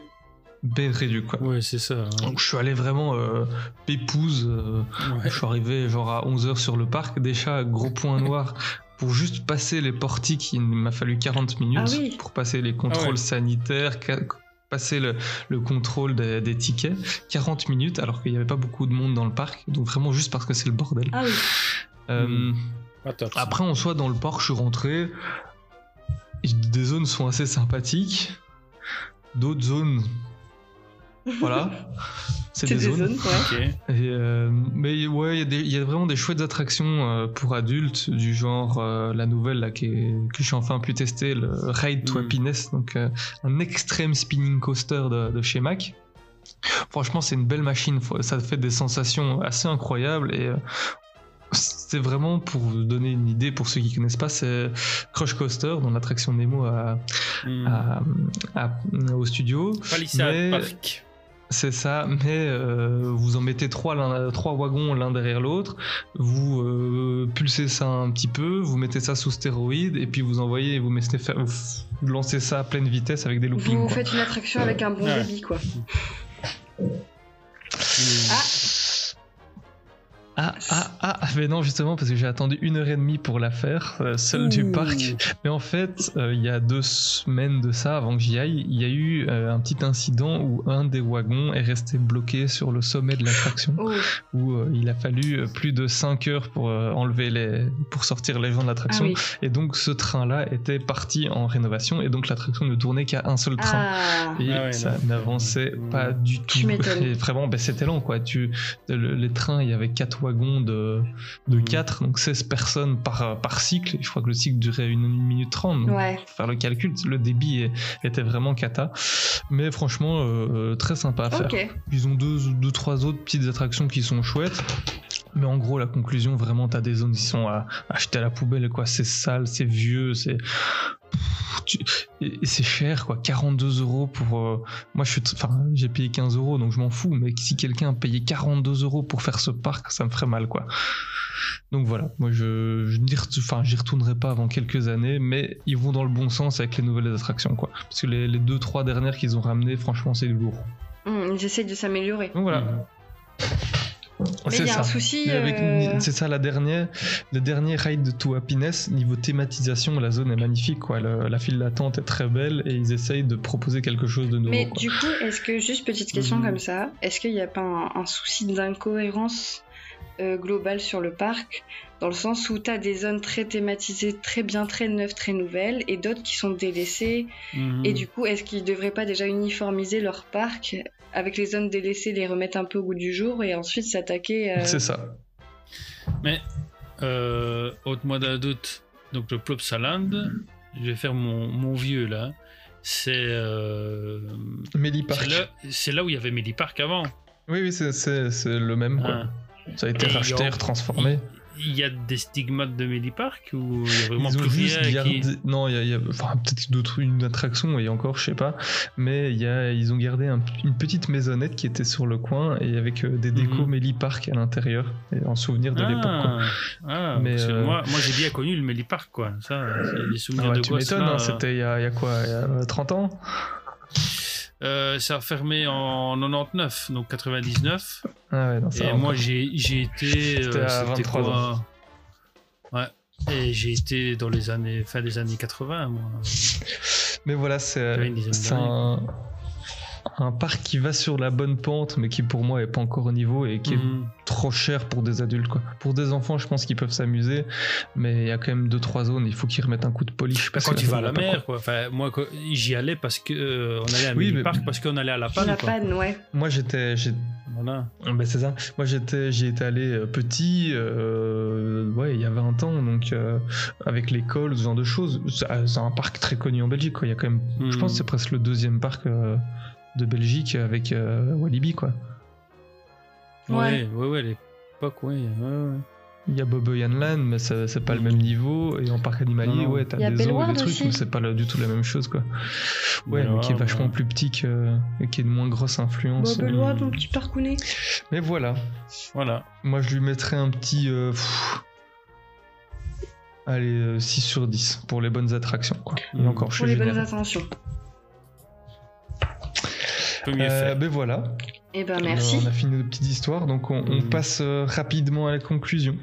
bien réduit quoi. Ouais, c'est ça. hein. Donc je suis allé vraiment euh, pépouse. euh, Ouais. Je suis arrivé genre à 11h sur le parc, déjà gros point noir *laughs* pour juste passer les portiques, il m'a fallu 40 minutes Ah oui. pour passer les contrôles Ah ouais. sanitaires, passer le, le contrôle des, des tickets. 40 minutes, alors qu'il n'y avait pas beaucoup de monde dans le parc. Donc vraiment juste parce que c'est le bordel. Ah oui. Euh, top, ça. après, en soi, dans le parc, je suis rentré. Des zones sont assez sympathiques. D'autres zones. Voilà. *laughs* C'est des, zones. Et, euh, mais ouais, il y a y, vraiment des chouettes attractions euh, pour adultes, du genre euh, la nouvelle là, qui est- que j'ai enfin pu tester, le Ride to Mm. Happiness, donc euh, un extreme spinning coaster de, de chez Mac. Franchement, c'est une belle machine, ça fait des sensations assez incroyables et euh, c'est vraiment pour vous donner une idée pour ceux qui connaissent pas, c'est Crush Coaster dont l'attraction Nemo à, à- à- au studio. Palisade Mais- Park. C'est ça, mais euh, vous en mettez trois, trois wagons l'un derrière l'autre, vous euh, pulsez ça un petit peu, vous mettez ça sous stéroïde, et puis vous envoyez, vous, mettez, vous lancez ça à pleine vitesse avec des loopings. Vous quoi. faites une attraction avec un bon Ouais. débit, quoi. Ah, ah, ah, mais non, justement, parce que j'ai attendu une heure et demie pour la faire, euh, seule du parc. Mais en fait, euh, il y a deux semaines de ça, avant que j'y aille, il y a eu euh, un petit incident où un des wagons est resté bloqué sur le sommet de l'attraction, Oh. où euh, il a fallu euh, plus de 5 heures pour euh, enlever les, pour sortir les gens de l'attraction. Ah oui. Et donc, ce train-là était parti en rénovation, et donc l'attraction ne tournait qu'à un seul train. Ah. Et Ah ouais, ça n'avançait pas du tout. *laughs* Et vraiment, ben, c'était lent, quoi. Tu, le- les trains, il y avait 4 wagons de, de 4, donc 16 personnes par, par cycle. Et je crois que le cycle durait une, minute 30. Donc, Ouais. pour faire le calcul, le débit est- était vraiment cata. Mais franchement, euh, très sympa à faire. Ok. Ils ont deux, deux, trois autres petites attractions qui sont chouettes. Mais en gros, la conclusion, vraiment, t'as des zones qui sont à, jeter à la poubelle, quoi. C'est sale, c'est vieux, c'est. C'est cher, quoi. 42 euros pour. euh, Moi, je suis. t- Enfin, j'ai payé 15 euros, donc je m'en fous. Mais si quelqu'un payé 42 euros pour faire ce parc, ça me ferait mal, quoi. Donc voilà, moi je, je n'y ret- enfin, j'y retournerai pas avant quelques années, mais ils vont dans le bon sens avec les nouvelles attractions, quoi. Parce que les, les deux, trois dernières qu'ils ont ramenées, franchement, c'est du lourd. Hum, ils essayent de s'améliorer. Donc voilà. Mais C'est il y a ça. euh, C'est ça la dernière, le dernier ride de To Happiness niveau thématisation, la zone est magnifique quoi. Le- la file d'attente est très belle et ils essayent de proposer quelque chose de nouveau. Mais quoi. du coup, est-ce que, juste petite question Mhm. comme ça, est-ce qu'il n'y a pas un, un souci d'incohérence euh, globale sur le parc Dans le sens où tu as des zones très thématisées, très bien, très neuves, très nouvelles, et d'autres qui sont délaissées. Mhm. Et du coup, est-ce qu'ils ne devraient pas déjà uniformiser leur parc avec les zones délaissées, les remettre un peu au goût du jour, et ensuite s'attaquer euh, C'est ça. Mais, euh, ôte-moi d'un doute. Donc, le Plopsaland, je vais faire mon, mon vieux là. C'est. Euh, Mélipark. c'est là- où il y avait Mélipark avant. Oui, oui, c'est- c'est c'est le même quoi. Ah. Ça a été Et racheté, il y a- transformé. Il y a des stigmates de Mélipark ou il y a vraiment Ils ont plus juste rien gardé. qui... Non, il y a, il y a- enfin, peut-être d'autres, une attraction et encore, je sais pas. Mais il y a, ils ont gardé un- une petite maisonnette qui était sur le coin et avec euh, des décos Mhm. Méli Park à l'intérieur, en souvenir de l'époque. Ah, ah, Mais, euh, moi, moi j'ai bien connu le Mélipark quoi. Ça, souvenirs Ah ouais, de tu m'étonnes, hein, c'était il y, a, il y a quoi Il y a euh, 30 ans Euh, ça a fermé en 99, donc 99. Ah ouais, non, ça Et moi, j'ai j'ai été. Euh, à c'était 23 quoi ans. Ouais. Et j'ai été dans les années fin des années 80, moi. Mais voilà, c'est un, un parc qui va sur la bonne pente, mais qui pour moi est pas encore au niveau et qui Mhm. est trop cher pour des adultes. Quoi. Pour des enfants, je pense qu'ils peuvent s'amuser, mais il y a quand même deux trois zones. Il faut qu'ils remettent un coup de polish. parce quand que tu vas à la mer, quoi. Enfin, moi, j'y allais parce que euh, on allait à Oui, mais- Park parce qu'on allait à la panne. La quoi. panne, ouais. Moi, j'étais, j'ai- Voilà. Ben, c'est ça. Moi j'étais, j'y étais allé euh, petit, euh, ouais, il y a 20 ans, donc euh, avec l'école, ce genre de choses. C'est un parc très connu en Belgique, quoi. Il y a quand même, je Mhm. pense, que c'est presque le deuxième parc euh, de Belgique avec euh, Walibi, quoi. Ouais, ouais, ouais, à l'époque, ouais, ouais, ouais. Il y a Boboyan Land, mais c'est pas le même niveau. Et en parc animalier, Non, ouais, t'as des zoos et des trucs, aussi. mais c'est pas le- du tout la même chose, quoi. Ouais, mais qui est vachement ouais. plus petit que, et qui est de moins grosse influence. Bon, Belois, ton petit parcounet. Mais voilà. Voilà. Moi, je lui mettrais un petit. euh, pff, allez, euh, 6 sur 10 pour les bonnes attractions, quoi. Et Mm. encore, je Pour suis les bonnes généreux. Peut mieux Euh, faire. ben voilà. Eh ben, Euh, merci. On a fini nos petites histoires, donc on, on Mm. passe euh, rapidement à la conclusion.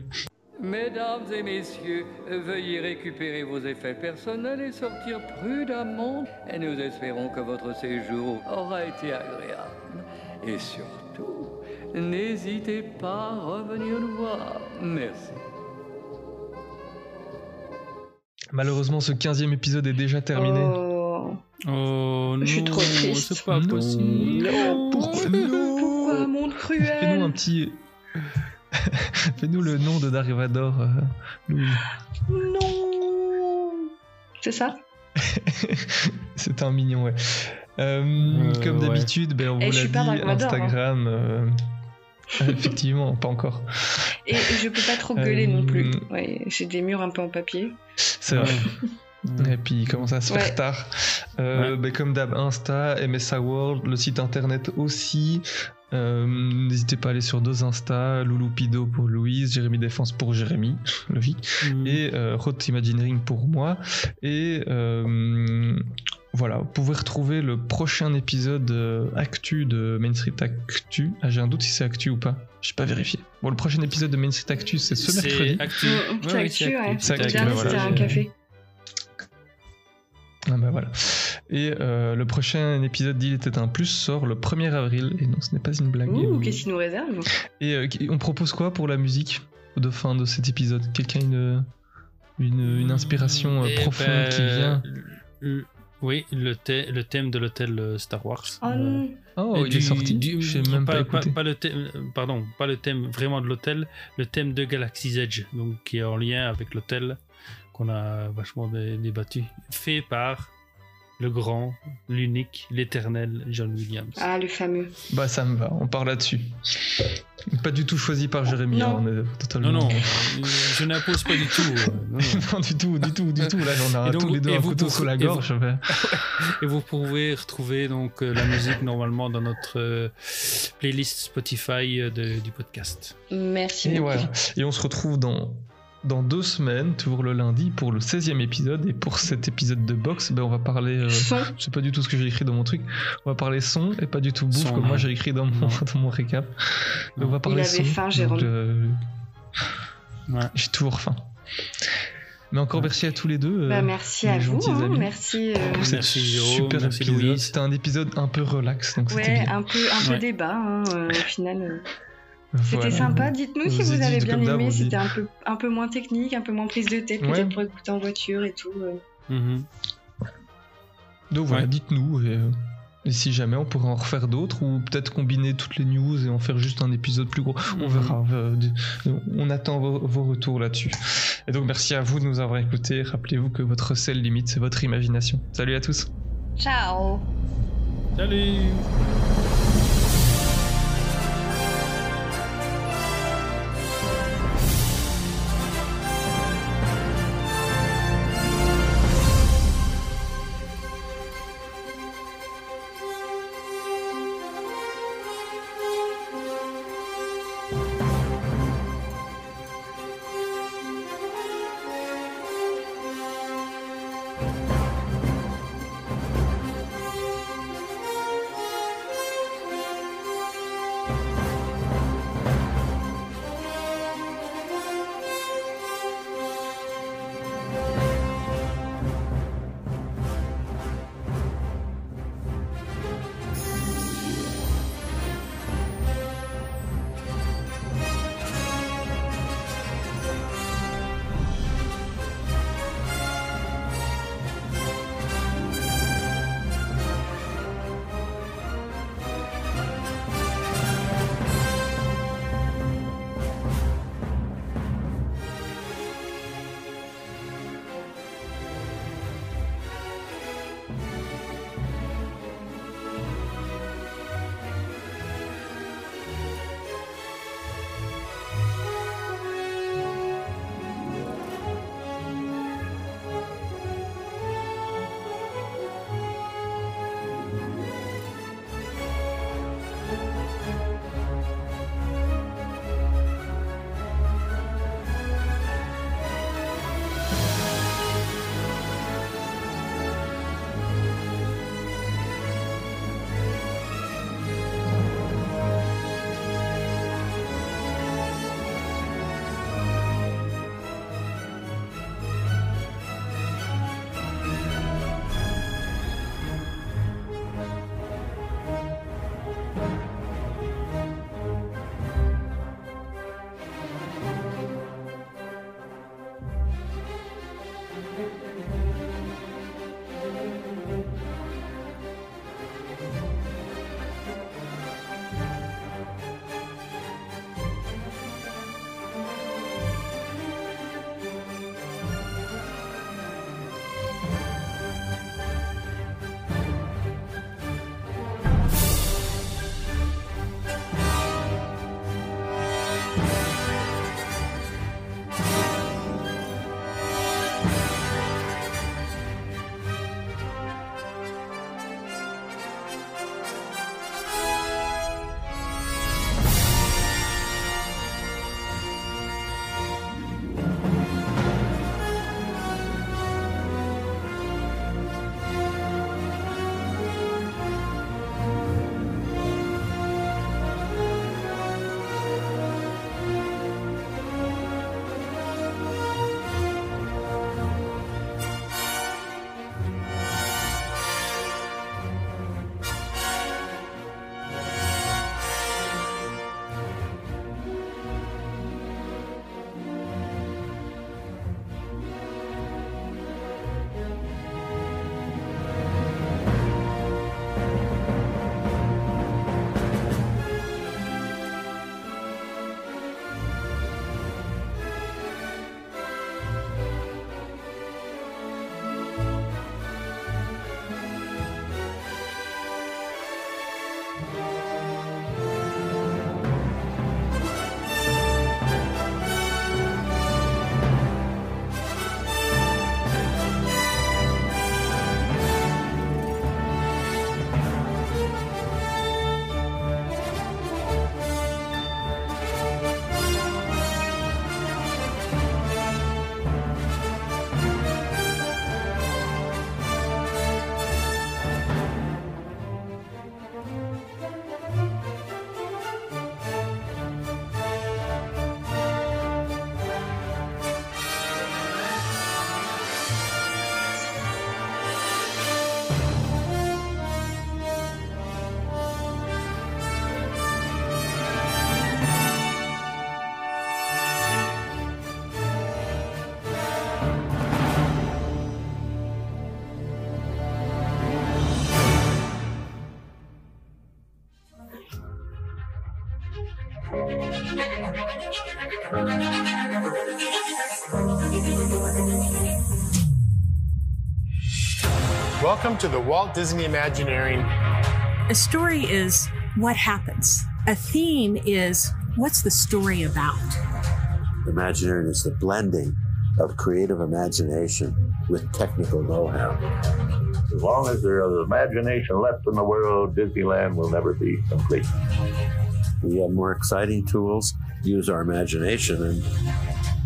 Mesdames et messieurs, veuillez récupérer vos effets personnels et sortir prudemment. Et nous espérons que votre séjour aura été agréable. Et surtout, n'hésitez pas à revenir nous voir. Merci. Malheureusement, ce 15e épisode est déjà terminé. Oh, Oh non, Je suis trop triste. c'est pas Non. possible. Pourquoi non pourquoi monde Fais-nous cruel un petit. *laughs* Fais-nous le nom de Darivador, euh, Louis. Non C'est ça? *laughs* C'est un mignon, ouais. Euh, Euh, comme ouais. d'habitude, ben, on Eh, vous l'a dit, hein. Instagram. euh, *laughs* Effectivement, pas encore. Et je peux pas trop gueuler non plus. Ouais, j'ai des murs un peu en papier. C'est vrai. Et puis il commence à se Ouais. faire tard. Euh, ben, comme d'hab, Insta, MSA World, le site internet aussi. Euh, N'hésitez pas à aller sur deux Insta, Louloupido pour Louise, Jérémy Défense pour Jérémy, *laughs* logique, Mhm. et euh, Road Imagineering pour moi. Et euh, voilà, vous pouvez retrouver le prochain épisode euh, Actu de Main Street Actu. Ah, j'ai un doute si c'est Actu ou pas. Je pas vérifié. Bon, le prochain épisode de Main Street Actu, c'est ce C'est mercredi. actu. Mm, Ouais, c'est ouais, actu, ouais. Actu, voilà, un j'ai- café. Ah bah voilà. Et euh, le prochain épisode d'Il était un plus sort le 1er avril. Et non, ce n'est pas une blague. Ouh, qu'est-ce qu'il nous réserve Et euh, on propose quoi pour la musique de fin de cet épisode? Quelqu'un a une, une, une inspiration euh, Eh profonde ben, qui vient? Oui, le, thème de l'hôtel Star Wars. Oh Euh, non Oh, et il est sorti. du- J'ai même pas, écouté. pas le thème, pardon, pas le thème vraiment de l'hôtel, le thème de Galaxy's Edge, donc qui est en lien avec l'hôtel qu'on a vachement dé- débattu, fait par le grand, l'unique, l'éternel John Williams. Ah, le fameux. Bah ça me va, on part là-dessus. Pas du tout choisi par Jérémy, Non. hein, on est totalement... Non, non, *laughs* je n'impose pas du tout. euh, non, non. *laughs* non, du tout, du tout, du tout. Là, j'en ai Et donc, tous les deux et un vous couteau sous la et vous- gorge. *laughs* Et vous pouvez retrouver donc euh, la musique normalement dans notre euh, playlist Spotify euh, de- du podcast. Merci. Et beaucoup. voilà. Et on se retrouve dans, dans deux semaines, toujours le lundi, pour le 16e épisode. Et pour cet épisode de box, ben, on va parler. euh, je sais pas du tout ce que j'ai écrit dans mon truc. On va parler son et pas du tout bouffe, Son, comme moi j'ai écrit dans mon, dans mon récap. Donc on va parler avait son. faim, Jérôme. euh, Ouais. J'ai toujours faim. Mais encore merci à tous les deux. euh, Bah, merci à vous. hein, amis. Merci. euh, Merci, Jérôme, super merci. C'était un épisode un peu relax, donc c'était Ouais, bien. un peu, un peu Ouais. débat, hein, euh, au final. C'était Voilà. sympa. Dites-nous si Vous avez bien aimé. C'était un peu, un peu moins technique, un peu moins prise de tête, peut-être pour écouter en voiture et tout. euh. Mhm. Donc voilà, Ouais. dites-nous. Et, euh, et si jamais, on pourrait en refaire d'autres ou peut-être combiner toutes les news et en faire juste un épisode plus gros. On Mhm. verra. euh, on attend vos, vos retours là-dessus. Et donc merci à vous de nous avoir écoutés. Rappelez-vous que votre seule limite, c'est votre imagination. Salut à tous. Ciao Salut Welcome to the Walt Disney Imagineering. A story is what happens. A theme is what's the story about. Imagineering is the blending of creative imagination with technical know-how. As long as there is imagination left in the world, Disneyland will never be complete. We have more exciting tools, use our imagination, and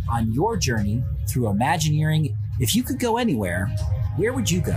On your journey through Imagineering, if you could go anywhere, where would you go?